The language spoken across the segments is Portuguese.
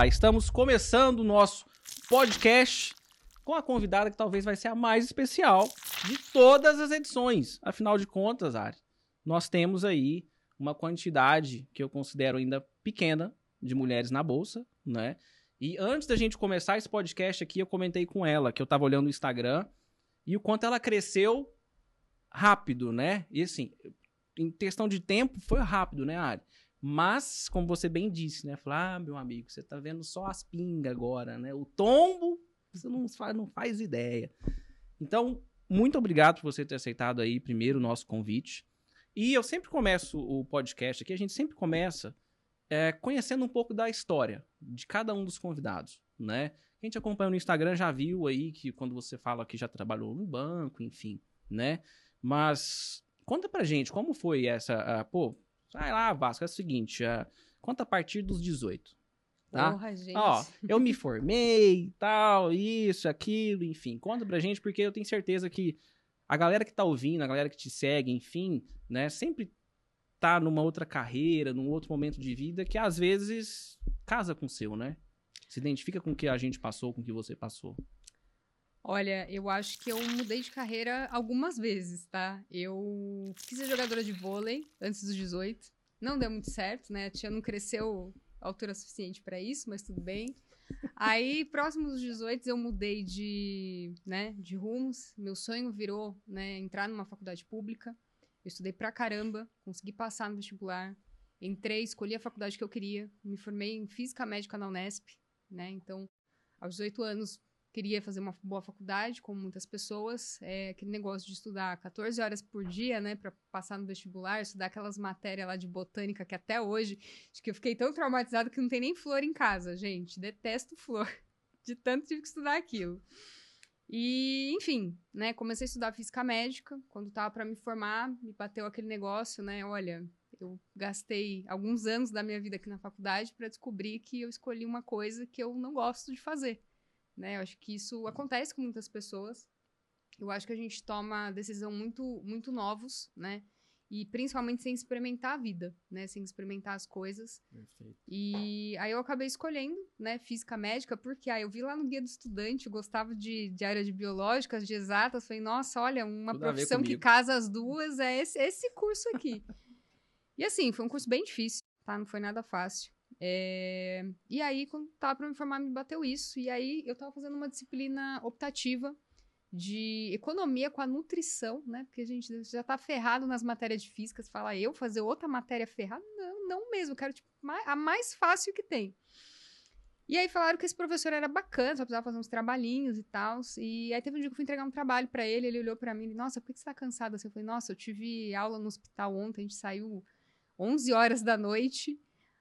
moçada! Estamos começando o nosso podcast com a convidada que talvez vai ser a mais especial de todas as edições. Afinal de contas, Ari, nós temos aí uma quantidade que eu considero ainda pequena de mulheres na bolsa, né? E antes da gente começar esse podcast aqui, eu comentei com ela que eu tava olhando o Instagram e o quanto ela cresceu rápido, né? E assim, em questão de tempo, foi rápido, né, Ari? Mas, como você bem disse, né? Falar, ah, meu amigo, você tá vendo só as pingas agora, né? O tombo, você não faz, não faz ideia. Então, muito obrigado por você ter aceitado aí primeiro o nosso convite. E eu sempre começo o podcast aqui, a gente sempre começa é, conhecendo um pouco da história de cada um dos convidados, né? Quem te acompanha no Instagram já viu aí que quando você fala que já trabalhou no banco, enfim, né? Mas conta pra gente, como foi essa. Uh, pô, sai lá, Vasco, é o seguinte, uh, conta a partir dos 18. Tá? Porra, gente. Ó, eu me formei, tal, isso, aquilo, enfim. Conta pra gente, porque eu tenho certeza que a galera que tá ouvindo, a galera que te segue, enfim, né, sempre tá numa outra carreira, num outro momento de vida que às vezes casa com o seu, né? Se identifica com o que a gente passou, com o que você passou. Olha, eu acho que eu mudei de carreira algumas vezes, tá? Eu quis ser jogadora de vôlei antes dos 18. Não deu muito certo, né? A tia não cresceu altura suficiente para isso, mas tudo bem. Aí, próximo dos 18, eu mudei de, né, de rumos. Meu sonho virou, né, entrar numa faculdade pública. Eu estudei pra caramba, consegui passar no vestibular. Entrei, escolhi a faculdade que eu queria. Me formei em Física Médica na Unesp, né? Então, aos 18 anos, queria fazer uma boa faculdade, como muitas pessoas, é aquele negócio de estudar 14 horas por dia, né, para passar no vestibular, estudar aquelas matérias lá de botânica que até hoje, acho que eu fiquei tão traumatizado que não tem nem flor em casa, gente, detesto flor, de tanto tive que estudar aquilo. E, enfim, né, comecei a estudar física médica, quando tava para me formar, me bateu aquele negócio, né, olha, eu gastei alguns anos da minha vida aqui na faculdade para descobrir que eu escolhi uma coisa que eu não gosto de fazer né? Eu acho que isso acontece com muitas pessoas. Eu acho que a gente toma decisão muito, muito novos, né? E principalmente sem experimentar a vida, né? Sem experimentar as coisas. Perfeito. E aí eu acabei escolhendo, né? Física médica, porque aí eu vi lá no guia do estudante, eu gostava de, de área de biológicas, de exatas. Falei, nossa, olha, uma Tudo profissão que casa as duas é esse, esse curso aqui. e assim, foi um curso bem difícil, tá? Não foi nada fácil. É... E aí, quando tava para me formar, me bateu isso. E aí, eu tava fazendo uma disciplina optativa de economia com a nutrição, né? Porque a gente já tá ferrado nas matérias de física. Você fala, eu fazer outra matéria ferrada? Não, não mesmo. Eu quero tipo, a mais fácil que tem. E aí falaram que esse professor era bacana, só precisava fazer uns trabalhinhos e tal. E aí teve um dia que eu fui entregar um trabalho para ele, ele olhou para mim e nossa, por que você tá cansada? Assim, eu falei, nossa, eu tive aula no hospital ontem, a gente saiu 11 horas da noite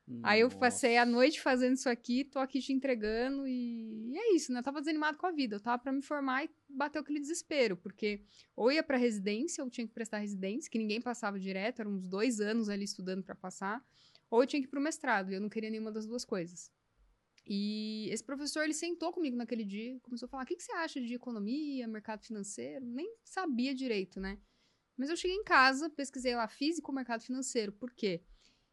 nossa. Aí eu passei a noite fazendo isso aqui, tô aqui te entregando e, e é isso, né? Eu tava desanimado com a vida, eu tava para me formar e bateu aquele desespero, porque ou ia para residência, ou tinha que prestar residência, que ninguém passava direto, eram uns dois anos ali estudando para passar, ou eu tinha que ir pro mestrado, e eu não queria nenhuma das duas coisas. E esse professor, ele sentou comigo naquele dia, começou a falar, o que, que você acha de economia, mercado financeiro? Nem sabia direito, né? Mas eu cheguei em casa, pesquisei lá físico, mercado financeiro, por quê?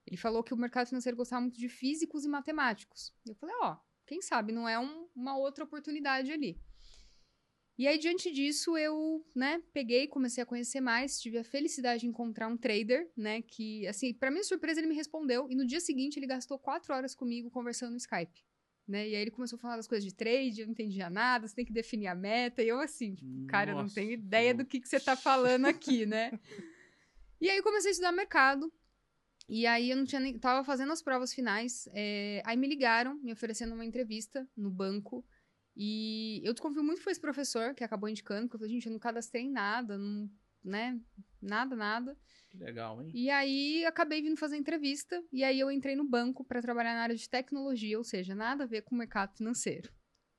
Ele falou que o mercado financeiro gostava muito de físicos e matemáticos. E eu falei, ó, oh, quem sabe não é um, uma outra oportunidade ali. E aí, diante disso, eu, né, peguei, comecei a conhecer mais, tive a felicidade de encontrar um trader, né, que, assim, para minha surpresa, ele me respondeu, e no dia seguinte ele gastou quatro horas comigo conversando no Skype, né, e aí ele começou a falar das coisas de trade, eu não entendia nada, você tem que definir a meta, e eu assim, tipo, cara, eu não tenho ideia do que, que você tá falando aqui, né. e aí eu comecei a estudar mercado, e aí eu não tinha nem. Tava fazendo as provas finais. É, aí me ligaram, me oferecendo uma entrevista no banco. E eu desconfio muito que foi esse professor que acabou indicando, porque eu falei, gente, eu não cadastrei nada, não, né? Nada, nada. Que legal, hein? E aí acabei vindo fazer entrevista. E aí eu entrei no banco para trabalhar na área de tecnologia, ou seja, nada a ver com o mercado financeiro,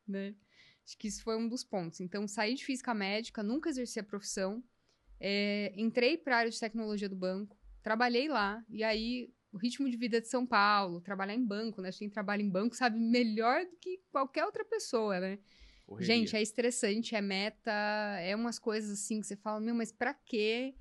né? Acho que isso foi um dos pontos. Então, saí de física médica, nunca exerci a profissão. É, entrei para a área de tecnologia do banco Trabalhei lá, e aí o ritmo de vida de São Paulo, trabalhar em banco, né? Quem trabalha em banco sabe melhor do que qualquer outra pessoa, né? Correria. Gente, é estressante, é meta, é umas coisas assim que você fala, meu, mas pra quê?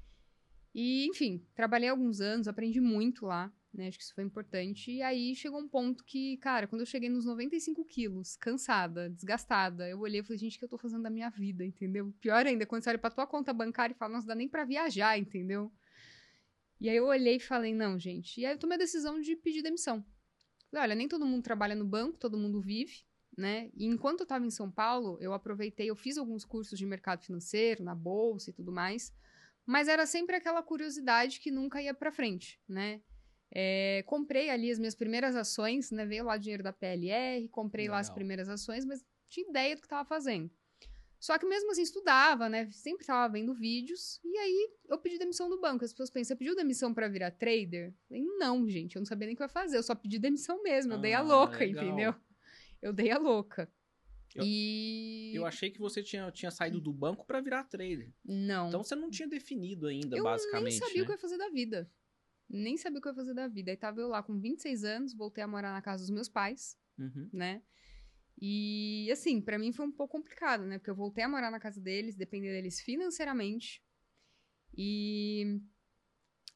E, enfim, trabalhei alguns anos, aprendi muito lá, né? Acho que isso foi importante. E aí chegou um ponto que, cara, quando eu cheguei nos 95 quilos, cansada, desgastada, eu olhei e falei, gente, o que eu tô fazendo da minha vida, entendeu? Pior ainda, quando você olha pra tua conta bancária e fala, nossa, dá nem pra viajar, entendeu? E aí eu olhei e falei, não, gente. E aí eu tomei a decisão de pedir demissão. Falei, olha, nem todo mundo trabalha no banco, todo mundo vive, né? E enquanto eu estava em São Paulo, eu aproveitei, eu fiz alguns cursos de mercado financeiro, na bolsa e tudo mais, mas era sempre aquela curiosidade que nunca ia para frente, né? É, comprei ali as minhas primeiras ações, né? Veio lá o dinheiro da PLR, comprei Legal. lá as primeiras ações, mas tinha ideia do que estava fazendo. Só que mesmo assim estudava, né? Sempre estava vendo vídeos. E aí eu pedi demissão do banco. As pessoas pensam, você pediu demissão para virar trader? Eu falei, não, gente, eu não sabia nem o que ia fazer. Eu só pedi demissão mesmo. Eu ah, dei a ah, louca, legal. entendeu? Eu dei a louca. Eu, e. Eu achei que você tinha, tinha saído do banco para virar trader. Não. Então você não tinha definido ainda, eu basicamente. Eu nem sabia né? o que eu ia fazer da vida. Nem sabia o que eu ia fazer da vida. Aí tava eu lá com 26 anos, voltei a morar na casa dos meus pais, uhum. né? E assim, para mim foi um pouco complicado, né? Porque eu voltei a morar na casa deles, depender deles financeiramente. E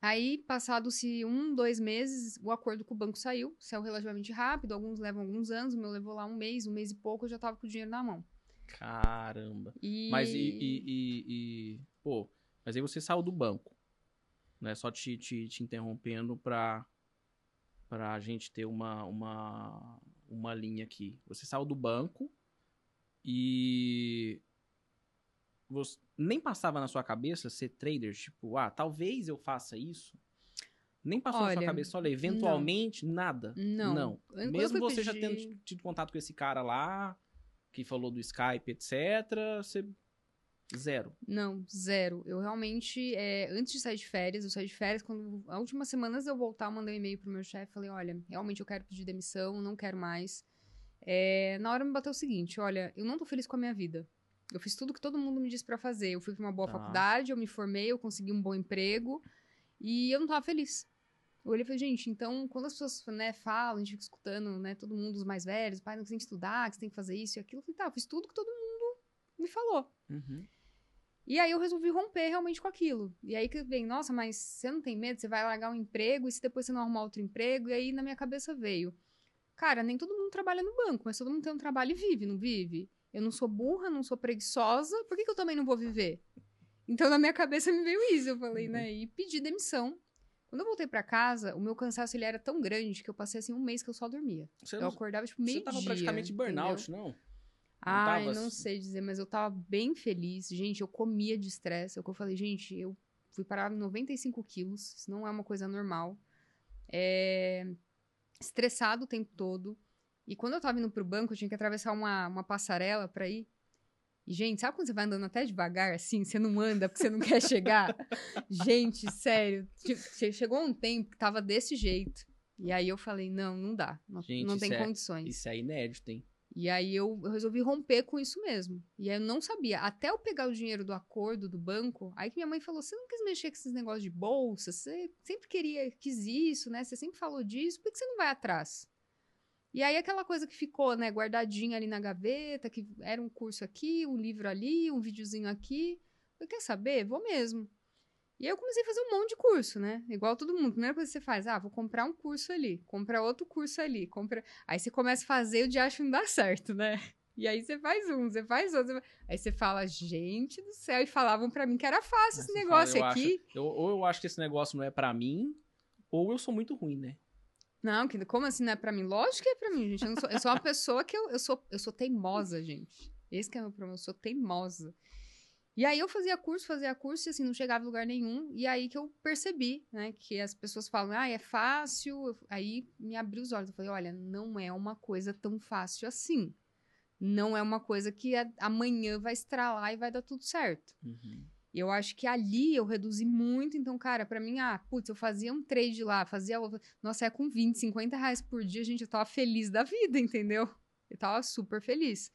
aí, passados-se um, dois meses, o acordo com o banco saiu. Saiu relativamente rápido, alguns levam alguns anos, o meu levou lá um mês, um mês e pouco, eu já tava com o dinheiro na mão. Caramba. E... Mas e, e, e, e, Pô, mas aí você saiu do banco. Né? Só te, te, te interrompendo pra, pra gente ter uma, uma, uma linha aqui. Você saiu do banco e você nem passava na sua cabeça ser trader, tipo, ah, talvez eu faça isso. Nem passou olha, na sua cabeça, olha, eventualmente, não. nada. Não. Não. Mesmo você pedir... já tendo tido contato com esse cara lá, que falou do Skype, etc., você Zero. Não, zero. Eu realmente, é, antes de sair de férias, eu saí de férias, quando a últimas semanas eu voltar, eu mandei um e-mail pro meu chefe, falei, olha, realmente eu quero pedir demissão, não quero mais. É, na hora me bateu o seguinte, olha, eu não tô feliz com a minha vida. Eu fiz tudo que todo mundo me disse para fazer. Eu fui pra uma boa tá. faculdade, eu me formei, eu consegui um bom emprego e eu não tava feliz. Eu olhei e falei, gente, então, quando as pessoas né, falam, a gente fica escutando, né, todo mundo, os mais velhos, pai, não você tem que estudar, que você tem que fazer isso e aquilo. Eu falei, tá, eu fiz tudo que todo mundo me falou. Uhum. E aí eu resolvi romper realmente com aquilo. E aí que vem, nossa, mas você não tem medo? Você vai largar um emprego e se depois você não arrumar outro emprego? E aí na minha cabeça veio, cara, nem todo mundo trabalha no banco, mas todo mundo tem um trabalho e vive, não vive? Eu não sou burra, não sou preguiçosa, por que, que eu também não vou viver? Então na minha cabeça me veio isso, eu falei, né? E pedi demissão. Quando eu voltei para casa, o meu cansaço ele era tão grande que eu passei assim um mês que eu só dormia. Você eu acordava tipo meio dia. Você tava praticamente burnout, entendeu? não? Ai, tava... não sei dizer, mas eu tava bem feliz. Gente, eu comia de estresse. É o que eu falei, gente, eu fui parar em 95 quilos. Isso não é uma coisa normal. É... Estressado o tempo todo. E quando eu tava indo pro banco, eu tinha que atravessar uma, uma passarela pra ir. E, gente, sabe quando você vai andando até devagar, assim? Você não anda porque você não quer chegar? gente, sério. Chegou um tempo que tava desse jeito. E aí eu falei, não, não dá. Não, gente, não tem é, condições. Isso é inédito, hein? E aí eu, resolvi romper com isso mesmo. E aí eu não sabia. Até eu pegar o dinheiro do acordo do banco, aí que minha mãe falou: você não quis mexer com esses negócios de bolsa, você sempre queria, quis isso, né? Você sempre falou disso, por que você não vai atrás? E aí aquela coisa que ficou, né, guardadinha ali na gaveta, que era um curso aqui, um livro ali, um videozinho aqui. Eu quer saber? Vou mesmo. E aí eu comecei a fazer um monte de curso, né? Igual todo mundo. Primeira coisa que você faz, ah, vou comprar um curso ali, comprar outro curso ali, compra. Aí você começa a fazer e o diacho não dá certo, né? E aí você faz um, você faz outro. Você... Aí você fala, gente do céu, e falavam para mim que era fácil esse negócio fala, aqui. Acho, eu, ou eu acho que esse negócio não é para mim, ou eu sou muito ruim, né? Não, que, como assim não é pra mim? Lógico que é pra mim, gente. Eu, sou, eu sou uma pessoa que eu, eu, sou, eu sou teimosa, gente. Esse que é o meu problema, eu sou teimosa. E aí eu fazia curso, fazia curso e assim, não chegava em lugar nenhum. E aí que eu percebi, né, que as pessoas falam, ah, é fácil. Aí me abriu os olhos. Eu falei, olha, não é uma coisa tão fácil assim. Não é uma coisa que amanhã vai estralar e vai dar tudo certo. Uhum. E eu acho que ali eu reduzi muito. Então, cara, para mim, ah, putz, eu fazia um trade lá, fazia. Nossa, é com 20, 50 reais por dia, gente, eu tava feliz da vida, entendeu? Eu tava super feliz.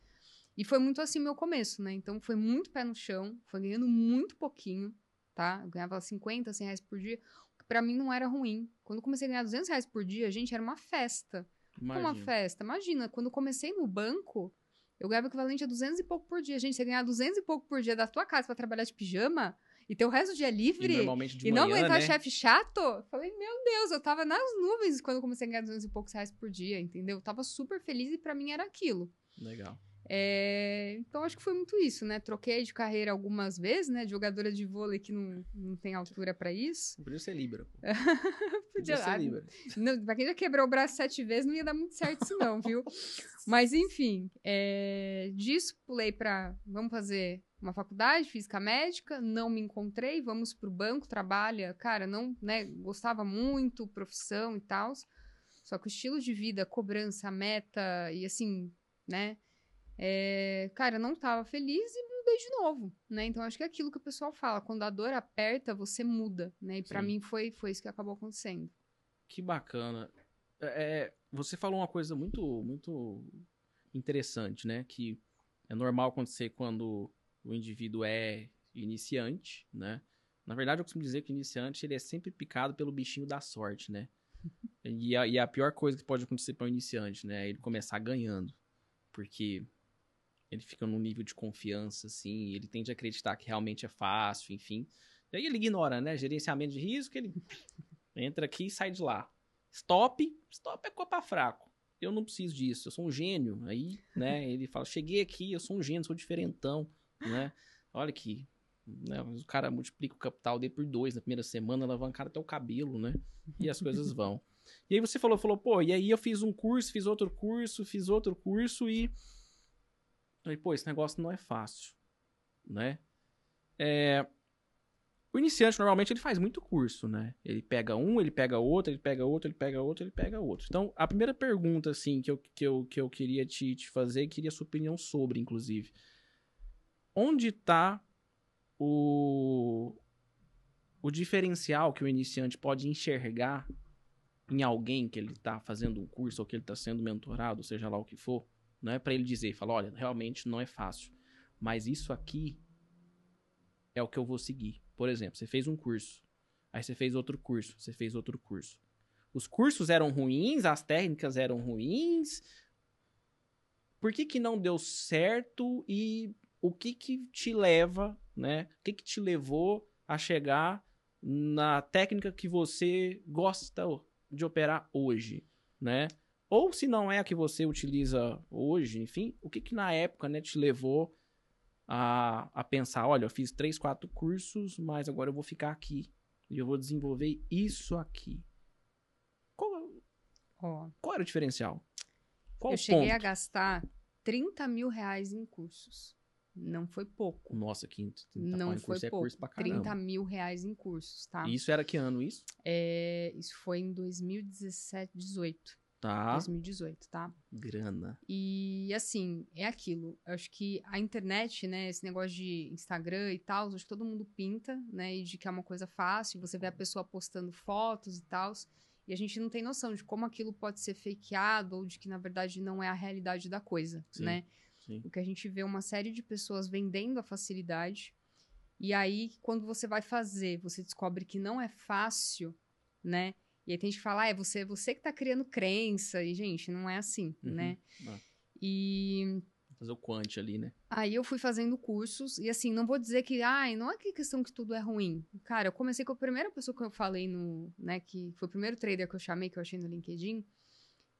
E foi muito assim meu começo, né? Então foi muito pé no chão, foi ganhando muito pouquinho, tá? Eu ganhava 50, 100 reais por dia, o que pra mim não era ruim. Quando eu comecei a ganhar 200 reais por dia, gente, era uma festa. Imagina. Uma festa. Imagina, quando eu comecei no banco, eu ganhava equivalente a 200 e pouco por dia. Gente, você ganhar 200 e pouco por dia da tua casa para trabalhar de pijama, e ter o resto do dia E livre normalmente de e não manhã, aguentar né? chefe chato. Falei, meu Deus, eu tava nas nuvens quando eu comecei a ganhar 200 e poucos reais por dia, entendeu? Eu tava super feliz e pra mim era aquilo. Legal. É, então acho que foi muito isso, né? Troquei de carreira algumas vezes, né? Jogadora de vôlei que não, não tem altura pra isso. Podia ser Libra. Podia, Podia ser ah, Libra. não, pra quem já quebrou o braço sete vezes, não ia dar muito certo isso não, viu? Mas enfim, é, disso pulei pra vamos fazer uma faculdade, física médica, não me encontrei, vamos pro banco, trabalha, cara, não, né, gostava muito, profissão e tal, só que o estilo de vida, cobrança, meta e assim, né, é, cara, não tava feliz e mudei de novo, né, então acho que é aquilo que o pessoal fala, quando a dor aperta, você muda, né, e pra Sim. mim foi, foi isso que acabou acontecendo. Que bacana. É, você falou uma coisa muito, muito interessante, né? Que é normal acontecer quando o indivíduo é iniciante, né? Na verdade, eu costumo dizer que o iniciante ele é sempre picado pelo bichinho da sorte, né? E a, e a pior coisa que pode acontecer para um iniciante, né? É ele começar ganhando. Porque ele fica num nível de confiança, assim, ele tende a acreditar que realmente é fácil, enfim. E aí ele ignora, né? Gerenciamento de risco, ele entra aqui e sai de lá. Stop, stop é copa fraco. Eu não preciso disso, eu sou um gênio. Aí, né, ele fala, cheguei aqui, eu sou um gênio, sou diferentão, né? Olha aqui, né, o cara multiplica o capital dele por dois na primeira semana, alavancar até o cabelo, né? E as coisas vão. E aí você falou, falou, pô, e aí eu fiz um curso, fiz outro curso, fiz outro curso e... Falei, pô, esse negócio não é fácil, né? É... O iniciante, normalmente, ele faz muito curso, né? Ele pega um, ele pega outro, ele pega outro, ele pega outro, ele pega outro. Então, a primeira pergunta, assim, que eu, que eu, que eu queria te, te fazer, queria sua opinião sobre, inclusive. Onde tá o, o diferencial que o iniciante pode enxergar em alguém que ele tá fazendo um curso ou que ele tá sendo mentorado, seja lá o que for, né? Para ele dizer, falar, olha, realmente não é fácil, mas isso aqui é o que eu vou seguir. Por exemplo, você fez um curso, aí você fez outro curso, você fez outro curso. Os cursos eram ruins, as técnicas eram ruins. Por que que não deu certo e o que que te leva, né? O que que te levou a chegar na técnica que você gosta de operar hoje, né? Ou se não é a que você utiliza hoje, enfim, o que que na época, né, te levou a, a pensar, olha, eu fiz três, quatro cursos, mas agora eu vou ficar aqui e eu vou desenvolver isso aqui. Qual, Ó, qual era o diferencial? Qual eu cheguei ponto? a gastar 30 mil reais em cursos. Não foi pouco. Nossa, que tá não foi é pouco. caramba. 30 mil reais em cursos, tá? Isso era que ano isso? É, isso foi em 2017, 18. Tá. 2018, tá? Grana. E assim, é aquilo. Eu acho que a internet, né, esse negócio de Instagram e tal, acho que todo mundo pinta, né, e de que é uma coisa fácil, você vê a pessoa postando fotos e tal, e a gente não tem noção de como aquilo pode ser fakeado ou de que na verdade não é a realidade da coisa, Sim. né? Sim. O que a gente vê é uma série de pessoas vendendo a facilidade, e aí quando você vai fazer, você descobre que não é fácil, né? E aí tem gente que fala, ah, é você, você que tá criando crença, e gente, não é assim, Uhum. né? Ah. E Fazer o quant ali, né? aí eu fui fazendo cursos, e assim, não vou dizer que, ai, não é que questão que tudo é ruim. Cara, eu comecei com a primeira pessoa que eu falei no, né, que foi o primeiro trader que eu chamei, que eu achei no LinkedIn.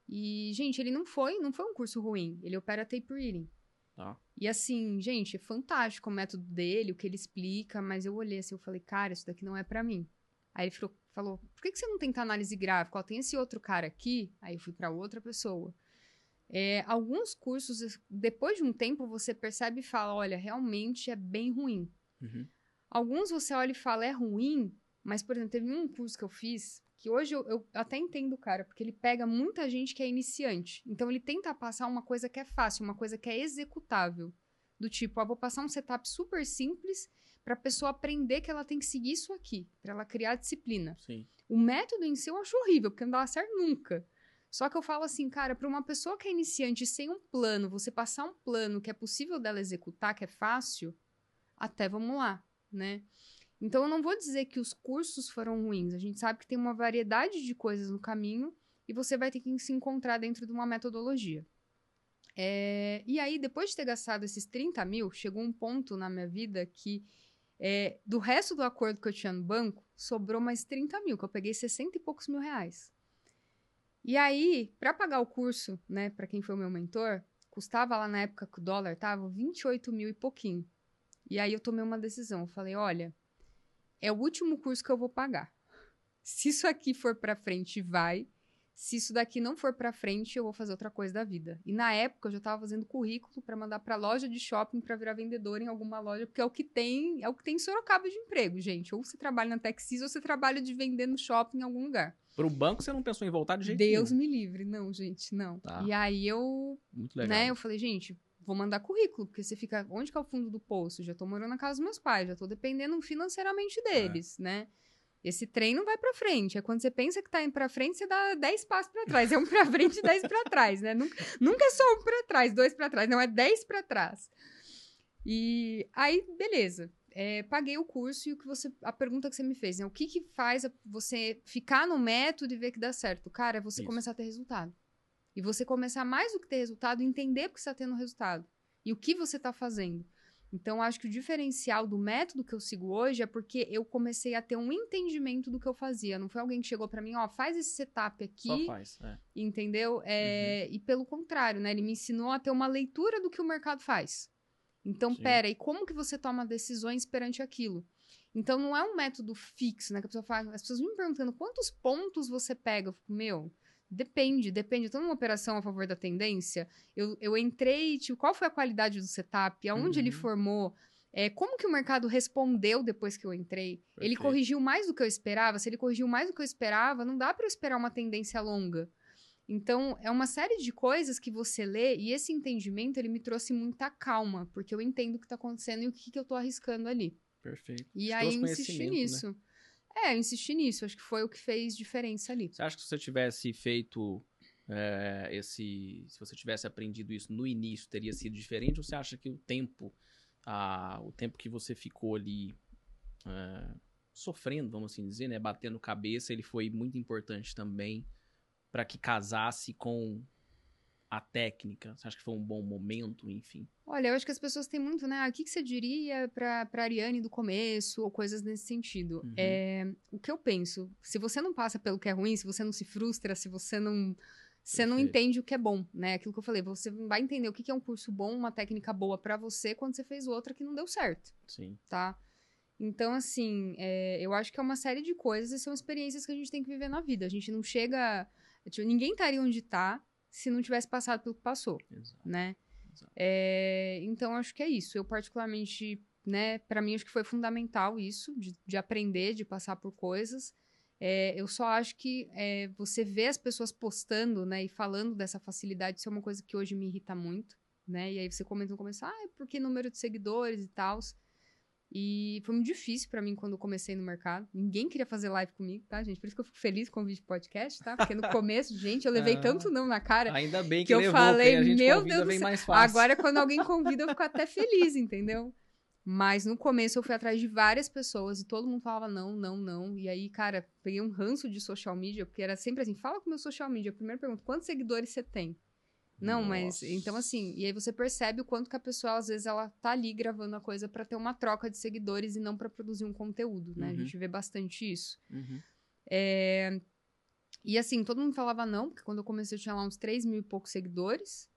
E, gente, ele não foi, não foi um curso ruim. Ele opera tape reading. Tá. E assim, gente, é fantástico o método dele, o que ele explica, mas eu olhei assim, eu falei, cara, isso daqui não é pra mim. Aí ele falou, falou, por que, que você não tenta análise gráfica? Ó, tem esse outro cara aqui. Aí eu fui pra outra pessoa. É, alguns cursos, depois de um tempo, você percebe e fala, olha, realmente é bem ruim. Uhum. Alguns você olha e fala, é ruim, mas, por exemplo, teve um curso que eu fiz, que hoje eu, eu até entendo o cara, porque ele pega muita gente que é iniciante. Então, ele tenta passar uma coisa que é fácil, uma coisa que é executável. Do tipo, ah, vou passar um setup super simples para a pessoa aprender que ela tem que seguir isso aqui, para ela criar disciplina. Sim. O método em si eu acho horrível, porque não dá certo nunca. Só que eu falo assim, cara, para uma pessoa que é iniciante sem um plano, você passar um plano que é possível dela executar, que é fácil, até vamos lá, né? Então eu não vou dizer que os cursos foram ruins. A gente sabe que tem uma variedade de coisas no caminho e você vai ter que se encontrar dentro de uma metodologia. É, E aí, depois de ter gastado esses 30 mil, chegou um ponto na minha vida que É, do resto do acordo que eu tinha no banco, sobrou mais 30 mil, que eu peguei 60 e poucos mil reais. E aí, para pagar o curso, né, para quem foi o meu mentor, custava lá na época que o dólar tava 28 mil e pouquinho. E aí eu tomei uma decisão. Eu falei, olha, é o último curso que eu vou pagar. Se isso aqui for para frente, vai se isso daqui não for para frente, eu vou fazer outra coisa da vida. E na época eu já estava fazendo currículo para mandar para loja de shopping para virar vendedor em alguma loja, porque é o que tem, é o que tem em Sorocaba de emprego, gente. Ou você trabalha na Texas ou você trabalha de vender no shopping em algum lugar. Pro banco você não pensou em voltar de jeito Deus nenhum. me livre, não, gente, não. Tá. E aí eu, Muito legal. né, eu falei, gente, vou mandar currículo, porque você fica, onde que é o fundo do poço? Já tô morando na casa dos meus pais, já tô dependendo financeiramente deles, né? Esse trem não vai pra frente. É quando você pensa que tá indo pra frente, você dá 10 passos pra trás. É um pra frente e 10 pra trás, né? Nunca, nunca é só um pra trás, dois pra trás. Não, é 10 pra trás. E aí, beleza. É, paguei o curso e o que você. A pergunta que você me fez, né? O que, que faz você ficar no método e ver que dá certo? Cara, é você Isso. começar a ter resultado. E você começar mais do que ter resultado, entender porque você está tendo resultado. E o que você está fazendo. Então, acho que o diferencial do método que eu sigo hoje é porque eu comecei a ter um entendimento do que eu fazia. Não foi alguém que chegou para mim, ó, faz esse setup Só aqui, faz. É. entendeu? É, E pelo contrário, né? Ele me ensinou a ter uma leitura do que o mercado faz. Então, Sim. pera, e como que você toma decisões perante aquilo? Então, não é um método fixo, né? Que a pessoa fala, as pessoas me perguntando quantos pontos você pega. Eu fico, meu, depende, depende. Eu tô numa operação a favor da tendência. Eu, eu entrei, tipo, qual foi a qualidade do setup? Aonde ele Uhum. formou? É, como que o mercado respondeu depois que eu entrei? Ele Perfeito. corrigiu mais do que eu esperava? Se ele corrigiu mais do que eu esperava, não dá para eu esperar uma tendência longa. Então, é uma série de coisas que você lê e esse entendimento, ele me trouxe muita calma, porque eu entendo o que tá acontecendo e o que, que eu tô arriscando ali. Perfeito. E Te aí insisti conhecimento, né? É, insisti nisso, acho que foi o que fez diferença ali. Você acha que se você tivesse feito é, esse. Se você tivesse aprendido isso no início, teria sido diferente? Ou você acha que o tempo, a, o tempo que você ficou ali é, sofrendo, vamos assim dizer, né? Batendo cabeça, ele foi muito importante também para que casasse com a técnica? Você acha que foi um bom momento, enfim? Olha, eu acho que as pessoas têm muito, né? Ah, o que, que você diria pra, pra Ariane do começo, ou coisas nesse sentido. Uhum. É, o que eu penso, se você não passa pelo que é ruim, se você não se frustra, se você não. Você não entende o que é bom, né? Aquilo que eu falei, você vai entender o que que é um curso bom, uma técnica boa pra você quando você fez outra que não deu certo, Sim. tá? Então, assim, é, eu acho que é uma série de coisas e são experiências que a gente tem que viver na vida. A gente não chega. tipo, ninguém estaria onde tá se não tivesse passado pelo que passou Exato. né? Exato. É, então, acho que é isso. Eu, particularmente, né, para mim, acho que foi fundamental isso, de, de aprender, de passar por coisas. É, eu só acho que é, você vê as pessoas postando, né, e falando dessa facilidade, isso é uma coisa que hoje me irrita muito, né? E aí você comenta no começo, ah, é porque número de seguidores e tal. E foi muito difícil pra mim quando eu comecei no mercado. Ninguém queria fazer live comigo, tá, gente? Por isso que eu fico feliz com o vídeo podcast, tá? Porque no começo, gente, eu levei Ah. tanto não na cara. Ainda bem que, que eu levou, falei, meu Deus do céu. Agora, quando alguém convida, eu fico até feliz, entendeu? Mas no começo eu fui atrás de várias pessoas e todo mundo falava não, não, não. E aí, cara, peguei um ranço de social media, porque era sempre assim: fala com o meu social media. Primeiro pergunta: quantos seguidores você tem? Não, mas. Nossa. Então, assim, e aí você percebe o quanto que a pessoa, às vezes, ela tá ali gravando a coisa pra ter uma troca de seguidores e não pra produzir um conteúdo, né? A Uhum. gente vê bastante isso. Uhum. É, E assim, todo mundo falava não, porque quando eu comecei eu tinha lá uns 3 mil e poucos seguidores.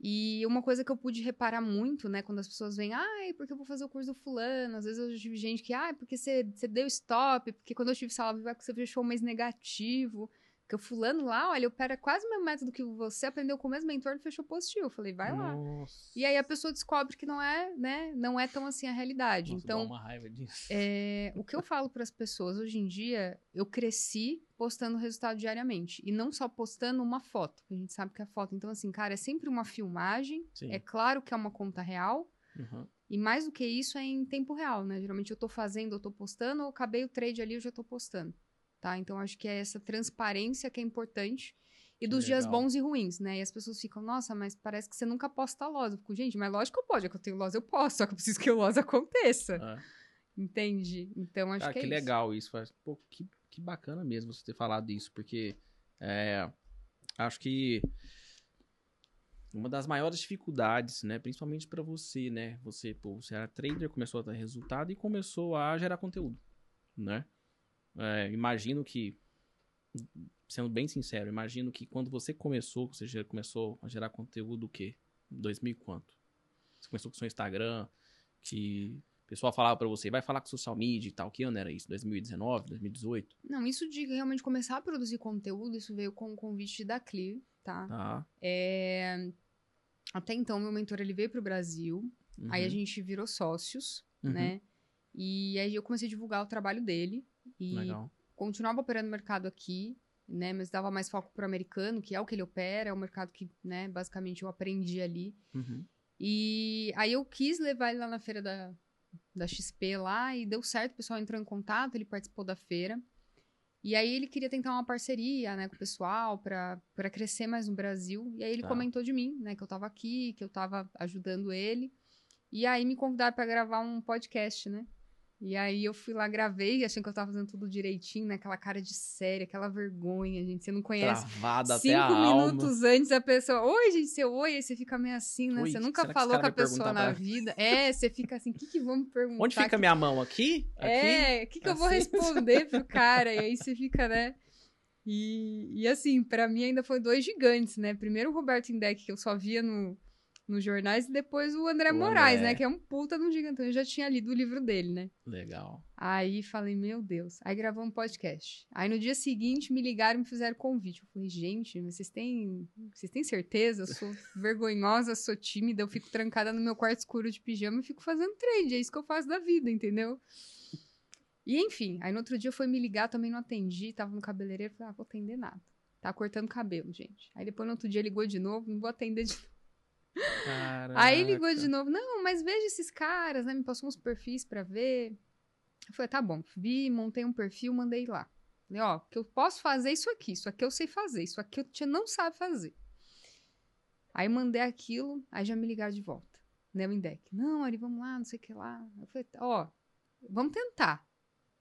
E uma coisa que eu pude reparar muito, né, quando as pessoas vêm, ai, porque eu vou fazer o curso do fulano. Às vezes eu tive gente que, ai, porque você, você deu stop, porque quando eu tive sala viva, você fechou um mês negativo. Porque o fulano lá, olha, eu pera quase o mesmo método que você aprendeu com o mesmo mentor e fechou positivo. Eu falei, vai lá. Nossa. E aí a pessoa descobre que não é, né, não é tão assim a realidade. Nossa, então, dá uma raiva disso. é, o que eu falo para as pessoas hoje em dia, eu cresci postando resultado diariamente. E não só postando uma foto, que a gente sabe que é foto. Então, assim, cara, é sempre uma filmagem. Sim. É claro que é uma conta real. Uhum. E mais do que isso é em tempo real, né? Geralmente eu tô fazendo, eu tô postando, eu acabei o trade ali, eu já tô postando. Tá? Então acho que é essa transparência que é importante. E Que dos dias legal. bons e ruins, né? E as pessoas ficam, nossa, mas parece que você nunca posta loss. Eu fico, gente, mas lógico que eu posso, é que eu tenho loss, eu posso, só que eu preciso que o loss aconteça. Ah. Entende? Então acho Ah, que que é isso. legal isso. Pô, que, que bacana mesmo você ter falado isso, porque é, acho que uma das maiores dificuldades, né? Principalmente para você, né? Você, pô, você era trader, começou a ter resultado e começou a gerar conteúdo, né? É, imagino que, sendo bem sincero, imagino que quando você começou, você já começou a gerar conteúdo o quê? 2000 e quanto? Você começou com o seu Instagram, que o pessoal falava para você, vai falar com social media e tal. Que ano era isso? 2019, 2018? Não, isso de realmente começar a produzir conteúdo, isso veio com o convite da Clear, tá? Tá. É... Até então, meu mentor, ele veio pro Brasil. Uhum. Aí a gente virou sócios, Uhum. né? E aí eu comecei a divulgar o trabalho dele. E Legal. continuava operando no mercado aqui, né? Mas dava mais foco pro americano, que é o que ele opera, é o mercado que, né, basicamente eu aprendi ali. Uhum. E aí eu quis levar ele lá na feira da, da XP lá e deu certo, o pessoal entrou em contato, ele participou da feira. E aí ele queria tentar uma parceria, né, com o pessoal para para crescer mais no Brasil. E aí ele Tá. comentou de mim, né, que eu tava aqui, que eu tava ajudando ele. E aí me convidaram para gravar um podcast, né? E aí eu fui lá, gravei, achando que eu tava fazendo tudo direitinho, né? Aquela cara de séria, aquela vergonha, gente. Você não conhece Travada até Cinco a alma. minutos antes a pessoa, oi, gente, seu oi, aí você fica meio assim, né? Oi, você nunca falou com a pessoa na pra- vida. É, você fica assim, o que, que vamos perguntar? Onde fica Que- minha mão? Aqui? Aqui? É, o que, que eu vou Assim? responder pro cara? E aí você fica, né? E, e assim, pra mim ainda foi dois gigantes, né? Primeiro o Roberto Indec, que eu só via no, nos jornais, e depois o André O Moraes, André. né? Que é um puta de um gigantão. Eu já tinha lido o livro dele, né? Legal. Aí falei, meu Deus. Aí gravamos um podcast. Aí no dia seguinte me ligaram e me fizeram convite. Eu falei, gente, vocês têm, vocês têm certeza? Eu sou vergonhosa, sou tímida, eu fico trancada no meu quarto escuro de pijama e fico fazendo trade. É isso que eu faço da vida, entendeu? E enfim, aí no outro dia foi me ligar, também não atendi, tava no cabeleireiro, falei, ah, vou atender nada. Tá cortando cabelo, gente. Aí depois no outro dia ligou de novo, não vou atender de Aí ligou de novo, não, mas veja esses caras, né? Me passou uns perfis pra ver. Eu falei, tá bom, vi, montei um perfil, mandei lá. Falei, ó, que eu posso fazer isso aqui, isso aqui eu sei fazer, isso aqui tia não sabe fazer. Aí mandei aquilo, aí já me ligaram de volta. Né, o Indec. Não, Ari, vamos lá, não sei o que lá. Eu falei, ó, vamos tentar.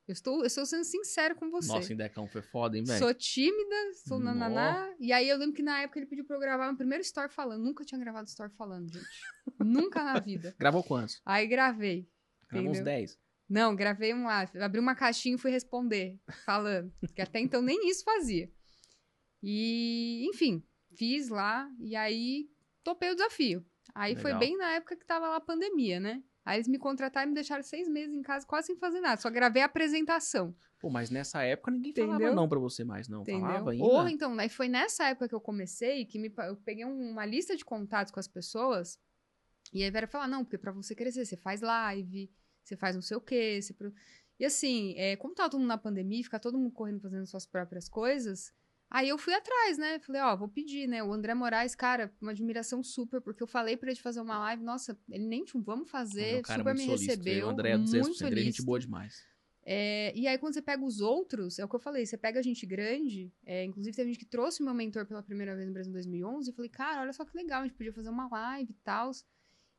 Eu estou, eu estou sendo sincera com você. Nossa, Indecão foi foda, hein, velho? Sou tímida, sou Nó. nananá. E aí eu lembro que na época ele pediu pra eu gravar meu primeiro story falando. Nunca tinha gravado story falando, gente. Nunca na vida. Gravou quantos? Aí gravei. Gravou uns Entendeu? 10. Não, gravei um lá. Abri uma caixinha e fui responder, falando. que até então nem isso fazia. E, enfim, fiz lá. E aí topei o desafio. Aí foi Legal. bem na época que tava lá a pandemia, né? Aí eles me contrataram e me deixaram seis meses em casa, quase sem fazer nada. Só gravei a apresentação. Pô, mas nessa época ninguém falava Entendeu? não pra você mais, não. Entendeu? Falava ainda? Ou então, aí foi nessa época que eu comecei, que me, eu peguei um- uma lista de contatos com as pessoas, e aí vieram falar, não, porque pra você crescer, você faz live, você faz não sei o quê, você... pro-" E assim, é, como tava todo mundo na pandemia, ficar todo mundo correndo fazendo suas próprias coisas, aí eu fui atrás, né? Falei, ó, vou pedir, né? O André Moraes, cara, uma admiração super, porque eu falei pra ele fazer uma live, nossa, ele nem tinha, vamos fazer, o cara é super muito me solícito. recebeu, O André é muito 200%. Ele é gente boa demais. É, e aí, quando você pega os outros, é o que eu falei, você pega a gente grande, é, inclusive teve gente que trouxe o meu mentor pela primeira vez no Brasil em 2011, e falei, cara, olha só que legal, a gente podia fazer uma live e tal.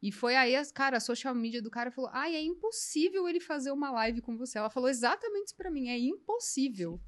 E foi aí, as, cara, a social media do cara falou, ai, é impossível ele fazer uma live com você. Ela falou exatamente isso pra mim, é impossível.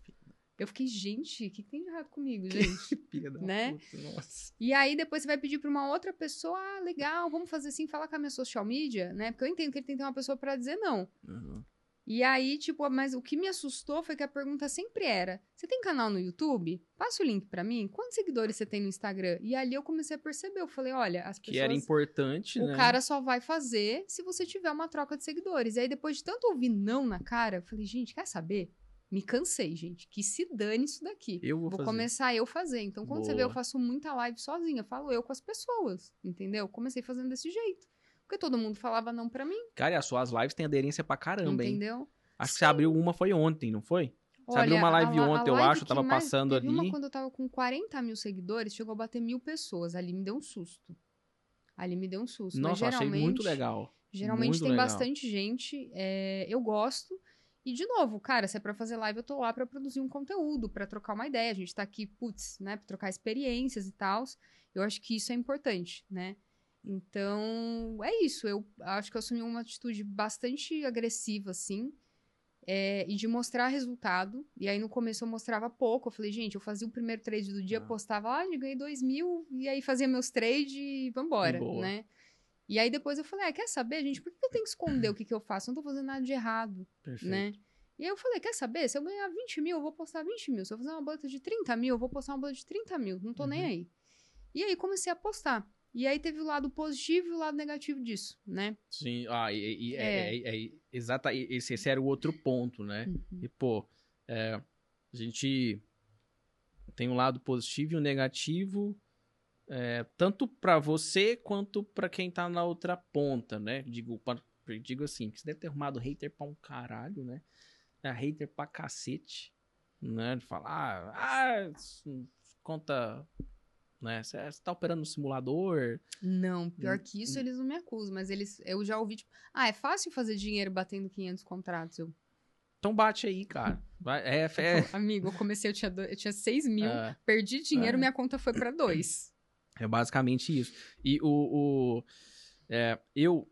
Eu fiquei, gente, o que, que tem de errado comigo, gente? Filha da Né? puta, nossa. E aí depois você vai pedir pra uma outra pessoa, ah, legal, vamos fazer assim, falar com a minha social media, né? Porque eu entendo que ele tem que ter uma pessoa pra dizer não. Uhum. E aí, tipo, mas o que me assustou foi que a pergunta sempre era: você tem canal no YouTube? Passa o link pra mim. Quantos seguidores você tem no Instagram? E ali eu comecei a perceber. Eu falei: olha, as Que era pessoas. importante, O né? cara só vai fazer se você tiver uma troca de seguidores. E aí, depois de tanto ouvir não na cara, eu falei: gente, quer saber? Me cansei, gente. Que se dane isso daqui. Eu vou, fazer. começar eu fazer. Então, quando você vê, eu Boa. faço muita live sozinha. Falo eu com as pessoas. Entendeu? Comecei fazendo desse jeito. Porque todo mundo falava não pra mim. Cara, e as suas lives têm aderência pra caramba, hein? entendeu? Acho que você abriu uma foi ontem, não foi? Você abriu uma a live a ontem, eu live acho, que tava passando teve uma ali. quando eu tava com 40 mil seguidores, chegou a bater mil pessoas. Ali me deu um susto. Ali me deu um susto. Nossa, eu Mas achei muito legal. Geralmente Muito tem legal. bastante gente. é, eu gosto. E, de novo, cara, se é pra fazer live, eu tô lá pra produzir um conteúdo, pra trocar uma ideia. A gente tá aqui, putz, né, pra trocar experiências e tal. Eu acho que isso é importante, né? Então, é isso. Eu acho que eu assumi uma atitude bastante agressiva, assim. É, e de mostrar resultado. E aí no começo eu mostrava pouco. Eu falei, gente, eu fazia o primeiro trade do dia, Ah. postava, ah, ganhei dois mil, e aí fazia meus trades e vambora, boa. né? E aí depois eu falei, ah, quer saber, gente, por que eu tenho que esconder o que, que eu faço? Eu não tô fazendo nada de errado, Perfeito. né? E aí eu falei, quer saber? Se eu ganhar 20 mil, eu vou postar 20 mil. Se eu fazer uma boleta de 30 mil, eu vou postar uma boleta de 30 mil. Não tô nem Uhum. aí. E aí comecei a postar. E aí teve o lado positivo e o lado negativo disso, né? Sim, ah, e, e- é, É. é, é, exata, esse, esse era o outro ponto, né? Uhum. E, pô, é, a gente tem um lado positivo e um negativo, é, tanto pra você quanto pra quem tá na outra ponta, né? Digo, pa- digo assim, que você deve ter arrumado hater pra um caralho, né? É hater pra cacete, né? De falar, ah, isso conta, né? Você tá operando no simulador, Não, pior Hum, que isso, hum. eles não me acusam, mas eles, eu já ouvi, tipo, ah, é fácil fazer dinheiro batendo 500 contratos. Eu, então bate aí, cara. Vai, é, é, amigo, eu comecei, eu tinha, do- eu tinha 6 mil, é. perdi dinheiro, É. minha conta foi pra 2. É basicamente isso. E o. o é, eu.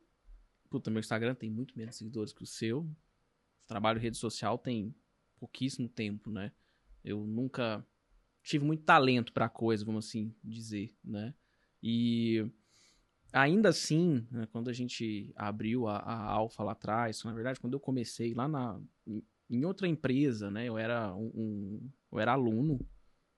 Puta, meu Instagram tem muito menos seguidores que o seu. Trabalho rede social tem pouquíssimo tempo, né? Eu nunca tive muito talento pra coisa, vamos assim dizer, né? E ainda assim, né, quando a gente abriu a, a Alfa lá atrás, na verdade, quando eu comecei lá na, em, em outra empresa, né? Eu era um, um- eu era aluno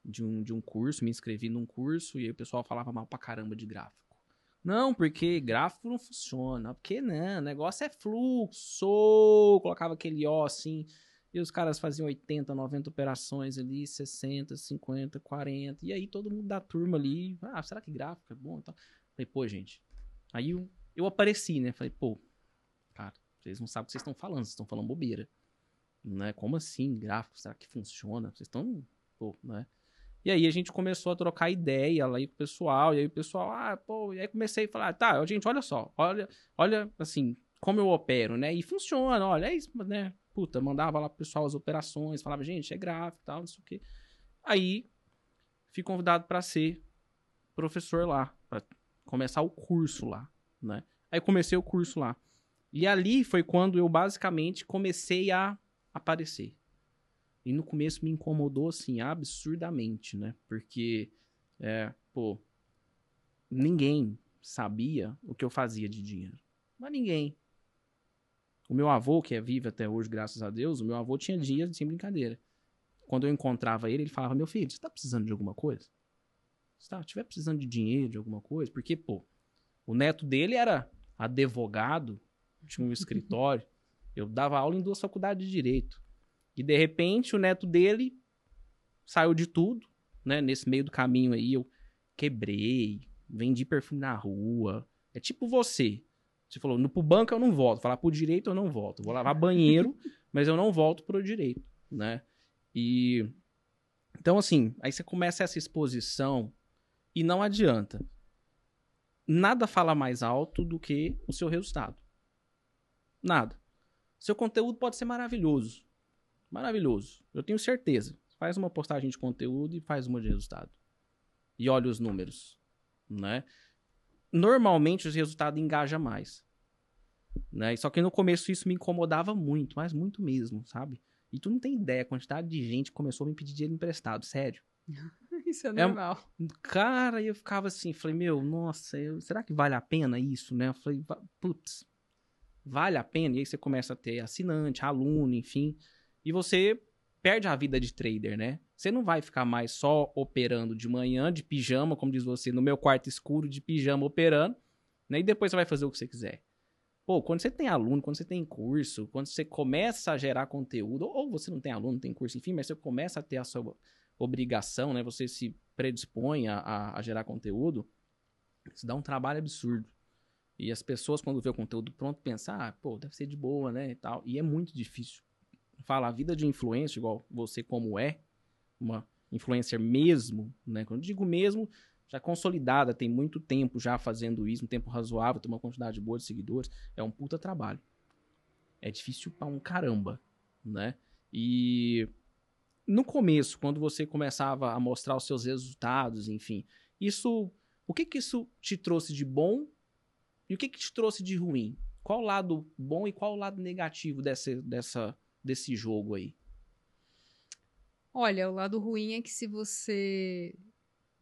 de um, de um curso, me inscrevi num curso e aí o pessoal falava mal pra caramba de gráfico. Não, porque gráfico não funciona. Porque não, o negócio é fluxo. Colocava aquele O assim. E os caras faziam 80, 90 operações ali, 60, 50, 40. E aí todo mundo da turma ali. Ah, será que gráfico é bom? Então, falei, pô, gente. Aí eu, eu apareci, né? Falei, pô, cara, vocês não sabem o que vocês estão falando, vocês estão falando bobeira. Né? Como assim, gráfico? Será que funciona? Vocês estão. Pô, né? E aí a gente começou a trocar ideia lá com o pessoal, e aí o pessoal, ah, pô, e aí comecei a falar, tá, gente, olha só, olha, olha, assim, como eu opero, né? E funciona, olha, é isso, né? Puta, mandava lá pro pessoal as operações, falava, gente, é gráfico e tal, não sei o quê. Aí, fui convidado para ser professor lá, para começar o curso lá, né? Aí comecei o curso lá. E ali foi quando eu basicamente comecei a aparecer. E no começo me incomodou, assim, absurdamente, né? Porque, é, pô, ninguém sabia o que eu fazia de dinheiro. Mas ninguém. O meu avô, que é vivo até hoje, graças a Deus, o meu avô tinha dias sem brincadeira. Quando eu encontrava ele, ele falava: Meu filho, você tá precisando de alguma coisa? Se tá, tiver precisando de dinheiro, de alguma coisa, porque, pô, o neto dele era advogado, tinha um escritório. Eu dava aula em duas faculdades de direito. E de repente o neto dele saiu de tudo, né? Nesse meio do caminho aí eu quebrei, vendi perfume na rua. É tipo você. Você falou, no pro banco eu não volto, falar pro direito eu não volto. Vou lavar banheiro, mas eu não volto pro direito, né? E então assim, aí você começa essa exposição e não adianta. Nada fala mais alto do que o seu resultado. Nada. Seu conteúdo pode ser maravilhoso. Maravilhoso. Eu tenho certeza. Faz uma postagem de conteúdo e faz uma de resultado. E olha os números, né? Normalmente os resultados engajam mais. Né? Só que no começo isso me incomodava muito, mas muito mesmo, sabe? E tu não tem ideia a quantidade de gente que começou a me pedir dinheiro emprestado, sério. Isso é É- normal. Cara, eu ficava assim, falei, meu, nossa, eu- será que vale a pena isso, né? Eu falei, putz, vale a pena? E aí você começa a ter assinante, aluno, enfim. E você perde a vida de trader, né? Você não vai ficar mais só operando de manhã, de pijama, como diz você, no meu quarto escuro, de pijama operando, né? E depois você vai fazer o que você quiser. Pô, quando você tem aluno, quando você tem curso, quando você começa a gerar conteúdo, ou você não tem aluno, não tem curso, enfim, mas você começa a ter a sua obrigação, né? Você se predispõe a, a, a gerar conteúdo, isso dá um trabalho absurdo. E as pessoas, quando vê o conteúdo pronto, pensam, ah, pô, deve ser de boa, né? E, tal. e é muito difícil. Fala, a vida de influência, igual você como é, uma influencer mesmo, né? Quando eu digo mesmo, já consolidada, tem muito tempo já fazendo isso, um tempo razoável, tem uma quantidade boa de seguidores, é um puta trabalho. É difícil pra um caramba, né? E no começo, quando você começava a mostrar os seus resultados, enfim, isso, o que que isso te trouxe de bom e o que que te trouxe de ruim? Qual o lado bom e qual o lado negativo dessa, dessa, desse jogo aí? Olha, o lado ruim é que se você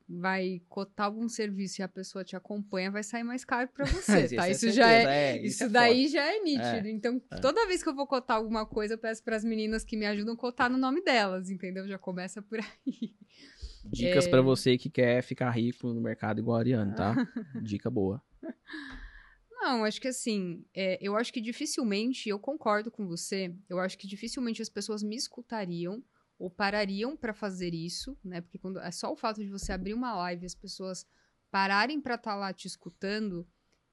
vai cotar algum serviço e a pessoa te acompanha, vai sair mais caro para você, tá? é Isso, já é, certeza, isso, é daí já é nítido. Então, é. toda vez que eu vou cotar alguma coisa, eu peço para as meninas que me ajudam a cotar no nome delas, entendeu? Já começa por aí. Dicas É. pra você que quer ficar rico no mercado igual a Ariane, tá? Dica boa. Não, acho que assim, é, eu acho que dificilmente, eu concordo com você, eu acho que dificilmente as pessoas me escutariam ou parariam pra fazer isso, né? Porque quando é só o fato de você abrir uma live e as pessoas pararem pra estar lá te escutando,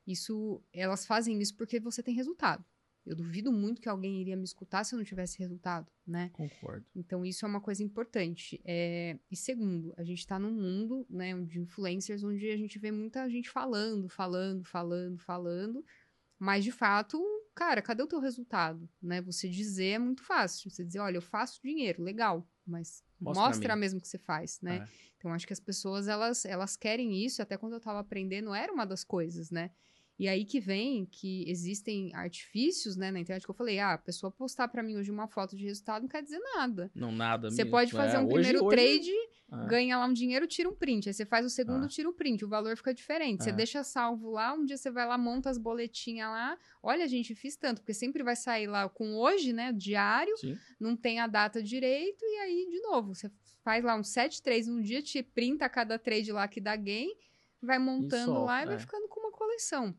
isso elas fazem isso porque você tem resultado. Eu duvido muito que alguém iria me escutar se eu não tivesse resultado, né? Concordo. Então, isso é uma coisa importante. É, E segundo, a gente está num mundo né, de influencers onde a gente vê muita gente falando, falando, falando, falando. Mas, de fato, cara, cadê o teu resultado? Né? Você dizer é muito fácil. Você dizer, olha, eu faço dinheiro, legal. Mas Mostra mostra, mesmo que você faz, né? É. Então, acho que as pessoas, elas, elas querem isso. Até quando eu estava aprendendo, era uma das coisas, né? E aí que vem que existem artifícios, né, na internet que eu falei, ah, a pessoa postar pra mim hoje uma foto de resultado não quer dizer nada. Não, nada Você mesmo. pode fazer É, um hoje- primeiro hoje- trade, Ah, ganha lá um dinheiro, tira um print. Aí você faz o segundo, Ah. tira o print. O valor fica diferente. Você É. deixa salvo lá, um dia você vai lá, monta as boletinhas lá. Olha, gente, fiz tanto, porque sempre vai sair lá com hoje, né? Diário, Sim. não tem a data direito, e aí, de novo, você faz lá um 7 trades um dia, te printa cada trade lá que dá gain, vai montando só, lá e vai é. ficando com uma coleção.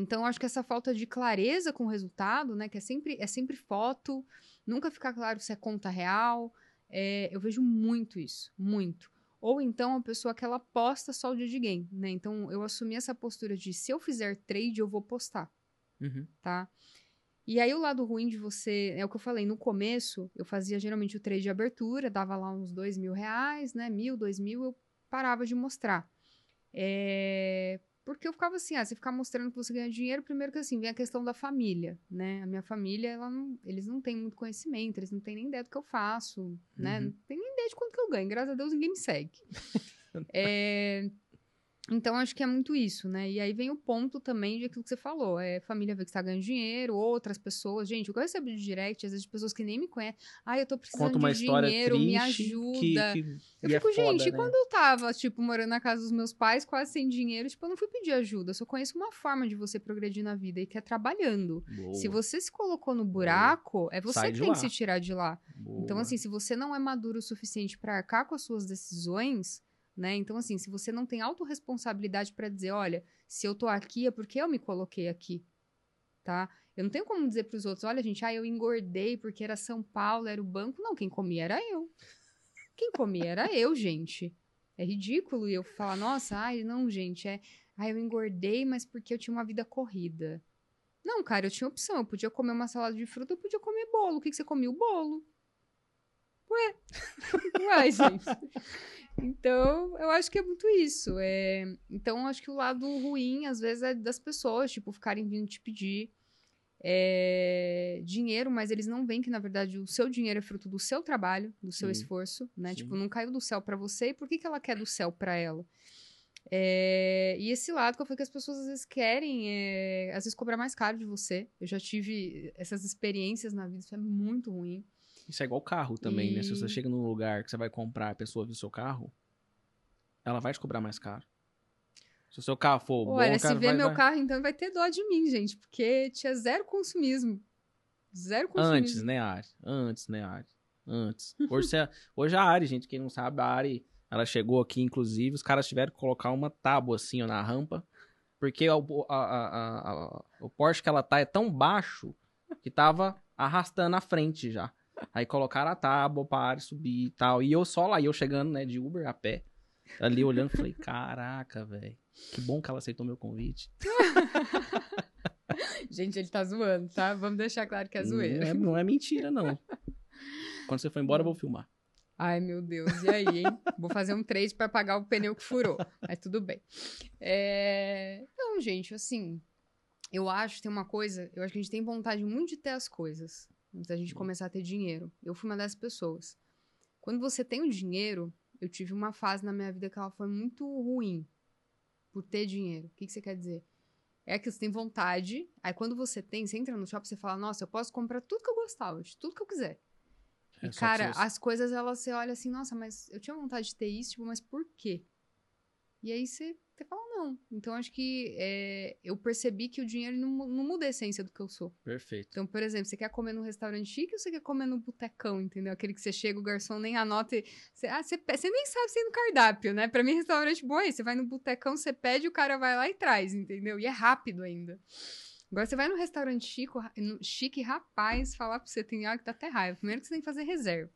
Então, eu acho que essa falta de clareza com o resultado, né? Que é sempre, é sempre foto, nunca fica claro se é conta real. é, eu vejo muito isso, muito. Ou então a pessoa que ela posta só o dia de game, né? Então, eu assumi essa postura de se eu fizer trade, eu vou postar Uhum. tá? E aí o lado ruim de você, é o que eu falei, no começo eu fazia geralmente o trade de abertura, dava lá uns dois mil reais, né, mil, dois mil, eu parava de mostrar. É, Porque eu ficava assim, ah, você ficar mostrando que você ganha dinheiro, primeiro que assim, vem a questão da família, né? A minha família, ela não, eles não têm muito conhecimento, eles não têm nem ideia do que eu faço, né? Uhum. Não tem nem ideia de quanto que eu ganho, graças a Deus ninguém me segue. É, Então, acho que é muito isso, né? E aí vem o ponto também de aquilo que você falou. É família ver que está ganhando dinheiro, outras pessoas. Gente, o que eu recebo de direct, às vezes, de pessoas que nem me conhecem. Ah, eu tô precisando de dinheiro, me que- ajuda. que- Eu e é fico, foda, gente, né? quando eu tava, tipo, morando na casa dos meus pais, quase sem dinheiro, tipo, eu não fui pedir ajuda. Eu só conheço uma forma de você progredir na vida, e que é trabalhando. Boa, Se você se colocou no buraco, é você Sai que tem lá. que se tirar de lá. Então, boa. assim, se você não é maduro o suficiente para arcar com as suas decisões, né? Então, assim, se você não tem autorresponsabilidade para dizer, olha, se eu tô aqui é porque eu me coloquei aqui, tá? Eu não tenho como dizer para os outros, olha, gente, ah, eu engordei porque era São Paulo, era o banco. Não, quem comia era eu. Quem comia era eu, gente. É ridículo e eu falar, nossa, ai, não, gente, é, ai, eu engordei, mas porque eu tinha uma vida corrida. Não, cara, eu tinha opção. Eu podia comer uma salada de fruta, eu podia comer bolo. O que, que você comia? O bolo. Ué. Ué, gente. Então, eu acho que é muito isso. É... Então, eu acho que o lado ruim, às vezes, é das pessoas, tipo, ficarem vindo te pedir é, dinheiro, mas eles não veem que, na verdade, o seu dinheiro é fruto do seu trabalho, do seu Sim. esforço, né? Sim. Tipo, não caiu do céu pra você, e por que, que ela quer do céu pra ela? É, e esse lado que eu falei que as pessoas às vezes querem, é, às vezes cobrar mais caro de você. Eu já tive essas experiências na vida, isso é muito ruim. Isso é igual carro também, né? Se você E- chega num lugar que você vai comprar, a pessoa viu seu carro, ela vai te cobrar mais caro. Se o seu carro for Olha, bom, se cara, vai, meu vai- carro, então vai ter dó de mim, gente, porque tinha zero consumismo. Zero consumismo. Antes, né, Ari? Antes, né, Ari? Antes. Hoje, você- hoje a Ari, gente, quem não sabe, a Ari, ela chegou aqui, inclusive, os caras tiveram que colocar uma tábua assim, ó, na rampa, porque a- a- a- o Porsche que ela tá é tão baixo que tava arrastando a frente já. Aí colocaram a tábua pra Ari subir e tal. E eu só lá, e eu chegando, né, de Uber a pé, ali olhando, falei, caraca, velho, que bom que ela aceitou meu convite. Gente, ele tá zoando, tá? Vamos deixar claro que é zoeira. Não é, não é mentira, não. Quando você for embora, eu vou filmar. Ai, meu Deus, e aí, hein? Vou fazer um trade pra pagar o pneu que furou. Mas tudo bem. É... Então, gente, assim, eu acho que tem uma coisa, eu acho que a gente tem vontade muito de ter as coisas, antes da gente começar a ter dinheiro. Eu fui uma dessas pessoas. Quando você tem o dinheiro, eu tive uma fase na minha vida que ela foi muito ruim por ter dinheiro. O que, que você quer dizer? É que você tem vontade. Aí quando você tem, você entra no shopping, você fala, nossa, eu posso comprar tudo que eu gostava, de tudo que eu quiser. É, e, cara, as coisas, elas, você olha assim, nossa, mas eu tinha vontade de ter isso, tipo, mas por quê? E aí você, você fala, não. Então, acho que é, eu percebi que o dinheiro não, não muda a essência do que eu sou. Perfeito. Então, por exemplo, você quer comer num restaurante chique ou você quer comer no botecão, entendeu? Aquele que você chega, o garçom nem anota e... Você, ah, você, você nem sabe se é no cardápio, né? Pra mim, restaurante bom é. Você vai no botecão, você pede, o cara vai lá e traz, entendeu? E é rápido ainda. Agora, você vai num restaurante chique, no- chique, rapaz, falar pra você, tem algo que dá até raiva. Primeiro que você tem que fazer reserva.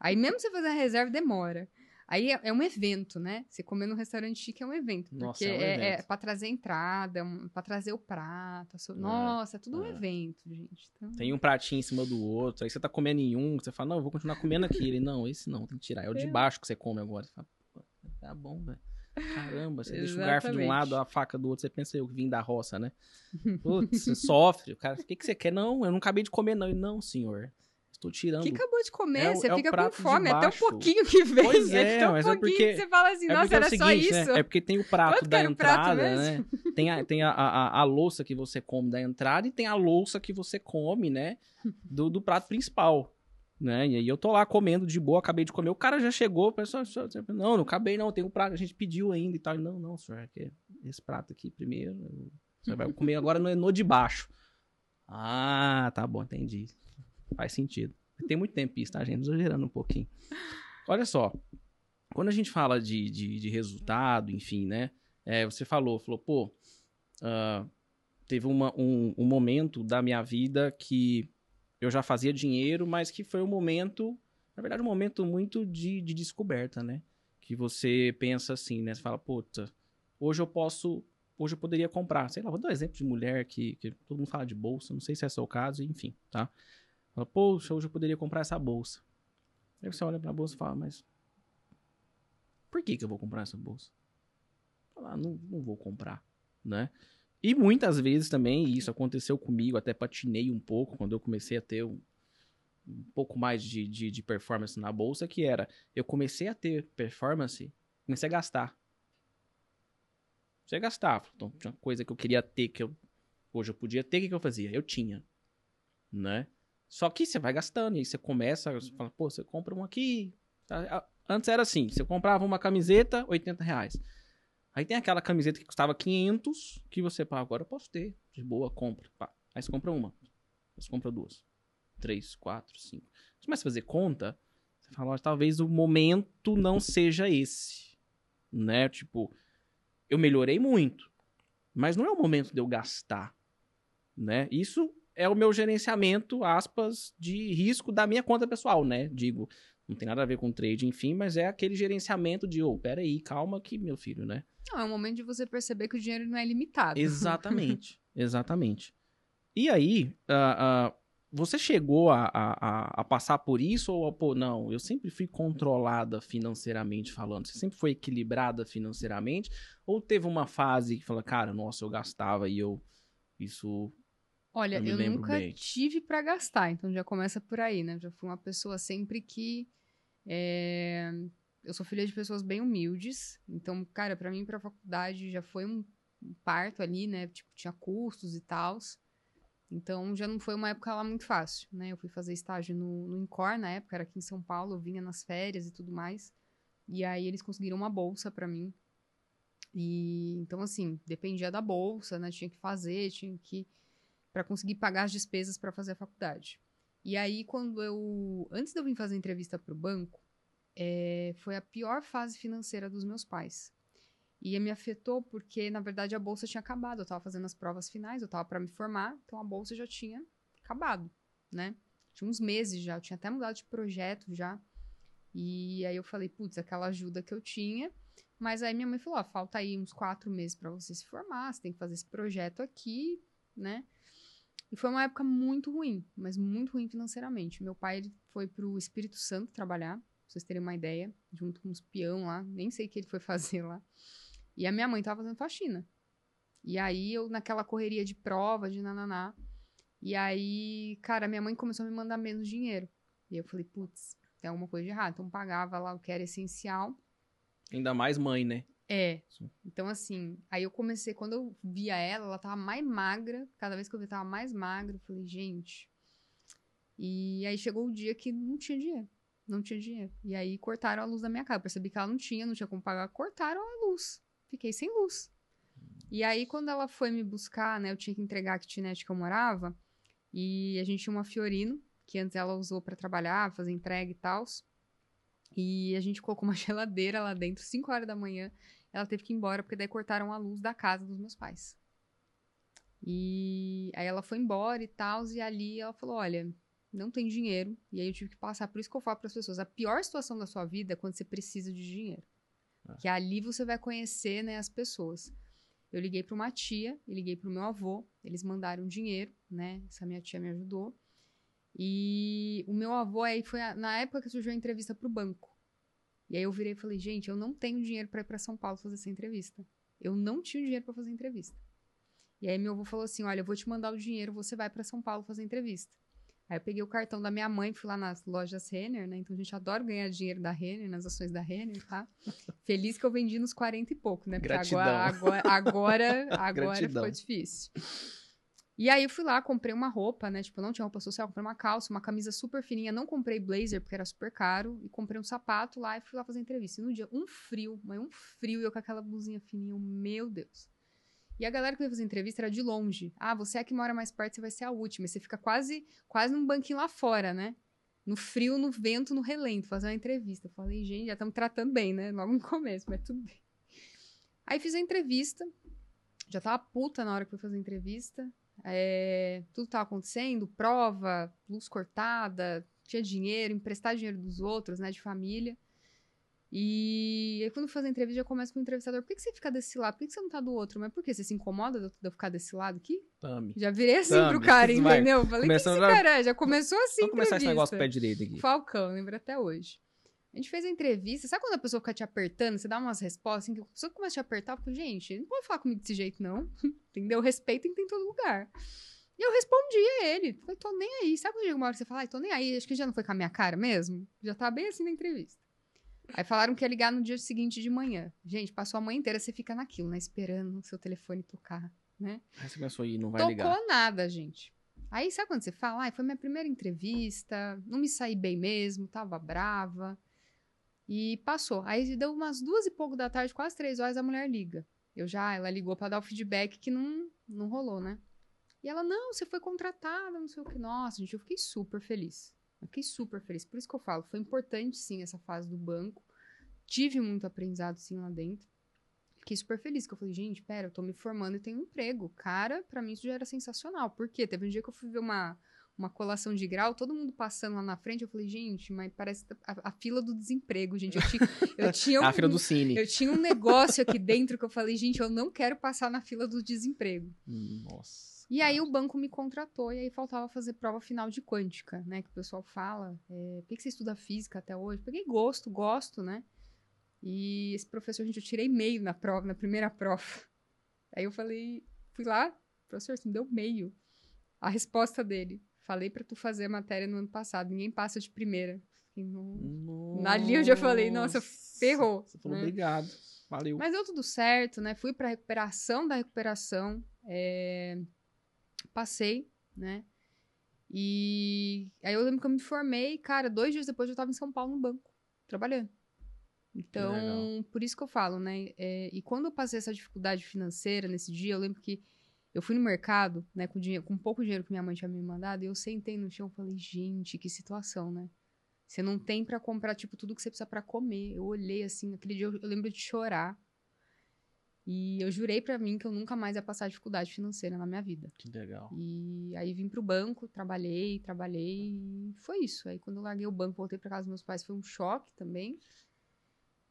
Aí, mesmo você fazer a reserva, demora. Aí é, é um evento, né? Você comer num restaurante chique é um evento. Nossa, Porque é um é, evento. é pra trazer a entrada, um, pra trazer o prato. so- É, Nossa, é tudo um é. evento, gente. Então... Tem um pratinho em cima do outro, aí você tá comendo em um, você fala, não, eu vou continuar comendo aqui. Ele, não, esse não, tem que tirar. É o de É. baixo que você come agora. Você fala, "Pô, tá bom, velho. Caramba, você deixa o garfo de um lado, a faca do outro, você pensa eu que vim da roça, né? Putz, você sofre. O cara, o que, que você quer? Não, eu não acabei de comer, não. Ele, não, senhor. Estou tirando. que acabou de comer? É você é fica com prato fome. É tão baixo. pouquinho que vem. Pois é, tão mas é porque- que você fala assim, É nossa, é era só seguinte, isso. né? É porque tem o prato Quanto da prato entrada, mesmo? né? Tem, a, tem a, a, a louça que você come da entrada e tem a louça que você come, né? Do, do prato principal. Né? E aí eu tô lá comendo de boa, acabei de comer. O cara já chegou, pessoal, não, não acabei não, tem um prato, a gente pediu ainda e tal. Não, não, senhor, é esse prato aqui primeiro, você vai comer agora no, no de baixo. Ah, tá bom, entendi. Faz sentido. Tem muito tempo isso, tá, gente? Exagerando um pouquinho. Olha só, quando a gente fala de, de, de resultado, enfim, né? É, você falou, falou, pô, ah, teve uma- um, um momento da minha vida que eu já fazia dinheiro, mas que foi um momento, na verdade, um momento muito de, de descoberta, né? Que você pensa assim, né? Você fala, puta, hoje eu posso, hoje eu poderia comprar, sei lá, vou dar um exemplo de mulher que, que todo mundo fala de bolsa, não sei se é seu caso, enfim, tá? Fala, poxa, hoje eu poderia comprar essa bolsa. Aí você olha pra bolsa e fala, mas por que, que eu vou comprar essa bolsa? Fala, ah, não, não vou comprar, né? E muitas vezes também, isso aconteceu comigo, até patinei um pouco quando eu comecei a ter um, um pouco mais de, de, de performance na bolsa, que era, eu comecei a ter performance, comecei a gastar. Comecei a gastar. Então, tinha coisa que eu queria ter, que eu, hoje eu podia ter, o que, que eu fazia? Eu tinha, né? Só que você vai gastando, e aí você começa, você fala, pô, você compra um aqui. tá? Antes era assim, você comprava uma camiseta, 80 reais. Aí tem aquela camiseta que custava 500, que você, pá, agora eu posso ter, de boa, compra. Pá. Aí você compra uma, aí você compra duas, três, quatro, cinco. Você começa a fazer conta, você fala, ó, talvez o momento não seja esse, né? Tipo, eu melhorei muito, mas não é o momento de eu gastar, né? Isso é o meu gerenciamento, aspas, de risco da minha conta pessoal, né? Digo, não tem nada a ver com trade, enfim, mas é aquele gerenciamento de, ô, oh, peraí, calma aqui, meu filho, né? Não, é o momento de você perceber que o dinheiro não é limitado. Exatamente, exatamente. E aí, ah, ah, você chegou a, a, a passar por isso ou, pô, não, eu sempre fui controlada financeiramente falando, você sempre foi equilibrada financeiramente ou teve uma fase que fala, cara, nossa, eu gastava e eu, isso Olha, Eu eu, nunca bem. tive pra gastar, então já começa por aí, né? Já fui uma pessoa sempre que. é, Eu sou filha de pessoas bem humildes, então, cara, pra mim, pra faculdade já foi um parto ali, né? Tipo, tinha custos e tal. Então já não foi uma época lá muito fácil, né? Eu fui fazer estágio no, no Incor na época, era aqui em São Paulo, eu vinha nas férias e tudo mais. E aí eles conseguiram uma bolsa pra mim. E então, assim, dependia da bolsa, né? Tinha que fazer, tinha que para conseguir pagar as despesas para fazer a faculdade. E aí, quando eu. Antes de eu vir fazer entrevista para o banco, é, foi a pior fase financeira dos meus pais. E me afetou porque, na verdade, a bolsa tinha acabado. Eu estava fazendo as provas finais, eu estava para me formar, então a bolsa já tinha acabado, né? Tinha uns meses já, eu tinha até mudado de projeto já. E aí eu falei, putz, aquela ajuda que eu tinha. Mas aí minha mãe falou: ó, falta aí uns quatro meses para você se formar, você tem que fazer esse projeto aqui, né? E foi uma época muito ruim, mas muito ruim financeiramente. Meu pai ele foi pro Espírito Santo trabalhar, pra vocês terem uma ideia, junto com uns peão lá, nem sei o que ele foi fazer lá. E a minha mãe tava fazendo faxina. E aí eu, naquela correria de prova, de nananá. E aí, cara, minha mãe começou a me mandar menos dinheiro. E eu falei, putz, tem alguma coisa de errado. Então pagava lá o que era essencial. ainda mais mãe, né? É. Então, assim, aí eu comecei, quando eu via ela, ela tava mais magra. Cada vez que eu via, tava mais magra. Eu falei, gente. E aí chegou o dia que não tinha dinheiro. Não tinha dinheiro. E aí cortaram a luz da minha casa. Eu percebi que ela não tinha, não tinha como pagar. Cortaram a luz. Fiquei sem luz. E aí, quando ela foi me buscar, né, eu tinha que entregar a kitnet que eu morava. E a gente tinha uma Fiorino, que antes ela usou para trabalhar, fazer entrega e tal. E a gente colocou uma geladeira lá dentro, 5 horas da manhã. Ela teve que ir embora, porque daí cortaram a luz da casa dos meus pais. E aí ela foi embora e tal. E ali ela falou: Olha, não tem dinheiro. E aí eu tive que passar. Por isso que eu falo para as pessoas: a pior situação da sua vida é quando você precisa de dinheiro. Ah. Que ali você vai conhecer né, as pessoas. Eu liguei para uma tia e liguei para o meu avô. Eles mandaram dinheiro, né? Essa minha tia me ajudou. E o meu avô aí foi a, na época que surgiu a entrevista para o banco. E aí eu virei e falei, gente, eu não tenho dinheiro para ir para São Paulo fazer essa entrevista. Eu não tinha dinheiro para fazer entrevista. E aí meu avô falou assim, olha, eu vou te mandar o dinheiro, você vai para São Paulo fazer entrevista. Aí eu peguei o cartão da minha mãe, fui lá nas lojas Renner, né? Então a gente adora ganhar dinheiro da Renner, nas ações da Renner, tá? Feliz que eu vendi nos 40 e pouco, né? Porque Gratidão. agora, agora, agora, agora ficou difícil. E aí eu fui lá, comprei uma roupa, né? Tipo, eu não tinha roupa social, comprei uma calça, uma camisa super fininha, não comprei blazer porque era super caro, e comprei um sapato lá e fui lá fazer entrevista. E no dia, um frio, mas um frio, e eu com aquela blusinha fininha, meu Deus. E a galera que veio fazer entrevista era de longe. Ah, você é que mora mais perto, você vai ser a última. E você fica quase, quase num banquinho lá fora, né? No frio, no vento, no relento, fazer uma entrevista. Eu falei, gente, já estamos tratando bem, né? Logo no começo, mas tudo bem. Aí fiz a entrevista. Já tava puta na hora que fui fazer a entrevista. É, tudo estava acontecendo, prova, luz cortada, tinha dinheiro, emprestar dinheiro dos outros, né, de família. E aí, quando fazer entrevista, já começa com o entrevistador. Por que, que você fica desse lado? Por que, que você não tá do outro? Mas por que? Você se incomoda de eu ficar desse lado aqui? Tame. Já virei assim Tame. pro cara, entendeu? Falei, Começando que esse cara é? Já começou assim Vamos começar esse negócio pé direito aqui. Falcão, lembra até hoje. A gente fez a entrevista. Sabe quando a pessoa fica te apertando, você dá umas respostas, assim, que a pessoa começa a te apertar, eu gente, não pode falar comigo desse jeito, não. Entendeu? Respeito tem em todo lugar. E eu respondi a ele. Falei, tô nem aí. Sabe quando chega uma hora que você fala, ai, tô nem aí, acho que já não foi com a minha cara mesmo? Já tá bem assim na entrevista. Aí falaram que ia ligar no dia seguinte de manhã. Gente, passou a manhã inteira, você fica naquilo, né? Esperando o seu telefone tocar, né? Aí você começou aí, não vai Tocou ligar. Tocou nada, gente. Aí sabe quando você fala, ai, foi minha primeira entrevista, não me saí bem mesmo, tava brava. E passou. Aí deu umas duas e pouco da tarde, quase três horas, a mulher liga. Eu já, ela ligou para dar o feedback que não, não rolou, né? E ela, não, você foi contratada, não sei o que. Nossa, gente, eu fiquei super feliz. Eu fiquei super feliz. Por isso que eu falo, foi importante sim essa fase do banco. Tive muito aprendizado sim lá dentro. Fiquei super feliz, que eu falei, gente, pera, eu tô me formando e tenho um emprego. Cara, para mim isso já era sensacional. Por quê? Teve um dia que eu fui ver uma, uma colação de grau, todo mundo passando lá na frente, eu falei, gente, mas parece a, a fila do desemprego, gente. Eu tinha, eu tinha um, a fila do cine. Eu tinha um negócio aqui dentro que eu falei, gente, eu não quero passar na fila do desemprego. Nossa. E aí o banco me contratou e aí faltava fazer prova final de quântica, né? Que o pessoal fala. É, por que você estuda física até hoje? Peguei gosto, gosto, né? E esse professor, gente, eu tirei meio na prova, na primeira prova. Aí eu falei, fui lá, professor, você me deu meio. A resposta dele, falei para tu fazer a matéria no ano passado, ninguém passa de primeira. No... Ali eu já falei, nossa, ferrou. Você falou né? obrigado, valeu. Mas deu tudo certo, né? Fui pra recuperação da recuperação, é... passei, né? E aí eu lembro que eu me formei, cara, dois dias depois eu estava em São Paulo no banco, trabalhando. Então, por isso que eu falo, né? É, e quando eu passei essa dificuldade financeira nesse dia, eu lembro que eu fui no mercado, né, com, dinheiro, com pouco dinheiro que minha mãe tinha me mandado, e eu sentei no chão e falei, gente, que situação, né? Você não tem para comprar, tipo, tudo que você precisa para comer. Eu olhei assim, aquele dia eu, eu, lembro de chorar. E eu jurei para mim que eu nunca mais ia passar dificuldade financeira na minha vida. Que legal. E aí vim pro banco, trabalhei, trabalhei, e foi isso. Aí quando eu larguei o banco, voltei para casa dos meus pais, foi um choque também.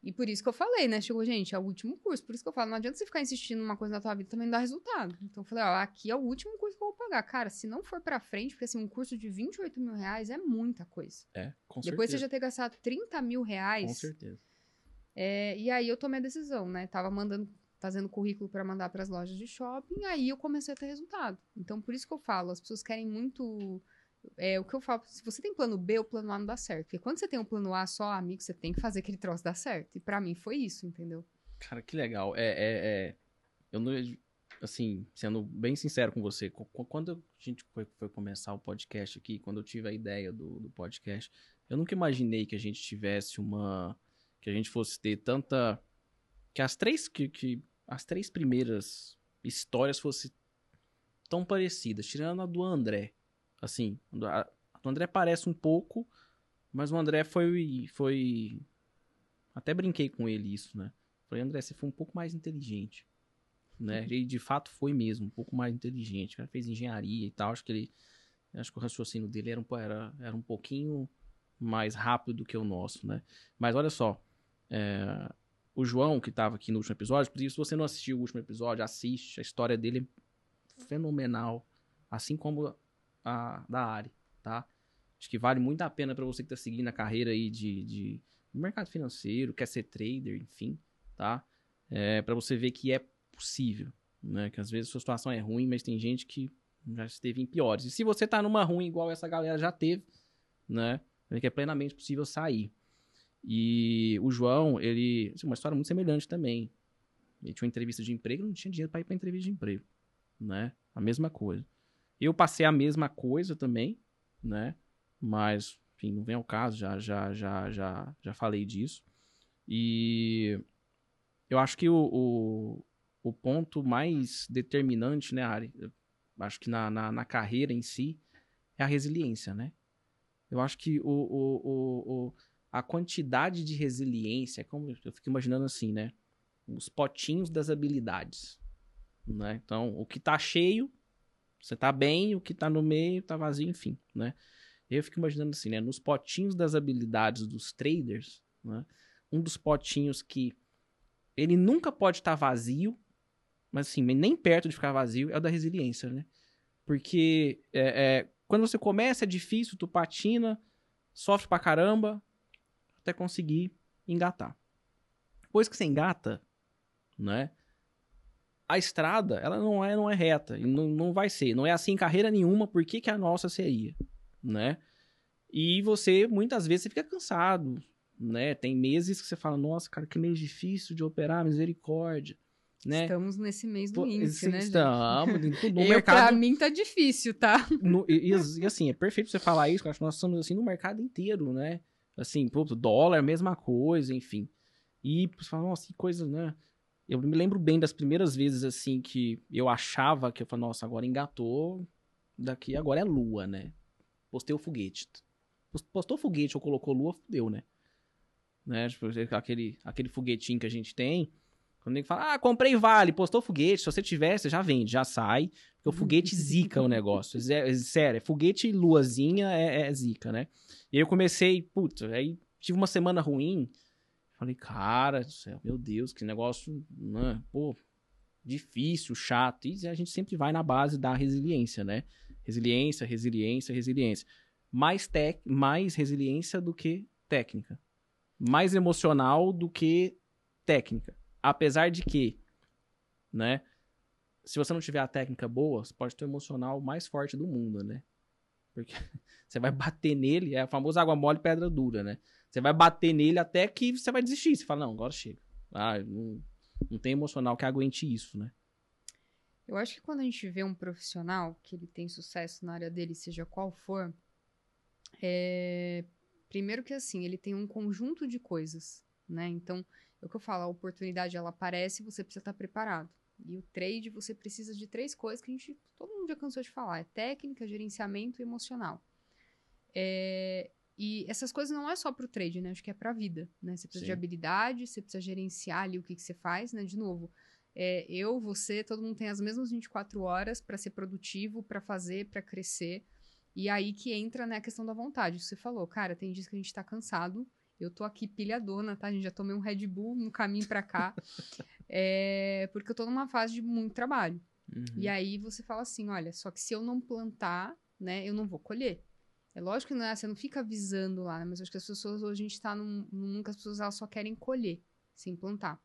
E por isso que eu falei, né? Chegou, gente, é o último curso. Por isso que eu falo, não adianta você ficar insistindo numa coisa na tua vida também não dá resultado. Então eu falei, ó, aqui é o último curso que eu vou pagar. Cara, se não for pra frente, porque assim, um curso de 28 mil reais é muita coisa. É, com certeza. Depois você já ter gastado 30 mil reais. Com certeza. É, e aí eu tomei a decisão, né? Tava mandando, fazendo currículo para mandar para as lojas de shopping, aí eu comecei a ter resultado. Então, por isso que eu falo, as pessoas querem muito é o que eu falo, se você tem plano B, o plano A não dá certo. Porque quando você tem um plano A só, amigo, você tem que fazer aquele troço dar certo. E para mim foi isso, entendeu? Cara, que legal. É, é, é, eu não, assim, sendo bem sincero com você, quando a gente foi, foi começar o podcast aqui, quando eu tive a ideia do, do podcast, eu nunca imaginei que a gente tivesse uma, que a gente fosse ter tanta, que as três, que, que as três primeiras histórias fossem tão parecidas, tirando a do André, assim, a, do André parece um pouco, mas o André foi, foi, até brinquei com ele isso, né? Falei, André, você foi um pouco mais inteligente né? Uhum. Ele de fato foi mesmo, um pouco mais inteligente. O cara fez engenharia e tal, acho que ele acho que o raciocínio dele era um, era, era um pouquinho mais rápido do que o nosso, né? Mas olha só, é, o João, que estava aqui no último episódio, se você não assistiu o último episódio, assiste, a história dele é fenomenal, assim como a da Ari, tá? Acho que vale muito a pena para você que está seguindo a carreira aí de, de mercado financeiro, quer ser trader, enfim, tá? É, para você ver que é possível, né? Que às vezes a sua situação é ruim, mas tem gente que já esteve em piores. E se você tá numa ruim igual essa galera já teve, né? É que é plenamente possível sair. E o João, ele. Assim, uma história muito semelhante também. Ele tinha uma entrevista de emprego, não tinha dinheiro para ir para entrevista de emprego, né? A mesma coisa. Eu passei a mesma coisa também, né? Mas, enfim, não vem ao caso, já já já já já falei disso. E eu acho que o, o, o ponto mais determinante, né, Ari? Eu acho que na, na, na, carreira em si é a resiliência, né? Eu acho que o, o, o, o, a quantidade de resiliência, é como eu fico imaginando assim, né? Os potinhos das habilidades, né? Então, o que tá cheio, você tá bem, o que tá no meio tá vazio, enfim, né? Eu fico imaginando assim, né? Nos potinhos das habilidades dos traders, né? Um dos potinhos que ele nunca pode estar tá vazio, mas assim, nem perto de ficar vazio, é o da resiliência, né? Porque é, é, quando você começa é difícil, tu patina, sofre pra caramba, até conseguir engatar. Depois que você engata, né? A estrada, ela não é, não é reta, não, não vai ser. Não é assim em carreira nenhuma, por que, que a nossa seria, né? E você, muitas vezes, você fica cansado, né? Tem meses que você fala, nossa, cara, que mês difícil de operar, misericórdia. Né? Estamos nesse mês do índice, né? Estamos. No eu, mercado... Pra mim tá difícil, tá? No, e, e, assim, é perfeito você falar isso, acho que nós estamos assim no mercado inteiro, né? Assim, pô, dólar, mesma coisa, enfim. E você fala, nossa, que coisa, né? Eu me lembro bem das primeiras vezes, assim, que eu achava que eu falei, nossa, agora engatou, daqui agora é lua, né? Postei o foguete. Postou o foguete ou colocou lua, fudeu, né? né? Tipo, aquele, aquele foguetinho que a gente tem quando ele fala, ah, comprei vale, postou foguete, se você tiver, você já vende, já sai, porque o foguete zica o negócio. Sério, é foguete luazinha é, é, zica, né? E aí eu comecei, puta, aí tive uma semana ruim, falei, cara do céu, meu Deus, que negócio, né? pô, difícil, chato, e a gente sempre vai na base da resiliência, né? Resiliência, resiliência, resiliência. Mais, tec mais resiliência do que técnica. Mais emocional do que técnica. Apesar de que, né? Se você não tiver a técnica boa, você pode ter o emocional mais forte do mundo, né? Porque você vai bater nele, é a famosa água mole pedra dura, né? Você vai bater nele até que você vai desistir. Você fala, não, agora chega. Ah, não, não tem emocional que aguente isso, né? Eu acho que quando a gente vê um profissional que ele tem sucesso na área dele, seja qual for, é... primeiro que assim, ele tem um conjunto de coisas, né? Então, é o que eu falo, a oportunidade ela aparece você precisa estar preparado. E o trade você precisa de três coisas que a gente todo mundo já cansou de falar: é técnica, gerenciamento e emocional. É, e essas coisas não é só para o trade, né? Acho que é para a vida, né? Você precisa Sim. de habilidade, você precisa gerenciar ali o que, que você faz, né? De novo, é, eu, você, todo mundo tem as mesmas 24 horas para ser produtivo, para fazer, para crescer. E aí que entra né, a questão da vontade. Você falou, cara, tem dias que a gente está cansado eu tô aqui pilhadona, tá? A gente já tomei um Red Bull no caminho para cá. é, porque eu tô numa fase de muito trabalho. Uhum. E aí você fala assim: olha, só que se eu não plantar, né, eu não vou colher. É lógico que não é, você não fica avisando lá, né? mas acho que as pessoas hoje a gente tá num, num que as pessoas elas só querem colher, sem plantar.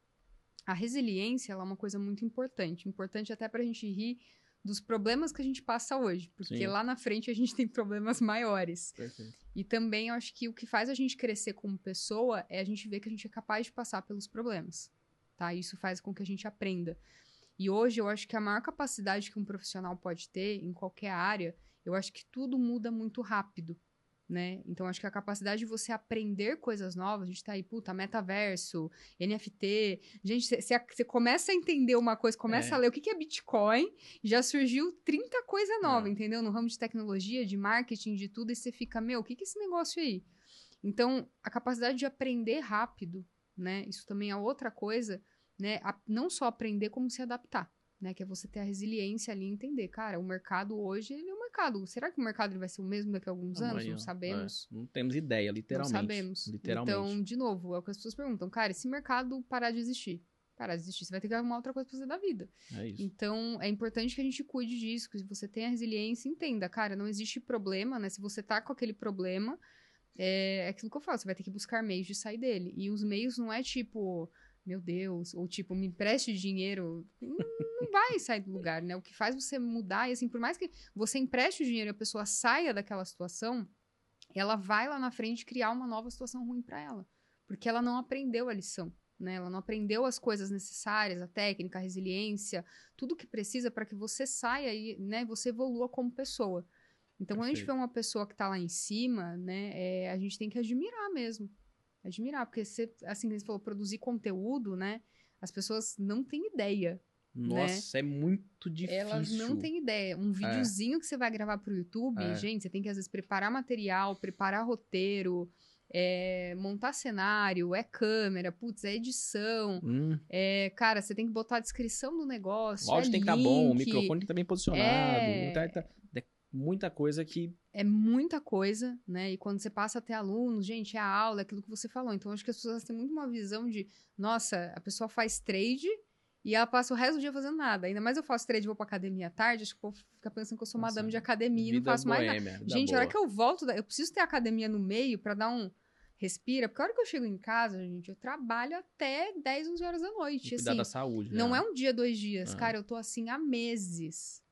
A resiliência ela é uma coisa muito importante, importante até pra gente rir dos problemas que a gente passa hoje, porque Sim. lá na frente a gente tem problemas maiores. Perfeito. E também eu acho que o que faz a gente crescer como pessoa é a gente ver que a gente é capaz de passar pelos problemas. tá? Isso faz com que a gente aprenda. E hoje eu acho que a maior capacidade que um profissional pode ter em qualquer área, eu acho que tudo muda muito rápido né? Então acho que a capacidade de você aprender coisas novas, a gente tá aí, puta, metaverso, NFT. Gente, você começa a entender uma coisa, começa É. a ler o que, que é Bitcoin, já surgiu 30 coisa nova, É. entendeu? No ramo de tecnologia, de marketing, de tudo, e você fica, meu, o que, que é esse negócio aí? Então, a capacidade de aprender rápido, né? Isso também é outra coisa, né? A- não só aprender, como se adaptar. Né, que é você ter a resiliência ali e entender, cara, o mercado hoje, ele mercado. Será que o mercado ele vai ser o mesmo daqui a alguns anos? Amanhã, Não sabemos. é, não temos ideia, literalmente. Não sabemos. Literalmente. Então, de novo, é o que as pessoas perguntam. Cara, e se o mercado parar de existir? Parar de existir, você vai ter que arrumar outra coisa pra fazer da vida. é isso. Então, é importante que a gente cuide disso, que você tenha resiliência entenda, cara, não existe problema, né? Se você tá com aquele problema, é, é aquilo que eu falo, você vai ter que buscar meios de sair dele. E os meios não é tipo, meu Deus, ou tipo, me empreste dinheiro. Não, não vai sair do lugar, né? O que faz você mudar, e assim, por mais que você empreste o dinheiro e a pessoa saia daquela situação, ela vai lá na frente criar uma nova situação ruim para ela. Porque ela não aprendeu a lição. Né? Ela não aprendeu as coisas necessárias, a técnica, a resiliência, tudo que precisa para que você saia e né, você evolua como pessoa. Então, quando a gente vê uma pessoa que está lá em cima, né, é, a gente tem que admirar mesmo. Admirar, porque você, assim, você falou, produzir conteúdo, né? As pessoas não têm ideia. Nossa, é muito difícil. né? Elas não têm ideia. Um videozinho que você vai gravar pro YouTube, É. gente, você tem que às vezes preparar material, preparar roteiro, é, montar cenário, é câmera, putz, é edição. Hum, É, cara, você tem que botar a descrição do o negócio. áudio é tem que estar bom, o link, microfone tem que estar bem posicionado. É. tá- é muita coisa que. É muita coisa, né? E quando você passa a ter alunos, gente, é a aula, é aquilo que você falou. Então, acho que as pessoas têm muito uma visão de, nossa, a pessoa faz trade e ela passa o resto do dia fazendo nada. Ainda mais eu faço trade e vou pra academia à tarde, acho que o povo fica pensando que eu sou Nossa, madame de academia e não faço mais nada. boêmia, Gente, a hora que eu volto, eu preciso ter a academia no meio pra dar um respira, porque a hora que eu chego em casa, gente, eu trabalho até 10, 11 horas da noite. E cuidar assim, da saúde. não né? é um dia, dois dias. Ah. Cara, eu tô assim há meses.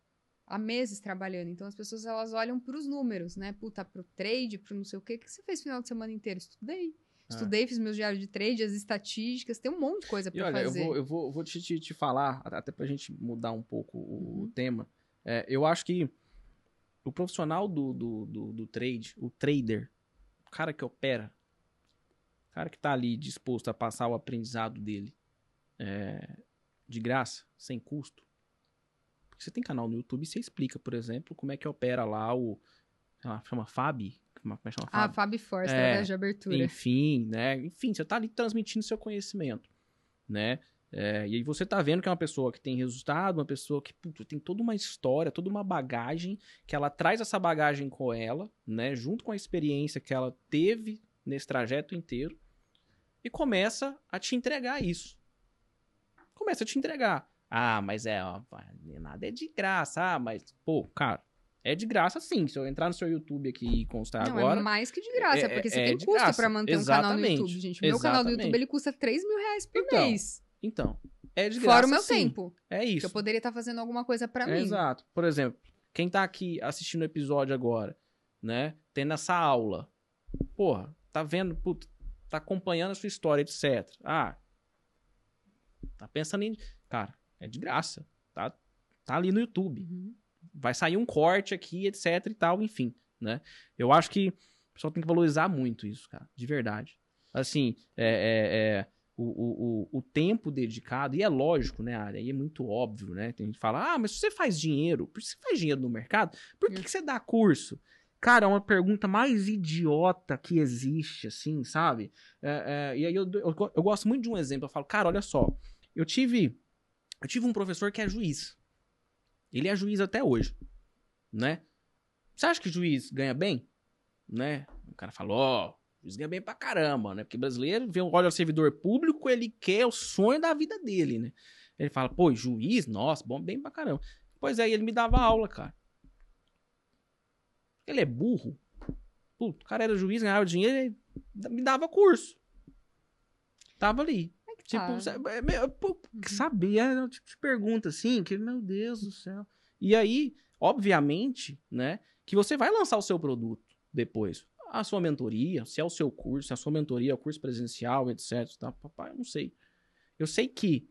Há meses trabalhando. Então as pessoas elas olham pros números, né? Puta, pro trade, pro não sei o quê. O que você fez final de semana inteiro? Estudei. Ah. Estudei, fiz meus diários de trade, as estatísticas, tem um monte de coisa pra olha, eu fazer. vou, eu vou, vou te, te, te falar, até pra gente mudar um pouco o, o Uhum. tema. É, eu acho que o profissional do, do, do, do trade, o trader, o cara que opera, o cara que tá ali disposto a passar o aprendizado dele é, de graça, sem custo. Porque você tem canal no YouTube e você explica, por exemplo, como é que opera lá o. lá, chama Fab? Como é que chama? Ah, Fab? Fabi Force, É, de abertura. Enfim, né? Enfim, você tá ali transmitindo seu conhecimento, né? É, e aí você tá vendo que é uma pessoa que tem resultado, uma pessoa que putz, tem toda uma história, toda uma bagagem, que ela traz essa bagagem com ela, né? Junto com a experiência que ela teve nesse trajeto inteiro, e começa a te entregar isso. Começa a te entregar. Ah, mas é, ó, nada é de graça. Ah, mas, pô, cara, é de graça sim. Se eu entrar no seu YouTube aqui e constar Não, agora. é mais que de graça, é- porque você é tem de custo graça. pra manter um canal no Exatamente. YouTube, gente. O meu canal do YouTube, Exatamente. ele custa 3 mil reais por Então, mês. Então, é de graça. Fora o meu sim. tempo. É Que isso. eu poderia estar fazendo alguma coisa pra É mim. Exato. Por exemplo, quem tá aqui assistindo o episódio agora, né? Tendo essa aula. Porra, tá vendo, puta, tá acompanhando a sua história, etc. Ah, tá pensando em. Cara, é de graça. Tá, tá ali no YouTube. Uhum. Vai sair um corte aqui, etc e tal, enfim, né? Eu acho que o pessoal tem que valorizar muito isso, cara, de verdade. Assim, é, é, é, o, o, o, tempo dedicado, e é lógico, né, área, e é muito óbvio, né? Tem gente que fala, ah, mas se você faz dinheiro, por que você faz dinheiro no mercado, por que, Hum. que você dá curso? Cara, é uma pergunta mais idiota que existe, assim, sabe? É, é, e aí eu, eu, eu gosto muito de um exemplo, eu falo, cara, olha só, eu tive, eu tive um professor que é juiz. Ele é juiz até hoje, né? Você acha que juiz ganha bem? Né? O cara falou, ó, juiz ganha bem pra caramba, né? Porque brasileiro vê, olha o servidor público, ele quer o sonho da vida dele, né? Ele fala, pô, juiz, nossa, bom, bem pra caramba. Pois é, ele me dava aula, cara. Ele é burro. Puto, o cara era juiz, ganhava dinheiro, me dava curso. Tava ali. É Tipo, sabe, é, meu, pô, Uhum. sabia, é o tipo de pergunta assim, que, meu Deus do céu. E aí, obviamente, né, que você vai lançar o seu produto depois. A sua mentoria, se é o seu curso, se é a sua mentoria, é o curso presencial, etc. Tá, papai, eu não sei. Eu sei que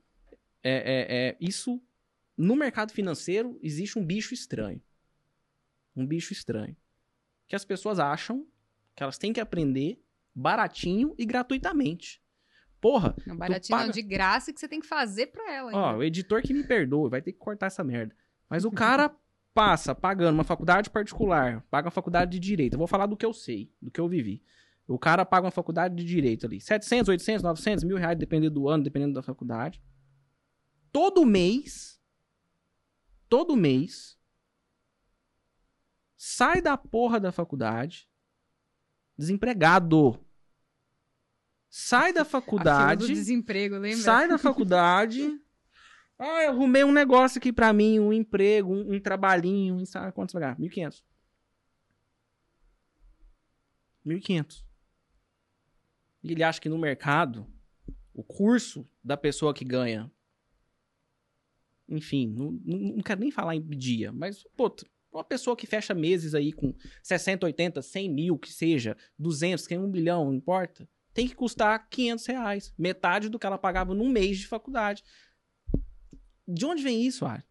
é, é, é, isso, no mercado financeiro, existe um bicho estranho. Um bicho estranho. Que as pessoas acham que elas têm que aprender baratinho e gratuitamente. Porra. Não, baratinho paga... não, de graça que você tem que fazer pra ela. Ó, o editor que me perdoa, vai ter que cortar essa merda. Mas o cara passa pagando uma faculdade particular, paga uma faculdade de direito. Eu vou falar do que eu sei, do que eu vivi. O cara paga uma faculdade de direito ali. 700, 800, 900, mil reais, dependendo do ano, dependendo da faculdade. Todo mês, todo mês, sai da porra da faculdade, desempregado. Sai da faculdade. Do desemprego, lembra? Sai da faculdade. ah, eu arrumei um negócio aqui pra mim, um emprego, um, um trabalhinho, um, sabe quanto você vai ganhar? 1.500. 1.500. E ele acha que no mercado, o curso da pessoa que ganha. Enfim, não, não, não quero nem falar em dia, mas, pô, uma pessoa que fecha meses aí com 60, 80, 100 mil, que seja, 200, que é um bilhão, não importa, tem que custar 500 reais. Metade do que ela pagava num mês de faculdade. De onde vem isso, Ari?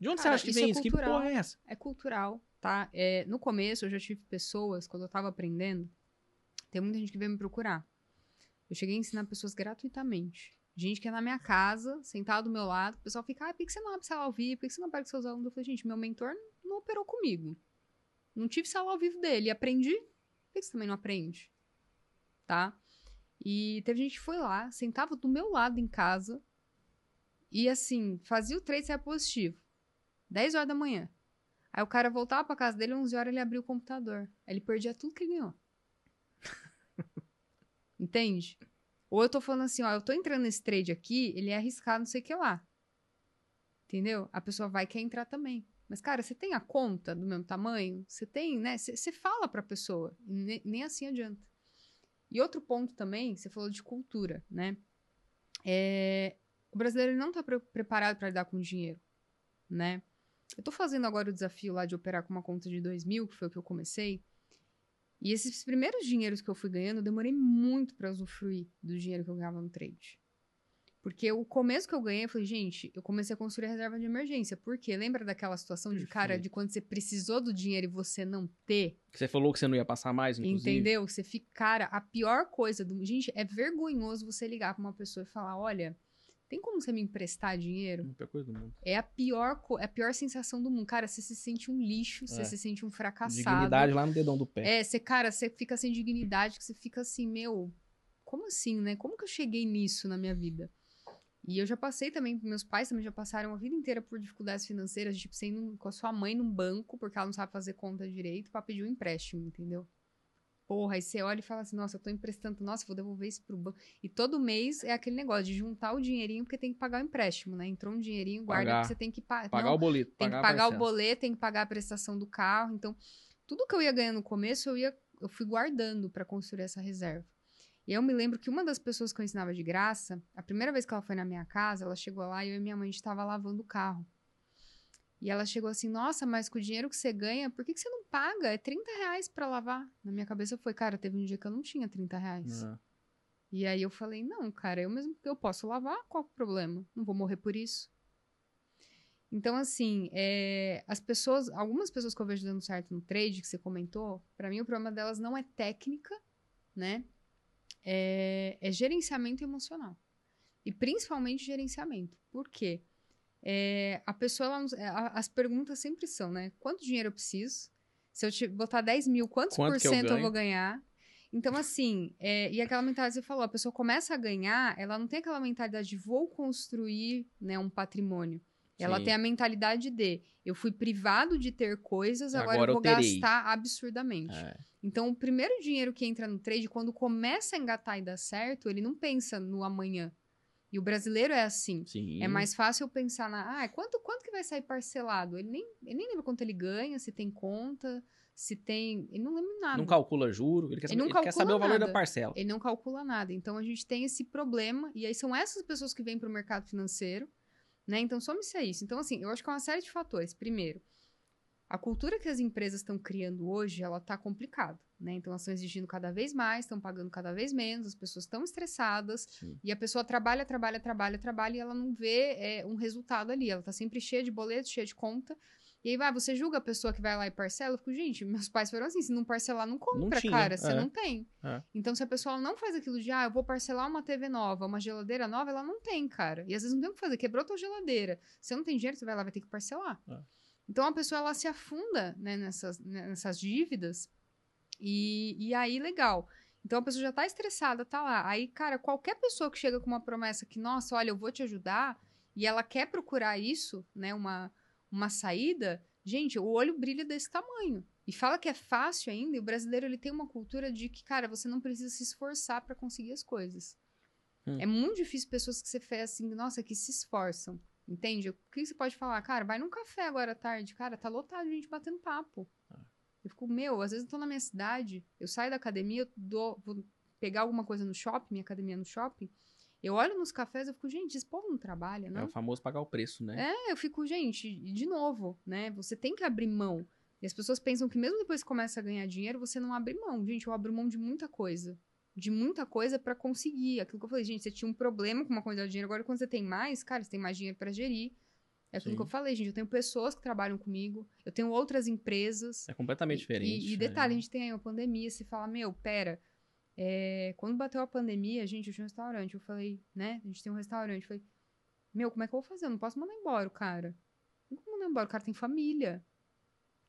De onde Cara, você acha que vem é isso? Cultural. Que porra é essa? É cultural, tá? É, no começo, eu já tive pessoas, quando eu tava aprendendo, tem muita gente que veio me procurar. Eu cheguei a ensinar pessoas gratuitamente. Gente que é na minha casa, sentado do meu lado, o pessoal fica, ah, por que você não abre sala ao vivo? Por que você não pega seus alunos? Eu falei, gente, meu mentor não operou comigo. Não tive sala ao vivo dele. Aprendi. Por que você também não aprende? Tá? E teve gente que foi lá, sentava do meu lado em casa e, assim, fazia o trade ser positivo. 10 horas da manhã. Aí o cara voltava pra casa dele, 11 horas ele abriu o computador. Aí ele perdia tudo que ele ganhou. Entende? Ou eu tô falando assim, ó, eu tô entrando nesse trade aqui, ele é arriscado, não sei o que lá. Entendeu? A pessoa vai querer entrar também. Mas, cara, você tem a conta do mesmo tamanho? Você tem, né? Você fala pra pessoa. Nem, nem assim adianta. E outro ponto também, você falou de cultura, né? É, o brasileiro não está pre preparado para lidar com dinheiro, né? Eu estou fazendo agora o desafio lá de operar com uma conta de 2 mil, que foi o que eu comecei. E esses primeiros dinheiros que eu fui ganhando, eu demorei muito para usufruir do dinheiro que eu ganhava no trade. Porque o começo que eu ganhei, eu falei, gente, eu comecei a construir a reserva de emergência. Por quê? Lembra daquela situação de cara de quando você precisou do dinheiro e você não ter? Que você falou que você não ia passar mais, inclusive. Entendeu? Você fica, cara, a pior coisa do. Gente, é vergonhoso você ligar pra uma pessoa e falar: olha, tem como você me emprestar dinheiro? É a pior coisa do mundo. É a pior, é a pior sensação do mundo. Cara, você se sente um lixo, você é. se sente um fracassado. Dignidade lá no dedão do pé. É, você, cara, você fica sem dignidade, que você fica assim, meu, como assim, né? Como que eu cheguei nisso na minha vida? E eu já passei também, meus pais também já passaram a vida inteira por dificuldades financeiras, tipo, sendo com a sua mãe num banco, porque ela não sabe fazer conta direito, para pedir um empréstimo, entendeu? Porra, aí você olha e fala assim, nossa, eu tô emprestando, nossa, vou devolver isso pro banco. E todo mês é aquele negócio de juntar o dinheirinho, porque tem que pagar o empréstimo, né? Entrou um dinheirinho, guarda pagar, que você tem que pa pagar. Não, o boleto. Tem que pagar o boleto, tem que pagar a prestação do carro. Então, tudo que eu ia ganhando no começo, eu ia, eu fui guardando para construir essa reserva. E eu me lembro que uma das pessoas que eu ensinava de graça, a primeira vez que ela foi na minha casa, ela chegou lá e eu e minha mãe estava lavando o carro. E ela chegou assim, nossa, mas com o dinheiro que você ganha, por que, que você não paga? É 30 reais pra lavar. Na minha cabeça foi, cara, teve um dia que eu não tinha 30 reais. Uhum. E aí eu falei, não, cara, eu mesmo eu posso lavar, qual o problema? Não vou morrer por isso. Então, assim, é, as pessoas, algumas pessoas que eu vejo dando certo no trade, que você comentou, para mim o problema delas não é técnica, né? É, é gerenciamento emocional. E principalmente gerenciamento. Por quê? É, a pessoa, ela, é, as perguntas sempre são, né? Quanto dinheiro eu preciso? Se eu te botar 10 mil, quantos Quanto por cento eu, eu, vou ganhar? Então, assim, é, e aquela mentalidade que você falou, a pessoa começa a ganhar, ela não tem aquela mentalidade de vou construir né, um patrimônio. Ela Sim. tem a mentalidade de eu fui privado de ter coisas, agora, agora eu vou eu gastar absurdamente. É. Então, o primeiro dinheiro que entra no trade, quando começa a engatar e dar certo, ele não pensa no amanhã. E o brasileiro é assim. Sim. É mais fácil pensar na. Ah, quanto, quanto que vai sair parcelado? Ele nem, ele nem lembra quanto ele ganha, se tem conta, se tem. Ele não lembra nada. Não calcula juro, ele quer, ele saber, ele quer saber o valor da parcela. Ele não calcula nada. Então a gente tem esse problema, e aí são essas pessoas que vêm para o mercado financeiro, né? Então some-se a isso. Então, assim, eu acho que é uma série de fatores. Primeiro, a cultura que as empresas estão criando hoje, ela tá complicada, Né? Então, elas estão exigindo cada vez mais, estão pagando cada vez menos, as pessoas estão estressadas, Sim. e a pessoa trabalha, trabalha, trabalha, trabalha, e ela não vê é, um resultado ali. Ela tá sempre cheia de boletos, cheia de conta. E aí, vai, você julga a pessoa que vai lá e parcela? Eu fico, gente, meus pais foram assim: se não parcelar, não compra, tinha, cara. Você é. não tem. É. Então, se a pessoa não faz aquilo de, ah, eu vou parcelar uma TV nova, uma geladeira nova, ela não tem, cara. E às vezes não tem o que fazer, quebrou tua geladeira. Você não tem dinheiro, você vai lá, vai ter que parcelar. É. Então, a pessoa, ela se afunda né, nessas, nessas dívidas. E, e aí, legal. Então, a pessoa já tá estressada, tá lá. Aí, cara, qualquer pessoa que chega com uma promessa que, nossa, olha, eu vou te ajudar, e ela quer procurar isso, né, uma, uma saída, gente, o olho brilha desse tamanho. E fala que é fácil ainda, e o brasileiro ele tem uma cultura de que, cara, você não precisa se esforçar para conseguir as coisas. Hum. É muito difícil pessoas que você fez assim, nossa, que se esforçam. Entende? O que você pode falar? Cara, vai num café agora à tarde. Cara, tá lotado de gente batendo papo. Eu fico, meu, às vezes eu tô na minha cidade, eu saio da academia, eu dou, vou pegar alguma coisa no shopping, minha academia no shopping. Eu olho nos cafés, eu fico, gente, esse povo não trabalha, É não? o famoso pagar o preço, né? É, eu fico, gente, de novo, né? Você tem que abrir mão. E as pessoas pensam que mesmo depois que começa a ganhar dinheiro, você não abre mão. Gente, eu abro mão de muita coisa. De muita coisa pra conseguir. Aquilo que eu falei, gente, você tinha um problema com uma quantidade de dinheiro, agora quando você tem mais, cara, você tem mais dinheiro pra gerir. É aquilo Sim. que eu falei, gente. Eu tenho pessoas que trabalham comigo, eu tenho outras empresas. É completamente E- diferente. E, e né? detalhe, a gente tem aí uma pandemia, você fala, meu, pera. É, quando bateu a pandemia, gente, eu tinha um restaurante. Eu falei, né? A gente tem um restaurante. Eu falei, meu, como é que eu vou fazer? Eu não posso mandar embora o cara. Não mandar embora, o cara tem família.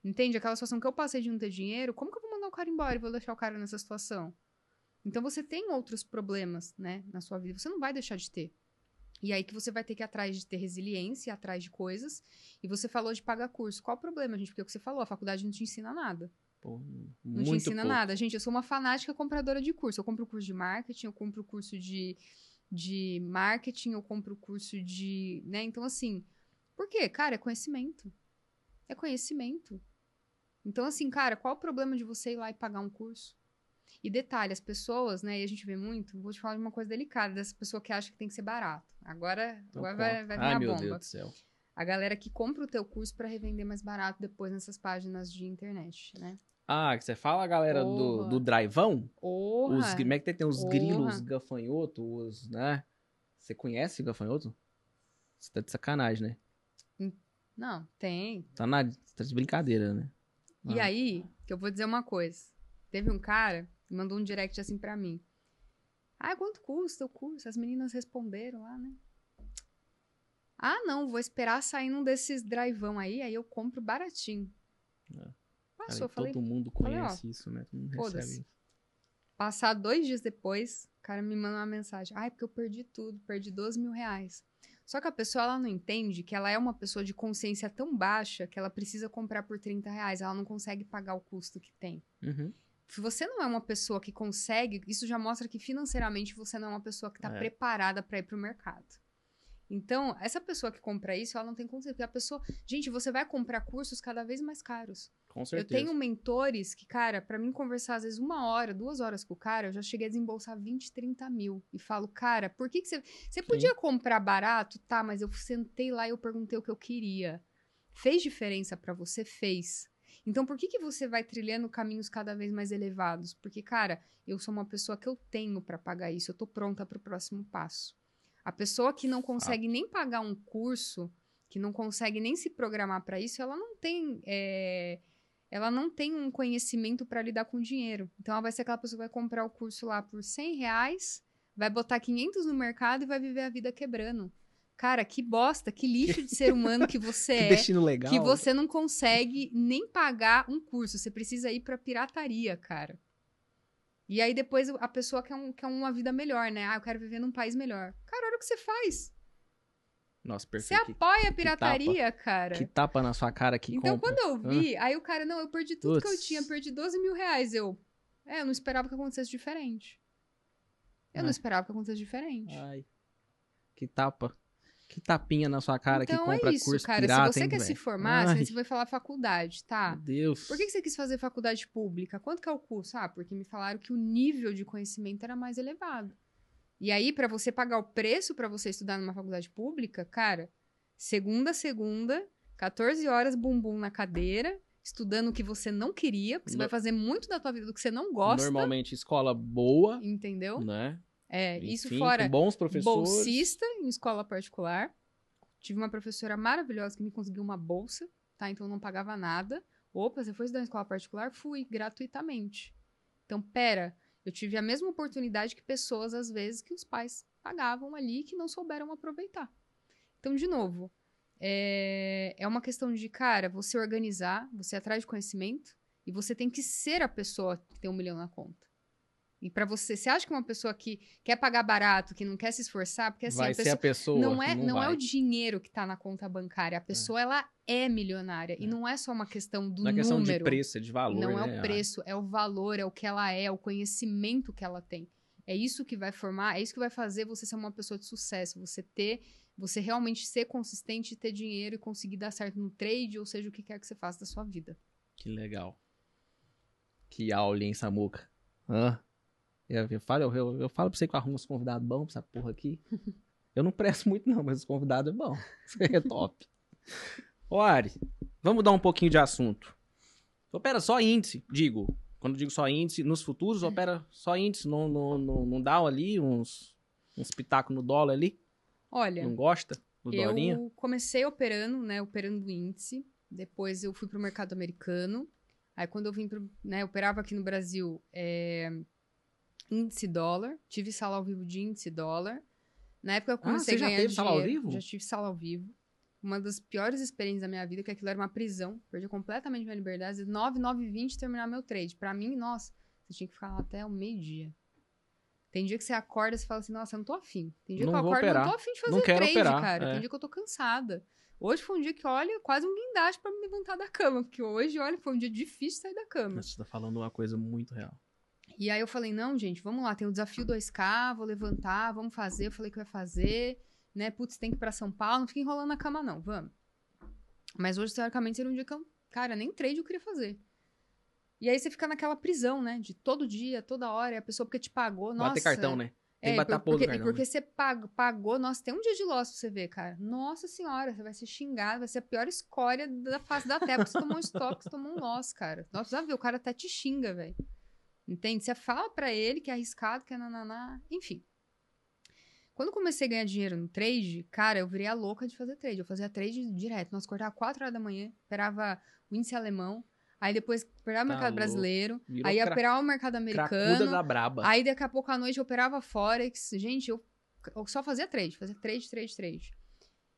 Entende? Aquela situação que eu passei de não ter dinheiro, como que eu vou mandar o cara embora e vou deixar o cara nessa situação? Então você tem outros problemas, né, na sua vida. Você não vai deixar de ter. E aí que você vai ter que ir atrás de ter resiliência, atrás de coisas. E você falou de pagar curso. Qual o problema, gente? Porque é o que você falou, a faculdade não te ensina nada. Pô, Não te ensina pouco. nada. Gente, eu sou uma fanática compradora de curso. Eu compro curso de marketing, eu compro curso de, de marketing, eu compro curso de. né? Então, assim, por quê? Cara, é conhecimento. É conhecimento. Então, assim, cara, qual o problema de você ir lá e pagar um curso? E detalhe, as pessoas, né, e a gente vê muito, vou te falar de uma coisa delicada, dessa pessoa que acha que tem que ser barato. Agora, Então agora vai, vai vir Ai, a bomba. Deus do céu. A galera que compra o teu curso para revender mais barato depois nessas páginas de internet, né? Ah, que você fala, galera, do, do drivão? Porra! Os, como é que tem, tem os grilos gafanhotos, os, né? Você conhece gafanhoto? Você tá de sacanagem, né? Não, tem. Tá, na, tá de brincadeira, né? E Ah. aí, que eu vou dizer uma coisa. Teve um cara que mandou um direct assim pra mim. Ah, quanto custa o curso? As meninas responderam lá, né? Ah, não, vou esperar sair num desses drivão aí, aí eu compro baratinho. É. Cara, Passou, falei, todo mundo falei, ó, conhece isso, né? Todo mundo recebe. Passar dois dias depois, o cara me manda uma mensagem. Ai, porque eu perdi tudo, perdi 12 mil reais. Só que a pessoa, ela não entende que ela é uma pessoa de consciência tão baixa que ela precisa comprar por 30 reais. Ela não consegue pagar o custo que tem. Uhum. Se você não é uma pessoa que consegue, isso já mostra que financeiramente você não é uma pessoa que está É. preparada para ir para o mercado. Então, essa pessoa que compra isso, ela não tem consciência. Porque a pessoa. Gente, você vai comprar cursos cada vez mais caros. Com certeza. Eu tenho mentores que, cara, pra mim conversar às vezes uma hora, duas horas com o cara, eu já cheguei a desembolsar 20, 30 mil. E falo, cara, por que, que você. Você podia comprar barato? Tá, mas eu sentei lá e eu perguntei o que eu queria. Fez diferença pra você? Fez. Então, por que, que você vai trilhando caminhos cada vez mais elevados? Porque, cara, eu sou uma pessoa que eu tenho pra pagar isso, eu tô pronta pro próximo passo. A pessoa que não consegue nem pagar um curso, que não consegue nem se programar pra isso, ela não tem. é, ela não tem um conhecimento para lidar com dinheiro. Então, ela vai ser aquela pessoa que vai comprar o curso lá por 100 reais, vai botar 500 no mercado e vai viver a vida quebrando. Cara, que bosta, que lixo de ser humano que você Que é. destino legal. Que você não consegue nem pagar um curso. Você precisa ir pra pirataria, cara. E aí depois a pessoa quer, um, quer uma vida melhor, né? Ah, eu quero viver num país melhor. Cara, olha o que você faz. Nossa, Você perfeito. apoia a pirataria, cara. Que tapa na sua cara que Então, compra. quando eu vi, aí o cara, não, eu perdi tudo que eu tinha, perdi 12 mil reais. Eu, é, eu não esperava que acontecesse diferente. Eu não É. esperava que acontecesse diferente. Ai. Que tapa. Que tapinha na sua cara então que compra é isso, curso cara. pirata, se você hein, quer se velho? formar, Ai, você vai falar faculdade, tá? Meu Deus. Por que, você quis fazer faculdade pública? Quanto que é o curso? Ah, porque me falaram que o nível de conhecimento era mais elevado. E aí, pra você pagar o preço pra você estudar numa faculdade pública, cara, segunda a segunda, 14 horas bumbum na cadeira, estudando o que você não queria, porque você No- vai fazer muito da tua vida do que você não gosta, Normalmente escola boa, entendeu? né? É, isso Enfim, fora com bons professores. bolsista em escola particular. Tive uma professora maravilhosa que me conseguiu uma bolsa, tá? Então eu não pagava nada. Opa, você foi estudar em escola particular? Fui, gratuitamente. Então, pera, eu tive a mesma oportunidade que pessoas, às vezes, que os pais pagavam ali e que não souberam aproveitar. Então, de novo, é, é uma questão de, cara, você organizar, você atrás de conhecimento e você tem que ser a pessoa que tem um milhão na conta. E pra você, você acha que uma pessoa que quer pagar barato, que não quer se esforçar, porque assim, vai a ser pessoa, a pessoa. não é, que não, é o dinheiro que tá na conta bancária, a pessoa ela é milionária e É. não é só uma questão do Não é questão número. de preço, é de valor. não é né? o preço, é o valor, é o que ela é, é o conhecimento que ela tem. É isso que vai formar, é isso que vai fazer você ser uma pessoa de sucesso, você ter, você realmente ser consistente, ter dinheiro e conseguir dar certo no trade, ou seja, o que quer que você faça da sua vida. Que legal. Que aula, hein, Samuca? Hã? Eu, eu, falo, eu, eu, eu falo pra você que eu arrumo uns convidados bons pra essa porra aqui. Eu não presto muito, não, mas os convidados é bom. Isso é top. Ô, Ari, vamos mudar um pouquinho de assunto. Opera só índice, digo. Quando digo só índice, nos futuros opera só índice, não, não, não, não dá ali uns, uns pitacos no dólar ali? Olha, Não gosta do dólarinha? Eu comecei operando, né, operando índice. Depois eu fui pro mercado americano. Aí quando eu vim pro, né, operava aqui no Brasil, é, índice dólar. Tive sala ao vivo de índice dólar. Na época eu comecei Ah, você já a ganhar teve sala ao dinheiro. vivo? Já tive sala ao vivo. Uma das piores experiências da minha vida, que aquilo era uma prisão. Perdi completamente minha liberdade. 9, 9 e 20 terminar meu trade. Pra mim, nossa, você tinha que ficar lá até o meio-dia. Tem dia que você acorda e você fala assim, nossa, eu não tô afim. Tem dia Não que eu acordo e não operar. tô afim de fazer Não quero trade, operar, cara. é. Tem dia que eu tô cansada. Hoje foi um dia que, olha, quase um guindaste pra me levantar da cama. Porque hoje, olha, foi um dia difícil sair da cama. Você tá falando uma coisa muito real. E aí eu falei, não, gente, vamos lá, tem o desafio 2K, vou levantar, vamos fazer. Eu falei que eu ia fazer, né? Putz, tem que ir pra São Paulo, não fica enrolando na cama, não, vamos. Mas hoje, teoricamente, seria um dia que eu, cara, nem trade eu queria fazer. E aí você fica naquela prisão, né? De todo dia, toda hora, e a pessoa porque te pagou, nossa... Bater cartão, né? Tem É, que bater por- porque, cartão. porque né? você pagou, pagou, nossa, tem um dia de loss pra você ver, cara. Nossa senhora, você vai ser xingado, vai ser a pior escória da face da terra, porque você tomou um stop, você tomou um loss, cara. Nossa, já viu, o cara até te xinga, velho. Entende? Você fala pra ele que é arriscado, que é nananá, enfim. Quando eu comecei a ganhar dinheiro no trade, cara, eu virei a louca de fazer trade. Eu fazia trade direto. Nós acordava 4 horas da manhã, esperava o índice alemão, aí depois operava o Tá mercado louco. brasileiro, Virou aí cra- operava o mercado americano, da braba. Aí daqui a pouco à noite eu operava Forex. Gente, eu, eu só fazia trade, fazia trade, trade, trade.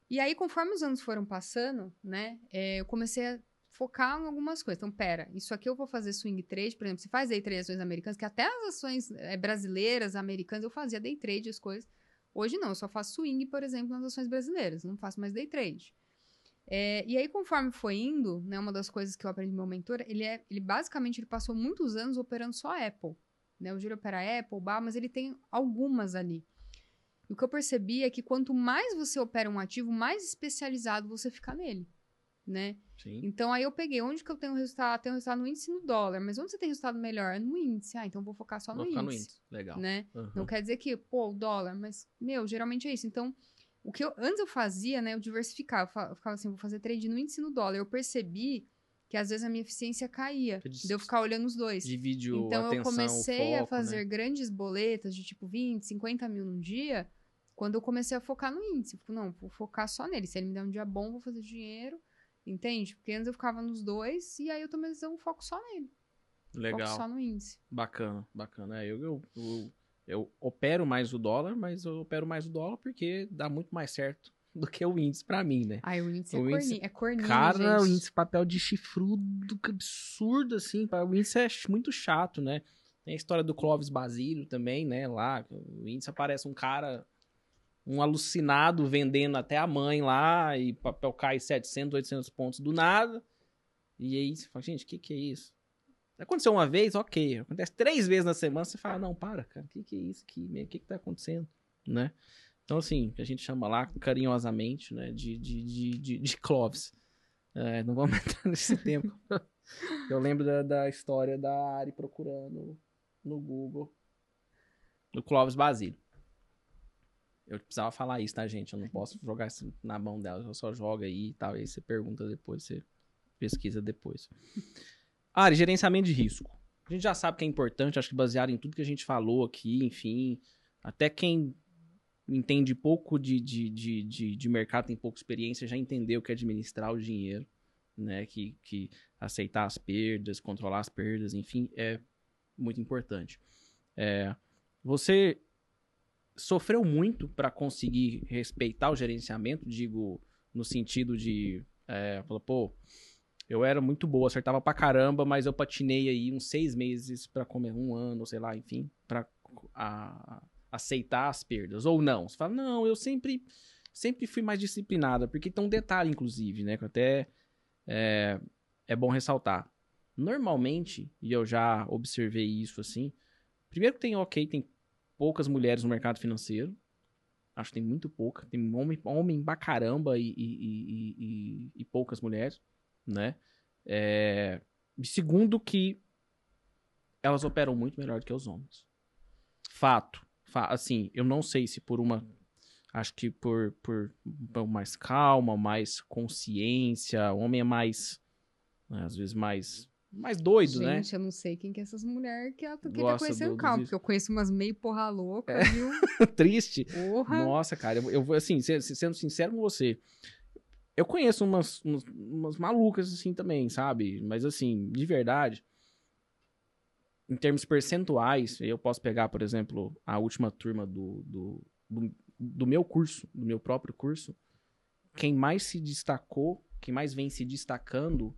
E aí, conforme os anos foram passando, né, é, eu comecei a focar em algumas coisas. Então, pera, isso aqui eu vou fazer swing trade, por exemplo, se faz day trade ações americanas, que até as ações é, brasileiras, americanas, eu fazia day trade, as coisas. Hoje não, eu só faço swing, por exemplo, nas ações brasileiras, não faço mais day trade. É, e aí, conforme foi indo, né, uma das coisas que eu aprendi do meu mentor, ele é, ele basicamente ele passou muitos anos operando só Apple. Né? O Giro opera Apple, Bar, mas ele tem algumas ali. E o que eu percebi é que quanto mais você opera um ativo, mais especializado você fica nele, né? Sim. Então aí eu peguei onde que eu tenho resultado, tenho resultado no índice no dólar, mas onde você tem resultado melhor? No índice. Ah, então eu vou focar só Vou no índice, no índice. Legal. né? Uhum. Não quer dizer que, pô, o dólar, mas, meu, geralmente é isso. Então, o que eu, antes eu fazia, né, eu diversificava, eu eu ficava assim, vou fazer trade no índice no dólar. Eu percebi que às vezes a minha eficiência caía, de eu ficar olhando os dois. Divide o Então eu atenção, o comecei a foco, fazer né? grandes boletas de tipo 20, 50 mil num dia, quando eu comecei a focar no índice. Eu fico, não, vou focar só nele. Se ele me der um dia bom, vou fazer dinheiro. Entende? Porque antes eu ficava nos dois e aí eu tomei a decisão, foco só nele. Legal. Foco só no índice. Bacana, bacana. É, eu, eu, eu, eu opero mais o dólar, mas eu opero mais o dólar porque dá muito mais certo do que o índice pra mim, né? Aí o índice, O é, índice- corni, é corninho, Cara, o gente. índice papel de chifrudo, que absurdo, assim. O índice é muito chato, né? Tem a história do Clóvis Basílio também, né? Lá, o índice aparece um cara, um alucinado vendendo até a mãe lá, e papel cai 700, 800 pontos do nada. E aí você fala, gente, o que que é isso? Aconteceu uma vez, ok. Acontece três vezes na semana, você fala, não, para, cara, o que que é isso? O que que tá acontecendo? Né? Então, assim, que a gente chama lá carinhosamente, né, de, de, de, de, de Clóvis. É, não vamos entrar nesse tempo. Eu lembro da, da história da Ari procurando no Google no Clóvis Basílio. Eu precisava falar isso, tá, gente? Eu não posso jogar isso na mão dela. Eu só jogo aí e tal. Aí você pergunta depois, você pesquisa depois. Ari, gerenciamento de risco. A gente já sabe que é importante, acho que baseado em tudo que a gente falou aqui, enfim. Até quem entende pouco de, de, de, de, de mercado, tem pouca experiência, já entendeu que é administrar o dinheiro, né? Que, que aceitar as perdas, controlar as perdas, enfim, é muito importante. É, você sofreu muito para conseguir respeitar o gerenciamento, digo, no sentido de, é, falou, pô, eu era muito boa, acertava pra caramba, mas eu patinei aí uns seis meses para comer um ano, sei lá, enfim, para aceitar as perdas. Ou não. Você fala, não, eu sempre, sempre fui mais disciplinada, porque tem um detalhe, inclusive, né, que até é, é bom ressaltar. Normalmente, e eu já observei isso assim, primeiro que tem, ok, tem poucas mulheres no mercado financeiro. Acho que tem muito pouca. Tem homem, homem pra caramba e, e, e, e poucas mulheres, né? É... Segundo que elas operam muito melhor do que os homens. Fato. Fa assim, eu não sei se por uma... Acho que por, por, mais calma, mais consciência. O homem é mais... Né, às vezes mais mais doido, Gente, né? Gente, eu não sei quem que é essas mulheres que, que tá conhecendo calma, porque eu conheço umas meio porra louca, é. viu? Triste. Porra. Nossa, cara, eu, eu assim, sendo sincero com você, eu conheço umas, umas, umas, malucas assim também, sabe? Mas assim, de verdade, em termos percentuais, eu posso pegar, por exemplo, a última turma do, do, do, do meu curso, do meu próprio curso, quem mais se destacou, quem mais vem se destacando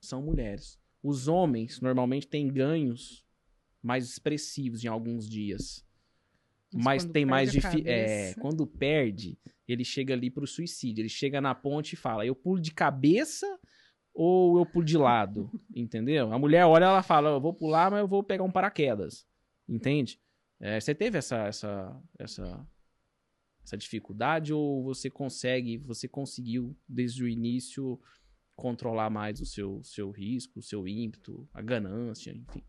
são mulheres. Os homens normalmente têm ganhos mais expressivos em alguns dias. Mas, mas tem mais difícil. É, quando perde, ele chega ali pro suicídio. Ele chega na ponte e fala: eu pulo de cabeça ou eu pulo de lado? Entendeu? A mulher olha ela fala: eu vou pular, mas eu vou pegar um paraquedas. Entende? É, você teve essa, essa, essa, essa dificuldade ou você consegue, você conseguiu desde o início controlar mais o seu, seu risco, o seu ímpeto, a ganância, enfim?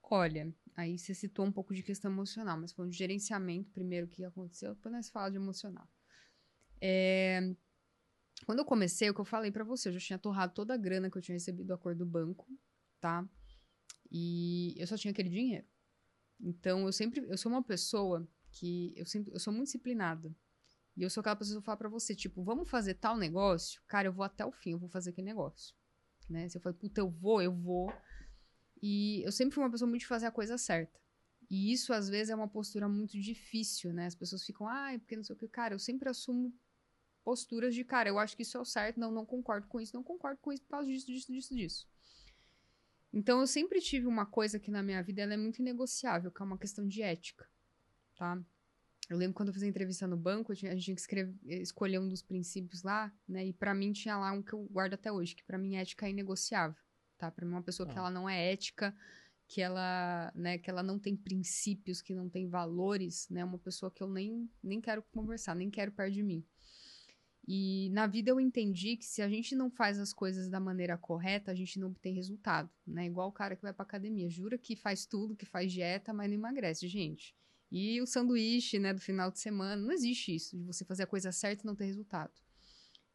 Olha, aí você citou um pouco de questão emocional, mas foi um gerenciamento primeiro que aconteceu, depois nós falamos de emocional. É... Quando eu comecei, o que eu falei para você, eu já tinha torrado toda a grana que eu tinha recebido do acordo do banco, tá? E eu só tinha aquele dinheiro. Então, eu sempre, eu sou uma pessoa que eu sempre, eu sou muito disciplinada. E eu sou aquela pessoa que fala pra você, tipo, vamos fazer tal negócio? Cara, eu vou até o fim, eu vou fazer aquele negócio. Né? Se eu falo, puta, eu vou, eu vou. E eu sempre fui uma pessoa muito de fazer a coisa certa. E isso, às vezes, é uma postura muito difícil, né? As pessoas ficam, ai, ah, porque não sei o que. Cara, eu sempre assumo posturas de, cara, eu acho que isso é o certo, não, não concordo com isso, não concordo com isso por causa disso, disso, disso, disso. Então, eu sempre tive uma coisa que na minha vida ela é muito inegociável, que é uma questão de ética, tá? Eu lembro quando eu fiz a entrevista no banco, a gente tinha que escrever, escolher um dos princípios lá, né? E para mim tinha lá um que eu guardo até hoje, que para mim ética é inegociável, tá? Para mim uma pessoa ah. que ela não é ética, que ela, né, que ela não tem princípios, que não tem valores, né? Uma pessoa que eu nem nem quero conversar, nem quero perto de mim. E na vida eu entendi que se a gente não faz as coisas da maneira correta, a gente não obtém resultado, né? Igual o cara que vai pra academia, jura que faz tudo, que faz dieta, mas não emagrece, gente. E o sanduíche, né, do final de semana, não existe isso, de você fazer a coisa certa e não ter resultado.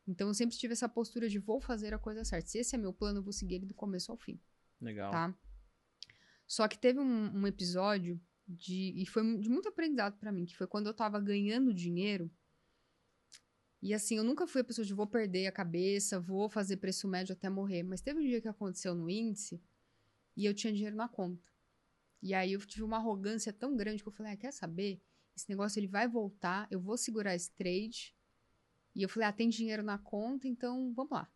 Então eu sempre tive essa postura de vou fazer a coisa certa. Se esse é meu plano, eu vou seguir ele do começo ao fim. Legal. Tá? Só que teve um, um episódio de. E foi de muito aprendizado para mim, que foi quando eu tava ganhando dinheiro. E assim, eu nunca fui a pessoa de vou perder a cabeça, vou fazer preço médio até morrer. Mas teve um dia que aconteceu no índice e eu tinha dinheiro na conta. E aí eu tive uma arrogância tão grande que eu falei, ah, quer saber? Esse negócio ele vai voltar, eu vou segurar esse trade. E eu falei, ah, tem dinheiro na conta, então vamos lá.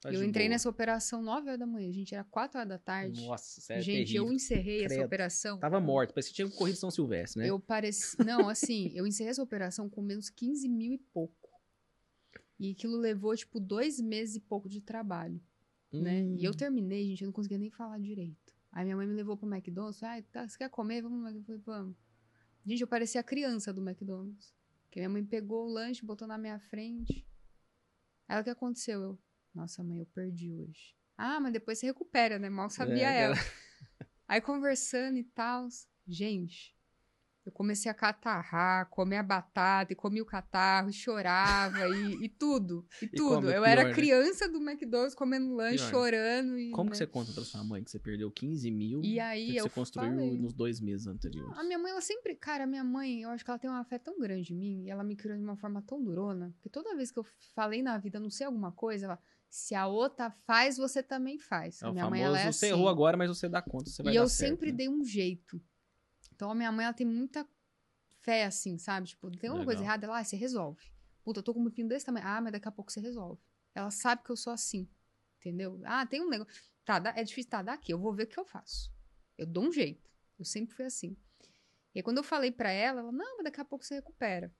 Tá eu entrei boa. nessa operação 9 horas da manhã, gente, era 4 horas da tarde. Nossa, sério, Gente, terrível. eu encerrei Credo. essa operação. Tava morto, parecia que tinha corrido São Silvestre, né? Eu pareci. Não, assim, eu encerrei essa operação com menos 15 mil e pouco. E aquilo levou, tipo, dois meses e pouco de trabalho. Hum. Né? E eu hum. terminei, gente, eu não conseguia nem falar direito. Aí minha mãe me levou pro McDonald's. Ah, tá, você quer comer? Vamos no McDonald's. Vamos. Gente, eu parecia a criança do McDonald's. Que minha mãe pegou o lanche, botou na minha frente. Aí o que aconteceu? Eu, nossa, mãe, eu perdi hoje. Ah, mas depois você recupera, né? Mal sabia é, ela. Aí conversando e tal. Gente, eu comecei a catarrar, comer a batata, e comia o catarro, e chorava, e, e tudo. E, E tudo. come Eu pior, era né? criança do McDonald's comendo lanche, Pior. chorando. E, Como né? que você conta pra sua mãe que você perdeu 15 mil E aí que você construiu falei. nos dois meses anteriores? A minha mãe, ela sempre. Cara, a minha mãe, eu acho que ela tem uma fé tão grande em mim e ela me criou de uma forma tão durona que toda vez que eu falei na vida, não sei alguma coisa, ela. Se a outra faz, você também faz. É minha mãe, ela é você assim. errou agora, mas você dá conta, você vai e eu certo, sempre né? dei um jeito. Então a minha mãe, ela tem muita fé, assim, sabe? Tipo, tem uma coisa Legal. errada, ela, ah, você resolve. Puta, eu tô com um pepino desse tamanho. Ah, mas daqui a pouco você resolve. Ela sabe que eu sou assim. Entendeu? Ah, tem um negócio. Tá, é difícil, tá, daqui. Eu vou ver o que eu faço. Eu dou um jeito. Eu sempre fui assim. E aí, quando eu falei pra ela, ela, não, mas daqui a pouco você recupera.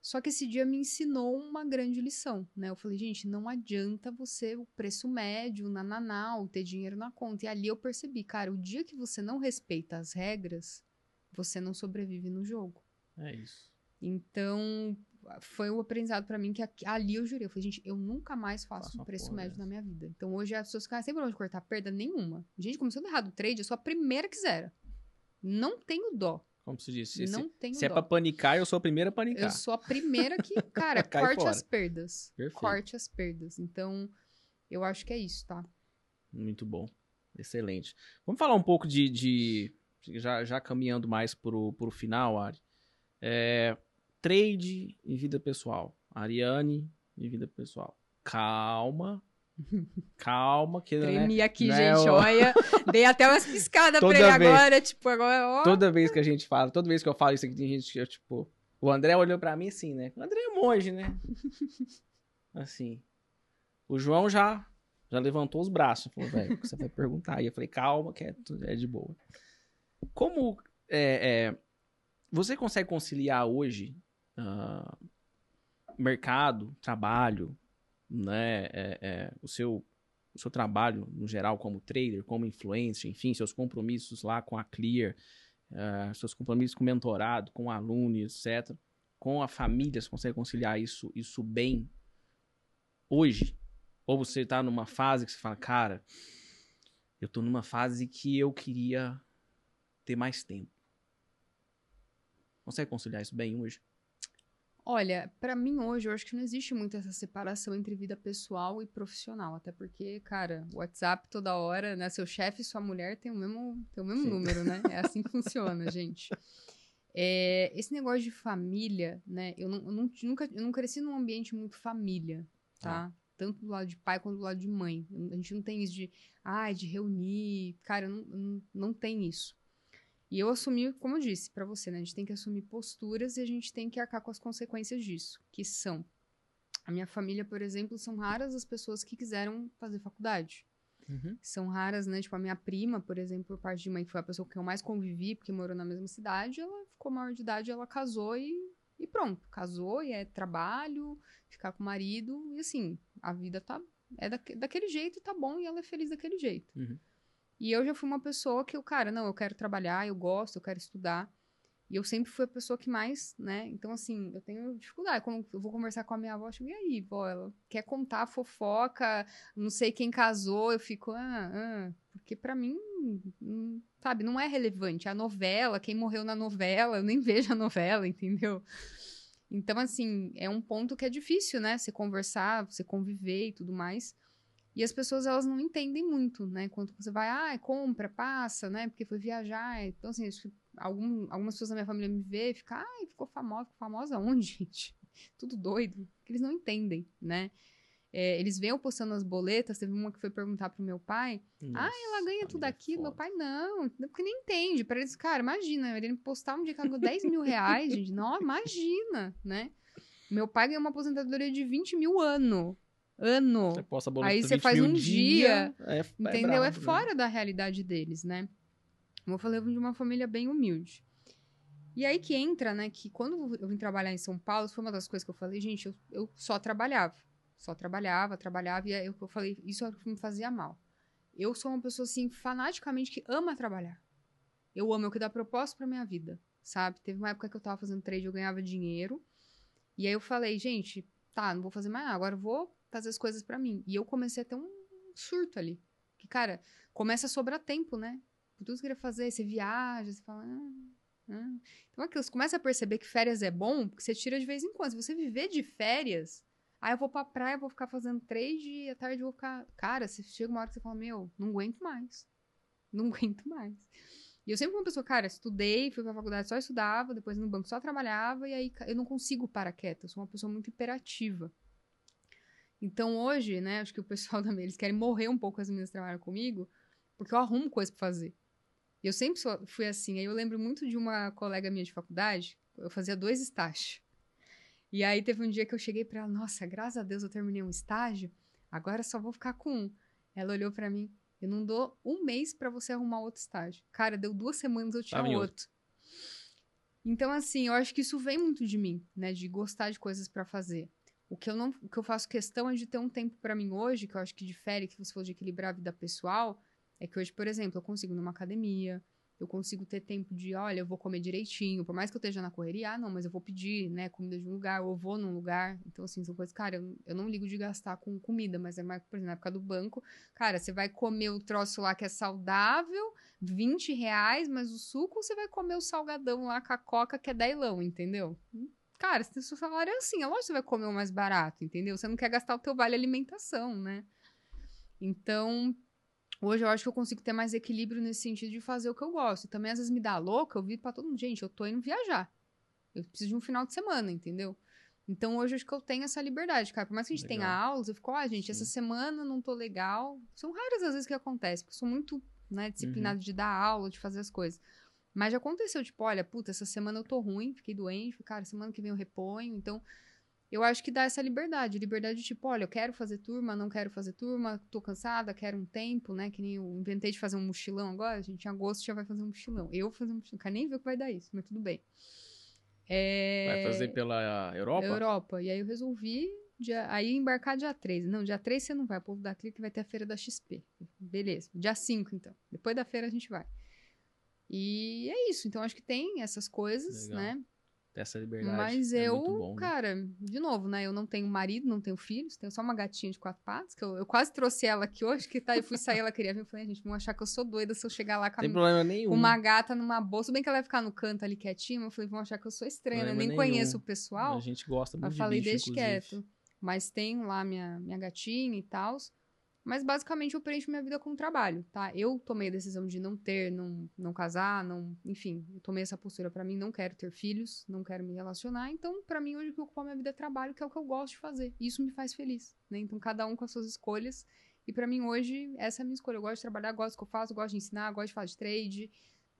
Só que esse dia me ensinou uma grande lição, né? Eu falei, gente, não adianta você, o preço médio, nananau, ter dinheiro na conta. E ali eu percebi, cara, o dia que você não respeita as regras, você não sobrevive no jogo. É isso. Então, foi o aprendizado pra mim que ali eu jurei. Eu falei, gente, eu nunca mais faço Faço um preço médio na minha vida. Então, hoje as pessoas ficam sem problema de cortar perda nenhuma. Gente, começou errado o trade, eu sou a primeira que zera. Não tenho dó. Como se diz, se, não se, tenho se é dó. pra panicar, eu sou a primeira a Eu panicar. sou a primeira que, cara, corte fora. as perdas. Perfeito. Corte as perdas. Então, eu acho que é isso, tá? Muito bom. Excelente. Vamos falar um pouco de. de- já, já caminhando mais pro, pro final, Ari. É, trade e vida pessoal. Ariane e vida pessoal. Calma. Calma, que né, Tremi aqui, Né, gente, ó. olha. Dei até umas piscadas pra ele vez. agora, tipo, agora, ó. toda vez que a gente fala, toda vez que eu falo isso aqui, tem gente que eu, tipo. O André olhou pra mim assim, né? O André é monge, né? Assim. O João já já levantou os braços. Falou, velho, o você vai perguntar? E eu falei, calma, que é, é de boa. Como é, é, você consegue conciliar hoje ah, mercado, trabalho, né? é, é, o, seu, o seu trabalho no geral como trader, como influencer, enfim, seus compromissos lá com a Clear, ah, seus compromissos com mentorado, com aluno, etc. Com a família, você consegue conciliar isso, isso bem hoje? Ou você tá numa fase que você fala, cara, eu tô numa fase que eu queria ter mais tempo. Consegue conciliar isso bem hoje? Olha, pra mim hoje, eu acho que não existe muito essa separação entre vida pessoal e profissional. Até porque, cara, o WhatsApp toda hora, né? Seu chefe e sua mulher tem o mesmo, tem o mesmo Sim. número, né? É assim que funciona, gente. É, esse negócio de família, né? Eu, não, eu não- nunca eu não cresci num ambiente muito família, tá? Tanto do lado de pai quanto do lado de mãe. A gente não tem isso de, ai, de reunir. Cara, não, não, não tem isso. E eu assumi, como eu disse pra você, né? A gente tem que assumir posturas e a gente tem que arcar com as consequências disso, que são a minha família, por exemplo, são raras as pessoas que quiseram fazer faculdade. São raras, né? Tipo, a minha prima, por exemplo, por parte de mãe, que foi a pessoa que eu mais convivi, porque morou na mesma cidade, ela ficou maior de idade, ela casou e, e pronto. Casou e é trabalho, ficar com o marido, e assim, a vida tá. É daque- daquele jeito e tá bom, e ela é feliz daquele jeito. Uhum. E eu já fui uma pessoa que, eu, cara, não, eu quero trabalhar, eu gosto, eu quero estudar. E eu sempre fui a pessoa que mais, né? Então, assim, eu tenho dificuldade. Quando eu vou conversar com a minha avó, eu chego, e aí, vó? Ela quer contar fofoca, não sei quem casou, eu fico, ah, ah. Porque pra mim, hum, sabe, não é relevante. A novela, quem morreu na novela, eu nem vejo a novela, entendeu? Então, assim, é um ponto que é difícil, né? Você conversar, você conviver e tudo mais. E as pessoas, elas não entendem muito, né? Quando você vai, ah, compra, passa, né? Porque foi viajar. Então, assim, acho que algum, algumas pessoas da minha família me vê e ficam, ai, ficou famosa. Ficou famosa onde, gente? Tudo doido. Porque eles não entendem, né? É, eles eu postando as boletas. Teve uma que foi perguntar pro meu pai, Nossa, ela ganha tudo é aquilo. Meu foda. pai, não. Porque nem entende. Para eles, cara, imagina. Ele postar um dia que ela ganhou 10 mil reais, gente. Não, imagina, né? Meu pai ganhou uma aposentadoria de 20 mil ano. Ano. Você posta a boleta Aí você 20 faz um dia, é, Entendeu? É, brabo, né? fora da realidade deles, né? Como eu falei, eu vim de uma família bem humilde. E aí que entra, né, que quando eu vim trabalhar em São Paulo, foi uma das coisas que eu falei, gente, eu, eu só trabalhava. Só trabalhava, trabalhava, e aí eu, eu falei, isso é o que me fazia mal. Eu sou uma pessoa, assim, fanaticamente que ama trabalhar. Eu amo, é o que dá propósito pra minha vida, sabe? Teve uma época que eu tava fazendo trade, eu ganhava dinheiro, e aí eu falei, gente, tá, não vou fazer mais nada, agora eu vou fazer as coisas pra mim. E eu comecei a ter um surto ali. Que, cara, começa a sobrar tempo, né? Tudo que queria fazer, você viaja, você fala, ah, Né? Então, aquilo, você começa a perceber que férias é bom, porque você tira de vez em quando. Se você viver de férias, aí eu vou pra praia, vou ficar fazendo trade e à tarde eu vou ficar. Cara, você chega uma hora que você fala, meu, não aguento mais. Não aguento mais. E eu sempre fui uma pessoa, cara, estudei, fui pra faculdade, só estudava, depois no banco só trabalhava, e aí eu não consigo parar quieta. Eu sou uma pessoa muito imperativa. Então hoje, né, acho que o pessoal da eles querem morrer um pouco as meninas que trabalham comigo, porque eu arrumo coisa pra fazer. E eu sempre fui assim. Aí eu lembro muito de uma colega minha de faculdade, eu fazia dois estágios. E aí teve um dia que eu cheguei para ela, nossa, graças a Deus eu terminei um estágio, agora só vou ficar com um. Ela olhou para mim, eu não dou um mês para você arrumar outro estágio. Cara, deu duas semanas eu tinha tá outro. Então, assim, eu acho que isso vem muito de mim, né? De gostar de coisas para fazer. O que eu não, o que eu faço questão é de ter um tempo para mim hoje, que eu acho que difere que você falou de equilibrar a vida pessoal, é que hoje, por exemplo, eu consigo ir numa academia, eu consigo ter tempo de, olha, eu vou comer direitinho, por mais que eu esteja na correria, ah, não, mas eu vou pedir, né, comida de um lugar, ou eu vou num lugar. Então, assim, são coisas, cara, eu, eu não ligo de gastar com comida, mas é mais, por exemplo, na época do banco, cara, você vai comer o troço lá que é saudável, 20 reais, mas o suco você vai comer o salgadão lá com a coca que é dailão, entendeu? Cara, se seu salário é assim, é lógico que você vai comer o mais barato, entendeu? Você não quer gastar o teu vale alimentação, né? Então, Hoje eu acho que eu consigo ter mais equilíbrio nesse sentido de fazer o que eu gosto. E também às vezes me dá louca, eu vi pra todo mundo, gente, eu tô indo viajar. Eu preciso de um final de semana, entendeu? Então hoje eu acho que eu tenho essa liberdade, cara. Por mais que a gente legal. tenha aulas, eu fico, ah, gente, Sim. essa semana não tô legal. São raras as vezes que acontece, porque eu sou muito né, disciplinado uhum. de dar aula, de fazer as coisas. Mas já aconteceu, tipo, olha, puta, essa semana eu tô ruim, fiquei doente, cara, semana que vem eu reponho. Então, eu acho que dá essa liberdade. Liberdade de tipo, olha, eu quero fazer turma, não quero fazer turma, tô cansada, quero um tempo, né? Que nem eu inventei de fazer um mochilão agora. A gente em agosto já vai fazer um mochilão. Eu vou fazer um mochilão. Quero nem ver o que vai dar isso, mas tudo bem. É... Vai fazer pela Europa? Europa. E aí eu resolvi dia... aí embarcar dia 3. Não, dia 3 você não vai. O povo da Clique vai ter a feira da XP. Beleza. Dia 5, então. Depois da feira a gente vai. E é isso. Então acho que tem essas coisas, Legal. né? essa liberdade. Mas é eu, bom, né? cara, de novo, né? Eu não tenho marido, não tenho filhos, tenho só uma gatinha de quatro patas, que eu, eu quase trouxe ela aqui hoje, que tá, eu fui sair, ela queria vir, eu falei, gente, vão achar que eu sou doida se eu chegar lá com, Tem problema nenhum. uma gata numa bolsa, bem que ela vai ficar no canto ali quietinha, mas eu falei, vão achar que eu sou estranha, né? nem nenhum. conheço o pessoal. A gente gosta muito eu de falei, bicho, deixa quieto. Mas tenho lá minha, minha gatinha e tal. Mas basicamente eu preencho minha vida com trabalho, tá? Eu tomei a decisão de não ter, não, não casar, não, enfim, eu tomei essa postura para mim, não quero ter filhos, não quero me relacionar. Então, para mim hoje o que ocupa minha vida é trabalho, que é o que eu gosto de fazer. E isso me faz feliz, né? Então, cada um com as suas escolhas. E para mim hoje essa é a minha escolha. Eu gosto de trabalhar, gosto do que eu faço, gosto de ensinar, gosto de de trade,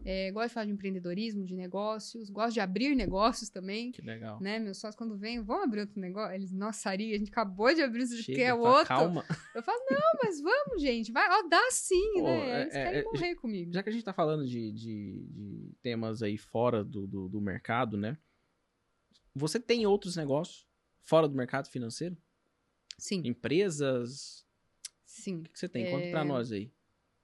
é, gosto de falar de empreendedorismo, de negócios, gosto de abrir negócios também. Que legal. Né? Meus sócios, quando vêm, vão abrir outro negócio. Eles, nossa, Ari, a gente acabou de abrir isso, que é outro. Calma. Eu falo, não, mas vamos, gente, vai, ó, dá sim, né? Eles é, querem é, morrer já, comigo. Já que a gente tá falando de, de, de temas aí fora do, do, do, mercado, né? Você tem outros negócios fora do mercado financeiro? Sim. Empresas? Sim. O que você tem? É... Conta pra nós aí.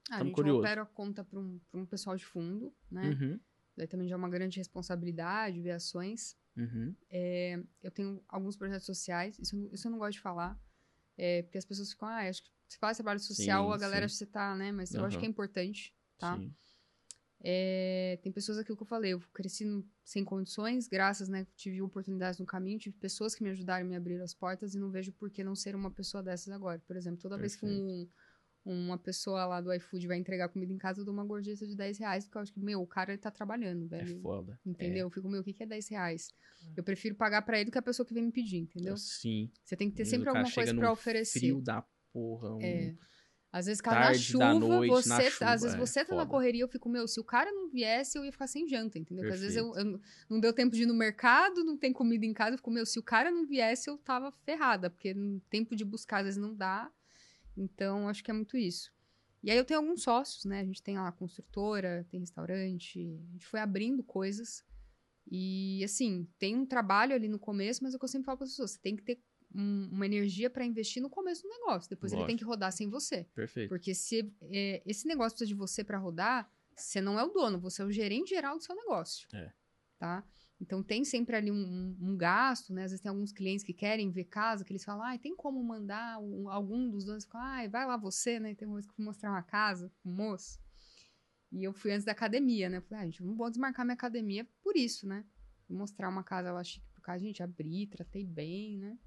Ah, a gente curioso. opera a conta para um, um pessoal de fundo, né? Uhum. Daí também já é uma grande responsabilidade ver ações. Uhum. É, eu tenho alguns projetos sociais, isso, isso eu não gosto de falar, é, porque as pessoas ficam, ah, acho que você faz trabalho social, sim, a galera sim. você tá, né? Mas uhum. eu acho que é importante, tá? É, tem pessoas aqui que eu falei, eu cresci sem condições, graças, né? Tive oportunidades no caminho, tive pessoas que me ajudaram me abrir as portas e não vejo por que não ser uma pessoa dessas agora. Por exemplo, toda Perfeito. vez que um uma pessoa lá do iFood vai entregar comida em casa, eu dou uma gorjeta de 10 reais, porque eu acho que, meu, o cara ele tá trabalhando, velho. É foda. Entendeu? É. Eu fico, meu, o que, que é 10 reais? É. Eu prefiro pagar pra ele do que a pessoa que vem me pedir, entendeu? Sim. Você tem que ter sempre alguma coisa pra oferecer. frio da porra. Um... É. Às vezes, cara, na chuva, noite, você. Na chuva, às vezes é, você tá foda. na correria, eu fico, meu, se o cara não viesse, eu ia ficar sem janta, entendeu? Porque às vezes eu, eu, não deu tempo de ir no mercado, não tem comida em casa, eu fico, meu, se o cara não viesse, eu tava ferrada, porque no tempo de buscar, às vezes não dá. Então, acho que é muito isso. E aí eu tenho alguns sócios, né? A gente tem lá construtora, tem restaurante, a gente foi abrindo coisas. E assim, tem um trabalho ali no começo, mas é o que eu sempre falo para as pessoas, você tem que ter um, uma energia para investir no começo do negócio. Depois Lógico. ele tem que rodar sem você. Perfeito. Porque se é, esse negócio precisa de você para rodar, você não é o dono, você é o gerente geral do seu negócio. É. Tá? Então tem sempre ali um, um, gasto, né? Às vezes tem alguns clientes que querem ver casa, que eles falam, ah, tem como mandar um, algum dos donos? Ah, vai lá você, né? Tem uma vez que eu fui mostrar uma casa, um moço. E eu fui antes da academia, né? Falei, ah, gente, não vou desmarcar minha academia por isso, né? Vou mostrar uma casa lá chique pro cara, gente, abri, tratei bem, né?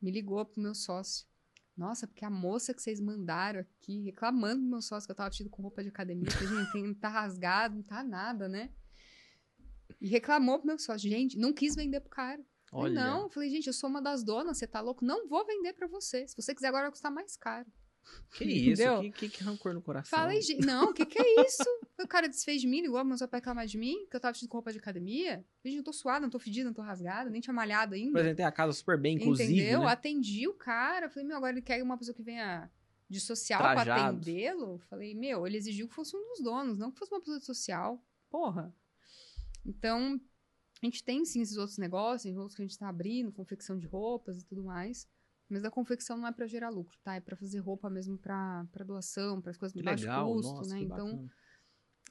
Me ligou pro meu sócio. Nossa, porque a moça que vocês mandaram aqui, reclamando do meu sócio que eu tava vestido com roupa de academia, que, gente, não tá rasgado, não tá nada, né? E reclamou pro meu sócio. Gente, não quis vender pro cara. Olha. Não, falei, gente, eu sou uma das donas, você tá louco? Não vou vender para você. Se você quiser agora vai custar mais caro. Que isso? Que, que, que, rancor no coração? Falei, não, o que, que é isso? o cara desfez de mim, ligou, começou a reclamar de mim, que eu tava vestido com roupa de academia. Gente, não tô suada, não tô fedida, não tô rasgada, nem tinha malhado ainda. Apresentei a casa super bem, inclusive. Entendeu? Né? Atendi o cara. Falei, meu, agora ele quer uma pessoa que venha de social Trajado. pra atendê-lo. Falei, meu, ele exigiu que fosse um dos donos, não que fosse uma pessoa de social. Porra. Então, a gente tem sim esses outros negócios, outros que a gente está abrindo, confecção de roupas e tudo mais. Mas a confecção não é para gerar lucro, tá? É para fazer roupa mesmo para doação, para as coisas de baixo legal, custo, nossa, né? Então,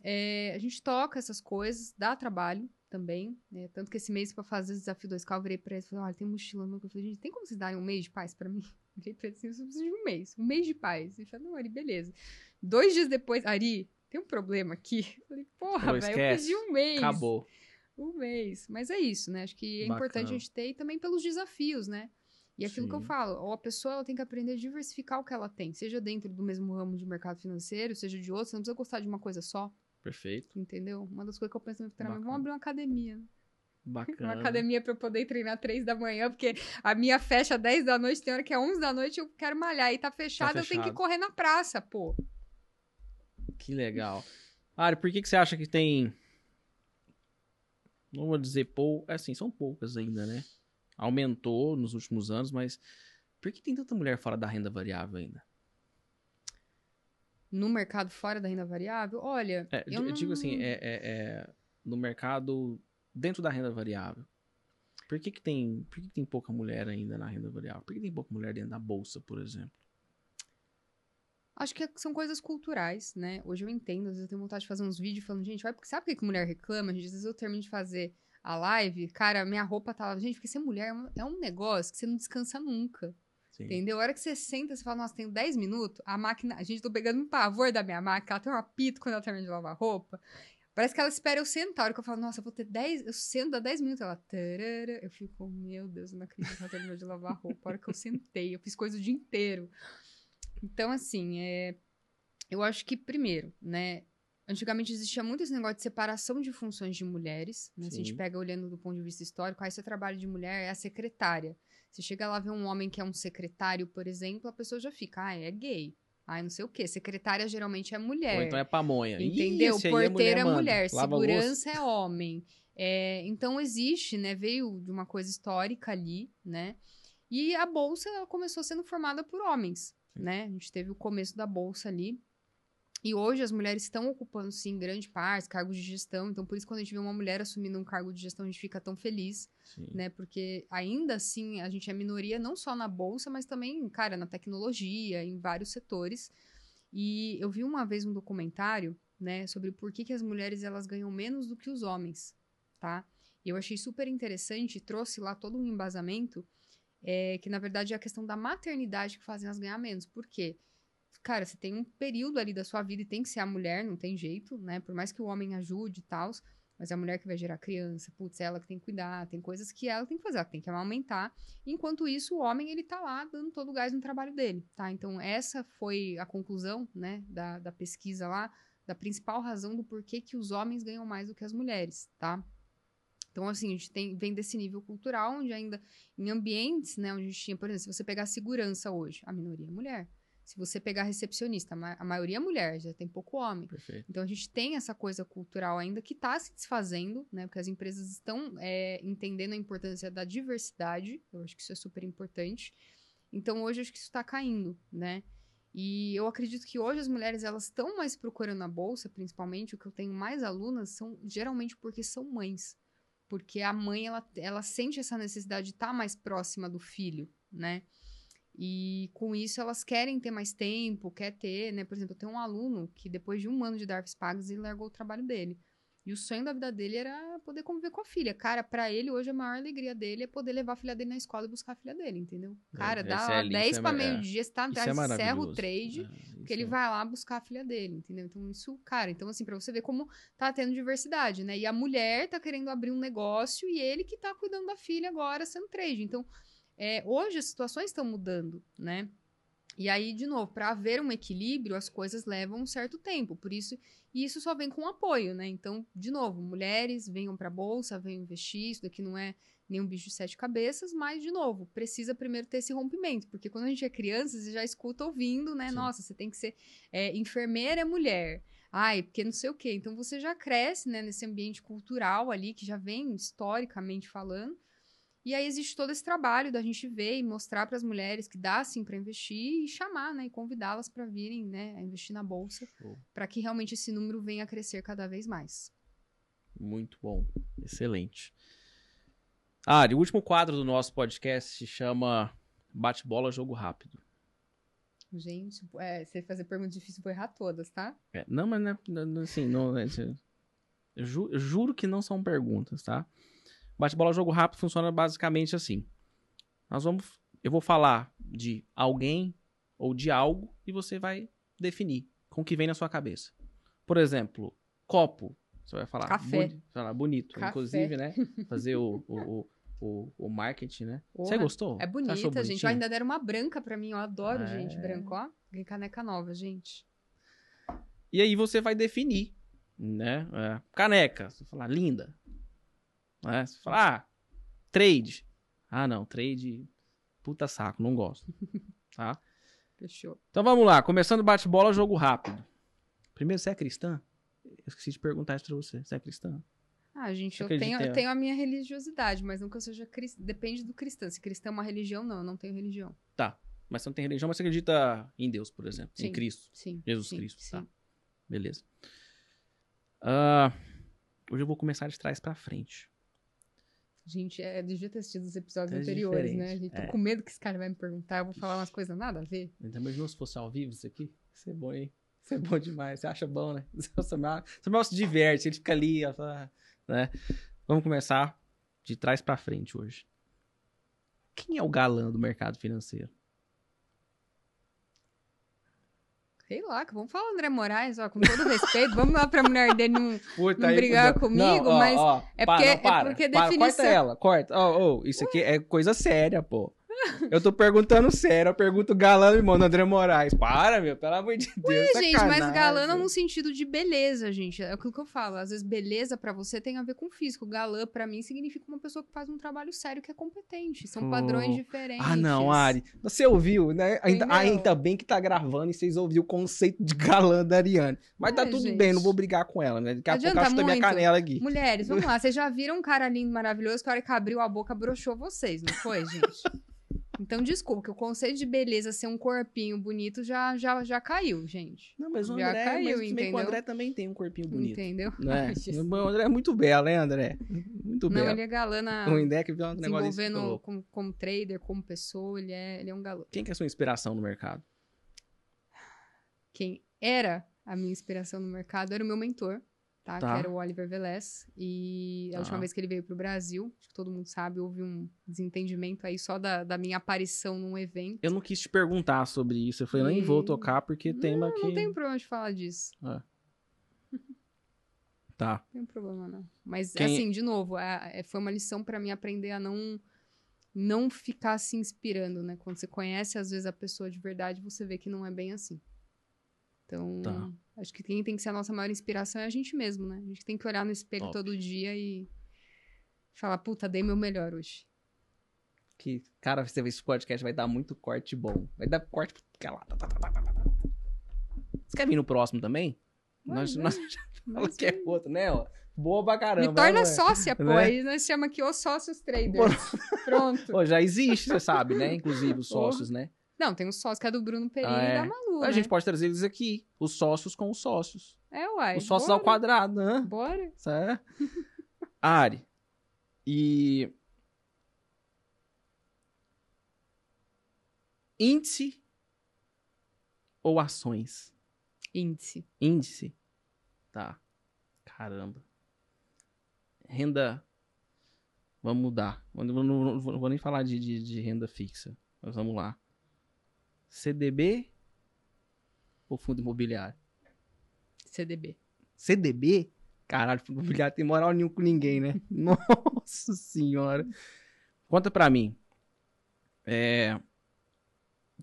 é, a gente toca essas coisas, dá trabalho também. Né? Tanto que esse mês, para fazer o desafio 2K, eu virei para eles e falei: olha, tem mochila no Eu falei: gente, tem como vocês darem um mês de paz para mim? Eu virei para eles assim: eu preciso de um mês, um mês de paz. E falei: não, Ari, beleza. Dois dias depois, Ari, tem um problema aqui. Eu falei: porra, velho, eu pedi um mês. Acabou um mês. Mas é isso, né? Acho que é Bacana. importante a gente ter e também pelos desafios, né? E aquilo Sim. que eu falo, ou a pessoa ela tem que aprender a diversificar o que ela tem, seja dentro do mesmo ramo de mercado financeiro, seja de outro, você não precisa gostar de uma coisa só. Perfeito. Entendeu? Uma das coisas que eu penso no treinamento, vamos abrir uma academia. Bacana. Uma academia para eu poder treinar três da manhã, porque a minha fecha 10 da noite, tem hora que é 11 da noite, eu quero malhar e tá fechado, tá fechado. eu tenho que correr na praça, pô. Que legal. Ari, por que, que você acha que tem não vou dizer pou, é assim, são poucas ainda, né? Aumentou nos últimos anos, mas por que tem tanta mulher fora da renda variável ainda? No mercado fora da renda variável? Olha. É, eu, não... digo assim, é, é, é, no mercado dentro da renda variável. Por que, que, tem, por que, que tem pouca mulher ainda na renda variável? Por que tem pouca mulher dentro da bolsa, por exemplo? Acho que são coisas culturais, né? Hoje eu entendo, às vezes eu tenho vontade de fazer uns vídeos falando, gente, vai, porque sabe por que mulher reclama? Gente, às vezes eu termino de fazer a live, cara, minha roupa tá lá. Gente, porque ser mulher é um é negócio que você não descansa nunca. Sim. Entendeu? A hora que você senta, você fala, nossa, tenho 10 minutos, a máquina. A gente tô pegando um pavor da minha máquina, ela tem um apito quando ela termina de lavar roupa. Parece que ela espera eu sentar. A hora que eu falo, nossa, eu vou ter 10. Eu sento, dá 10 minutos. Ela. Tarara, eu fico, meu Deus, eu não acredito que ela terminou de lavar roupa. A hora que eu sentei, eu fiz coisa o dia inteiro. Então, assim, é, eu acho que, primeiro, né? Antigamente existia muito esse negócio de separação de funções de mulheres. Né? Se a gente pega olhando do ponto de vista histórico, aí seu trabalho de mulher é a secretária. Se chega lá ver um homem que é um secretário, por exemplo, a pessoa já fica, ah, é gay. Ah, não sei o quê. Secretária geralmente é mulher. Ou então é pamonha. Entendeu? Ih, Porteira é mulher, mulher. segurança é homem. É, então existe, né? Veio de uma coisa histórica ali, né? E a bolsa começou sendo formada por homens. Né? A gente teve o começo da bolsa ali e hoje as mulheres estão ocupando, sim, grande parte, cargos de gestão. Então, por isso, quando a gente vê uma mulher assumindo um cargo de gestão, a gente fica tão feliz, sim. né? Porque ainda assim a gente é minoria não só na bolsa, mas também, cara, na tecnologia, em vários setores. E eu vi uma vez um documentário, né, sobre por que, que as mulheres elas ganham menos do que os homens, tá? E eu achei super interessante, trouxe lá todo um embasamento, é, que na verdade é a questão da maternidade que fazem elas ganhar menos. Por quê? cara, você tem um período ali da sua vida e tem que ser a mulher, não tem jeito, né? Por mais que o homem ajude e tal, mas é a mulher que vai gerar criança, putz, é ela que tem que cuidar, tem coisas que ela tem que fazer, ela tem que amamentar. Enquanto isso, o homem, ele tá lá dando todo o gás no trabalho dele, tá? Então, essa foi a conclusão, né, da, da pesquisa lá, da principal razão do porquê que os homens ganham mais do que as mulheres, tá? Então, assim, a gente tem, vem desse nível cultural, onde ainda, em ambientes, né, onde a gente tinha, por exemplo, se você pegar segurança hoje, a minoria é mulher. Se você pegar recepcionista, a maioria é mulher, já tem pouco homem. Perfeito. Então a gente tem essa coisa cultural ainda que está se desfazendo, né? Porque as empresas estão é, entendendo a importância da diversidade. Eu acho que isso é super importante. Então hoje eu acho que isso está caindo, né? E eu acredito que hoje as mulheres elas estão mais procurando a bolsa, principalmente o que eu tenho mais alunas são geralmente porque são mães, porque a mãe ela, ela sente essa necessidade de estar tá mais próxima do filho, né? E com isso elas querem ter mais tempo, quer ter, né? Por exemplo, eu tenho um aluno que depois de um ano de DARFs pagos, ele largou o trabalho dele. E o sonho da vida dele era poder conviver com a filha. Cara, pra ele, hoje, a maior alegria dele é poder levar a filha dele na escola e buscar a filha dele, entendeu? Cara, É, dá é lá lindo, 10 isso é pra mar- é. meio-dia, você tá atrás, é encerra o trade, É, porque ele é- vai lá buscar a filha dele, entendeu? Então, isso, cara, então assim, pra você ver como tá tendo diversidade, né? E a mulher tá querendo abrir um negócio e ele que tá cuidando da filha agora sendo trade. Então, é, hoje as situações estão mudando, né? E aí, de novo, para haver um equilíbrio, as coisas levam um certo tempo. Por isso, e isso só vem com apoio, né? Então, de novo, mulheres venham para a bolsa, venham investir. Isso daqui não é nenhum bicho de sete cabeças, mas, de novo, precisa primeiro ter esse rompimento. Porque quando a gente é criança, você já escuta ouvindo, né? Sim. Nossa, você tem que ser é, enfermeira é mulher. Ai, porque não sei o quê. Então, você já cresce né, nesse ambiente cultural ali, que já vem historicamente falando. E aí existe todo esse trabalho da gente ver e mostrar para as mulheres que dá sim para investir e chamar, né, e convidá-las para virem, né, a investir na bolsa, para que realmente esse número venha a crescer cada vez mais. Muito bom. Excelente. Ari, o último quadro do nosso podcast se chama Bate-bola, jogo rápido. Gente, é, se fazer pergunta difícil, vou errar todas, tá? É, não, mas né, não- assim, não, é, eu, ju- eu juro que não são perguntas, tá? Bate-bola, jogo rápido funciona basicamente assim. Nós vamos, eu vou falar de alguém ou de algo e você vai definir com o que vem na sua cabeça. Por exemplo, copo. Você vai falar, Café. boni- falar bonito. Café. Inclusive, né? Fazer o, o, o, o, marketing, né? Você gostou? É bonita, gente. bonitinho? Ainda deram uma branca para mim, eu adoro, É. gente, branco, ó. Tem caneca nova, gente. E aí você vai definir, né? É, caneca, você fala linda. Né? Você fala, ah, trade. Ah, não, trade, puta saco, não gosto. Tá? Fechou. Então vamos lá, começando bate-bola, jogo rápido. Primeiro, você é cristã? Eu esqueci de perguntar isso pra você. Você é cristã? Ah, gente, eu tenho, em- eu tenho a minha religiosidade, mas não que eu seja cristã. Depende do cristão. Se cristão é uma religião, não, eu não tenho religião. Tá. Mas você não tem religião, mas você acredita em Deus, por exemplo. Em Sim. Cristo. Sim. Jesus sim, Cristo, sim. tá. Beleza. Ah, hoje eu vou começar de trás pra frente. Gente, é, devia ter assistido os episódios É anteriores, diferente, né? A gente tô é. com medo que esse cara vai me perguntar, eu vou falar umas coisas nada a ver. Ainda imaginou se fosse ao vivo isso aqui? Isso é bom, hein? Isso é bom demais. Você acha bom, né? O Samuel, o Samuel se diverte, ele fica ali, fala, né? Vamos começar de trás pra frente hoje. Quem é o galã do mercado financeiro? Sei lá, que vamos falar André Moraes, ó, com todo respeito, vamos lá pra mulher dele não. Puta, Não brigar comigo, mas é para, porque- não, para, é porque para, definição- Corta ela, corta. Ó, ó, isso aqui é coisa séria, pô. Eu tô perguntando sério, eu pergunto galã irmão do André Moraes. Para, meu, pelo amor de Deus. gente, mas galã não no sentido de beleza, gente. É aquilo que eu falo. Às vezes, beleza pra você tem a ver com físico. Galã, pra mim, significa uma pessoa que faz um trabalho sério que é competente. São Oh. padrões diferentes. Ah, não, Ari. Você ouviu, né? Ainda, ainda bem que tá gravando e vocês ouviram o conceito de galã da Ariane. Mas tá É, tudo gente. bem, não vou brigar com ela, né? Daqui a pouco Adianta ela chuta minha canela aqui. Mulheres, vamos lá. Vocês já viram um cara lindo, maravilhoso, que a hora que abriu a boca broxou vocês, não foi, gente? Então, desculpa, que o conceito de beleza ser um corpinho bonito já, já, já caiu, gente. Não, mas o Já André, caiu, mas que o entendeu? André também tem um corpinho bonito. Entendeu? Né? O André é muito belo, né, André? Muito Não, belo. ele é galã na... O Indec viu um negócio desse, falou, como, como trader, como pessoa, ele é, ele é um galã. Quem que é a sua inspiração no mercado? Quem era a minha inspiração no mercado era o meu mentor, tá? Tá. Que era o Oliver Velez. E a Tá. última vez que ele veio pro Brasil, acho que todo mundo sabe, houve um desentendimento aí só da, da minha aparição num evento. Eu não quis te perguntar sobre isso. Eu falei, nem vou E- tocar porque tema que... Não tem problema de falar disso. Tá. Não tem problema, não. Mas, Quem- assim, de novo, é- é- foi uma lição pra mim aprender a não não ficar se inspirando, né? Quando você conhece, às vezes, a pessoa de verdade, você vê que não é bem assim. Então, Tá. acho que quem tem que ser a nossa maior inspiração é a gente mesmo, né? A gente tem que olhar no espelho Óbvio. todo dia e falar, puta, dei meu melhor hoje. Que, cara, você vê esse podcast vai dar muito corte bom. Vai dar corte lá. Tá, tá, tá. Você quer vir no próximo também? nós, Vai, nós já falamos que é outro, né? Ó? Boa pra caramba. Me torna né? sócia, pô. Né? Aí nós chamamos aqui os sócios traders. Pronto. Pô, já existe, você sabe, né? Inclusive os sócios, né? Não, tem o sócio que é do Bruno Pereira Ah, é? e da Malu, A né? gente pode trazer eles aqui. Os sócios com os sócios. É, uai. os sócios bora. ao quadrado, né? Bora. Certo? Ari. E. Índice ou ações? Índice. Índice. Tá. Caramba. renda. Vamos mudar. Não, não- não vou- não vou nem falar de, de- de renda fixa. Mas vamos lá. CDB ou fundo imobiliário? CDB. CDB? Caralho, fundo imobiliário tem moral nenhum com ninguém, né? Nossa senhora. Conta pra mim. É,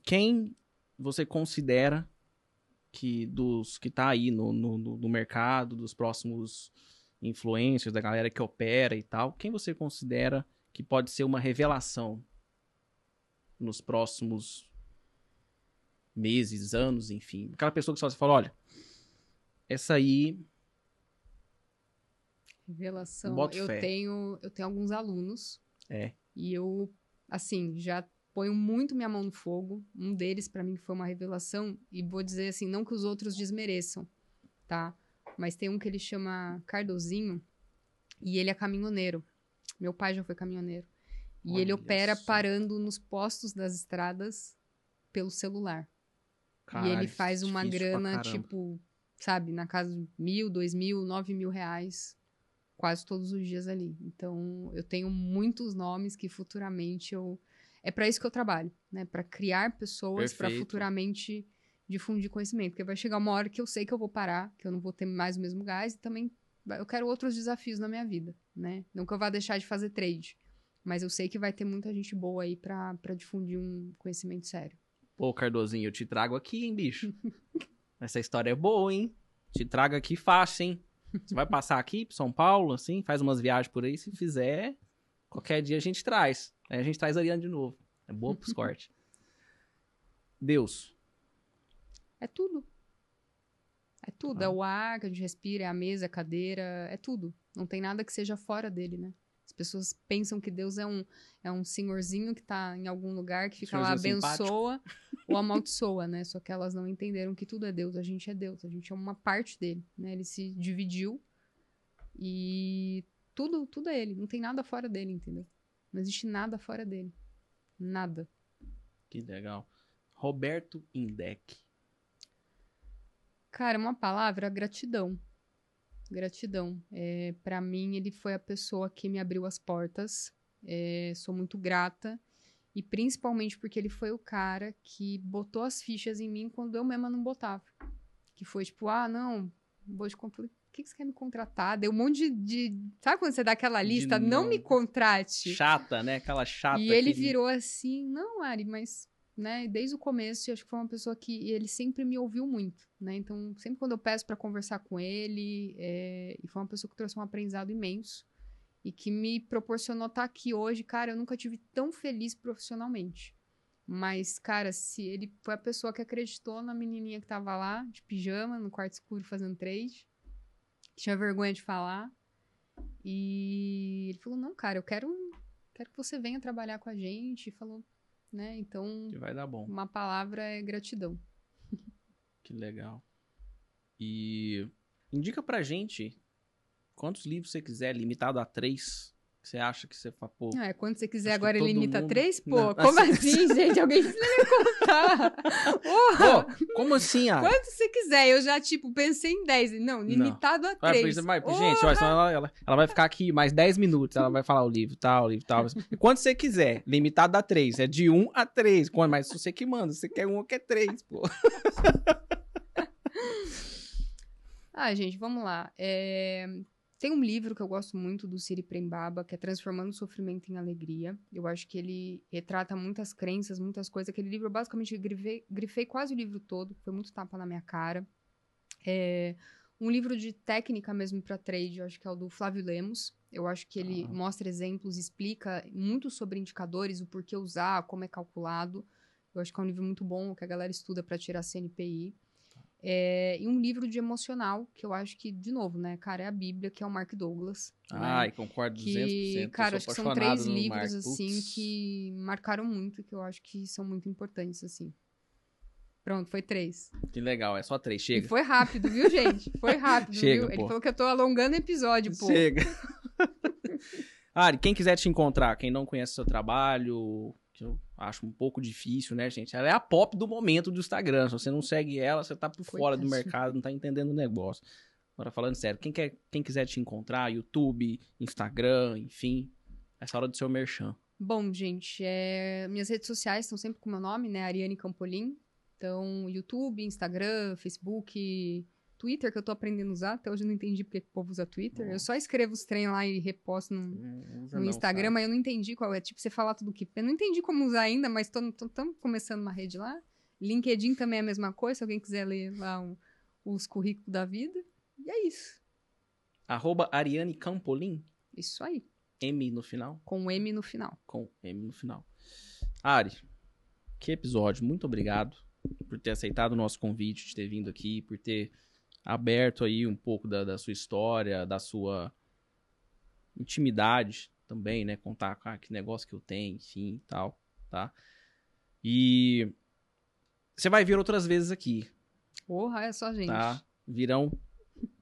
quem você considera que dos que tá aí no, no, no- no mercado, dos próximos influencers, da galera que opera e tal, quem você considera que pode ser uma revelação nos próximos meses, anos, enfim? Aquela pessoa que só você fala, olha, essa aí Revelação. Boto eu fé. tenho, eu tenho alguns alunos. É. E eu, assim, já ponho muito minha mão no fogo. Um deles, pra mim, foi uma revelação. E vou dizer assim, não que os outros desmereçam, tá? Mas tem um que ele chama Cardozinho. E ele é caminhoneiro. Meu pai já foi caminhoneiro. E ele Olha opera só. parando nos postos das estradas pelo celular. E ele faz uma grana, tipo, sabe, na casa de mil, dois mil, nove mil reais, quase todos os dias ali. Então, eu tenho muitos nomes que futuramente eu. É para isso que eu trabalho, né? Para criar pessoas, para futuramente difundir conhecimento. Porque vai chegar uma hora que eu sei que eu vou parar, que eu não vou ter mais o mesmo gás e também eu quero outros desafios na minha vida, né? Não que eu vá deixar de fazer trade, mas eu sei que vai ter muita gente boa aí para difundir um conhecimento sério. Pô, Cardozinho, eu te trago aqui, hein, bicho? Essa história é boa, hein? Te trago aqui fácil, hein? Você vai passar aqui São Paulo, assim, faz umas viagens por aí, se fizer, qualquer dia a gente traz. Aí a gente traz a Ariane de novo. É boa pros cortes. Deus. É tudo. É tudo. Ah. É o ar que a gente respira, é a mesa, é a cadeira, é tudo. Não tem nada que seja fora dele, né? As pessoas pensam que Deus é um, é um senhorzinho que tá em algum lugar, que fica lá, Senhorzinho simpático. abençoa ou amaldiçoa, né? Só que elas não entenderam que tudo é Deus. A gente é Deus, a gente é uma parte dele, né? Ele se dividiu e tudo, tudo é ele. Não tem nada fora dele, entendeu? Não existe nada fora dele. Nada. Que legal. Roberto Indec. Cara, uma palavra, gratidão. Gratidão. É, para mim, ele foi a pessoa que me abriu as portas. É, sou muito grata. E principalmente porque ele foi o cara que botou as fichas em mim quando eu mesma não botava. Que foi tipo, ah, não, vou te contratar. O que, que você quer me contratar? Deu um monte de, de- Sabe quando você dá aquela lista? Não, não. me contrate. Chata, né? Aquela chata. E ele que- virou assim, não, Ari, mas, né, desde o começo, acho que foi uma pessoa que ele sempre me ouviu muito, né? Então, sempre quando eu peço pra conversar com ele, é, e foi uma pessoa que trouxe um aprendizado imenso e que me proporcionou estar aqui hoje, cara, eu nunca tive tão feliz profissionalmente. Mas, cara, se ele foi a pessoa que acreditou na menininha que tava lá, de pijama, no quarto escuro, fazendo trade, que tinha vergonha de falar. E ele falou: Não, cara, eu quero, quero que você venha trabalhar com a gente. E falou, né? Então, Que vai dar bom. uma palavra é gratidão. Que legal. E indica pra gente quantos livros você quiser, limitado a três. Você acha que você fala, pô. Ah, é, quando você quiser, agora ele limita mundo- três? Pô, Não, como assim- assim, gente? Alguém precisa me contar. Porra! Pô, como assim, ah? Quanto você quiser, eu já, tipo, pensei em 10. Não, limitado a Vai, três. gente, olha, ela, ela, ela vai ficar aqui mais 10 minutos. Ela vai falar o livro, tal, o livro, tal. Quanto você quiser, limitado a três. É de um a três. Quando- Mas você que manda, você quer um ou quer três, pô. Ah, gente, vamos lá. É, Tem um livro que eu gosto muito do Siri Prembaba, que é Transformando o Sofrimento em Alegria. Eu acho que ele retrata muitas crenças, muitas coisas. Aquele livro, eu basicamente, grifei, grifei quase o livro todo. Foi muito tapa na minha cara. É, Um livro de técnica mesmo para trade, eu acho que é o do Flávio Lemos. Eu acho que ele Ah. mostra exemplos, explica muito sobre indicadores, o porquê usar, como é calculado. Eu acho que é um livro muito bom, que a galera estuda para tirar CNPI. É, e um livro de emocional, que eu acho que, de novo, né, cara, é a Bíblia, que é o Mark Douglas. né? Ai, concordo 200%. que, cara, acho que são três livros, Mark. assim, que marcaram muito, que eu acho que são muito importantes, assim. Pronto, foi três. Que legal, é só três, E chega. foi rápido, viu, gente? Foi rápido, Chega, viu? Ele pô. falou que eu tô alongando o episódio, pô. Chega. Ari, quem quiser te encontrar, quem não conhece seu trabalho, que eu acho um pouco difícil, né, gente? Ela é a pop do momento do Instagram. Se você não segue ela, você tá por fora do mercado, não tá entendendo o negócio. Agora falando sério, quem, quer, quem quiser te encontrar, YouTube, Instagram, enfim, essa hora do seu merchan. Bom, gente, é... minhas redes sociais estão sempre com o meu nome, né? Ariane Campolim. Então, YouTube, Instagram, Facebook, Twitter, que eu tô aprendendo a usar. Até hoje eu não entendi porque que o povo usa Twitter. Eu só escrevo os treinos lá e reposto no, não, Instagram, mas eu não entendi qual é. Tipo, você falar tudo que. Eu não entendi como usar ainda, mas tamo começando uma rede lá. LinkedIn também é a mesma coisa, se alguém quiser ler lá um- os currículos da vida. E é isso. Arroba Ariane Campolim, Isso aí. M no final. Com M no final. com M no final. Ari, que episódio. Muito obrigado por ter aceitado o nosso convite, de ter vindo aqui, por ter aberto aí um pouco da, da sua história, da sua intimidade também, né? Contar ah, que negócio que eu tenho, enfim, e tal, tá? E você vai vir outras vezes aqui, Porra, é só gente. tá? Virão,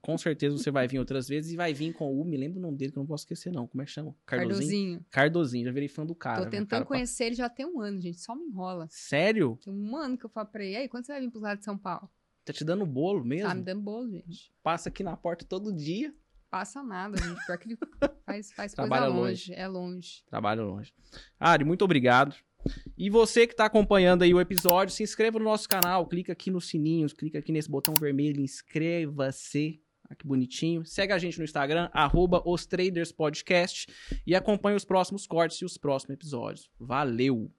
com certeza você vai vir outras vezes e vai vir com o, me lembro o nome dele que eu não posso esquecer não, como é que chama? Cardozinho? Cardozinho. Cardozinho, já virei fã do cara. Tô tentando Cara, conhecer ele já tem um ano, gente. Só me enrola. Sério? Tem um ano que eu falo pra ele. E aí, quando você vai vir pros lados de São Paulo? Tá te dando bolo mesmo? Tá me dando bolo, gente. Passa aqui na porta todo dia. Passa nada, gente. Pior que ele faz, faz coisa Trabalha longe. É longe. Trabalho longe. Ari, muito obrigado. E você que tá acompanhando aí o episódio, se inscreva no nosso canal, clica aqui nos sininhos, clica aqui nesse botão vermelho, inscreva-se. Ah, que bonitinho. Segue a gente no Instagram, arroba os Traders Podcast, e acompanhe os próximos cortes e os próximos episódios. Valeu!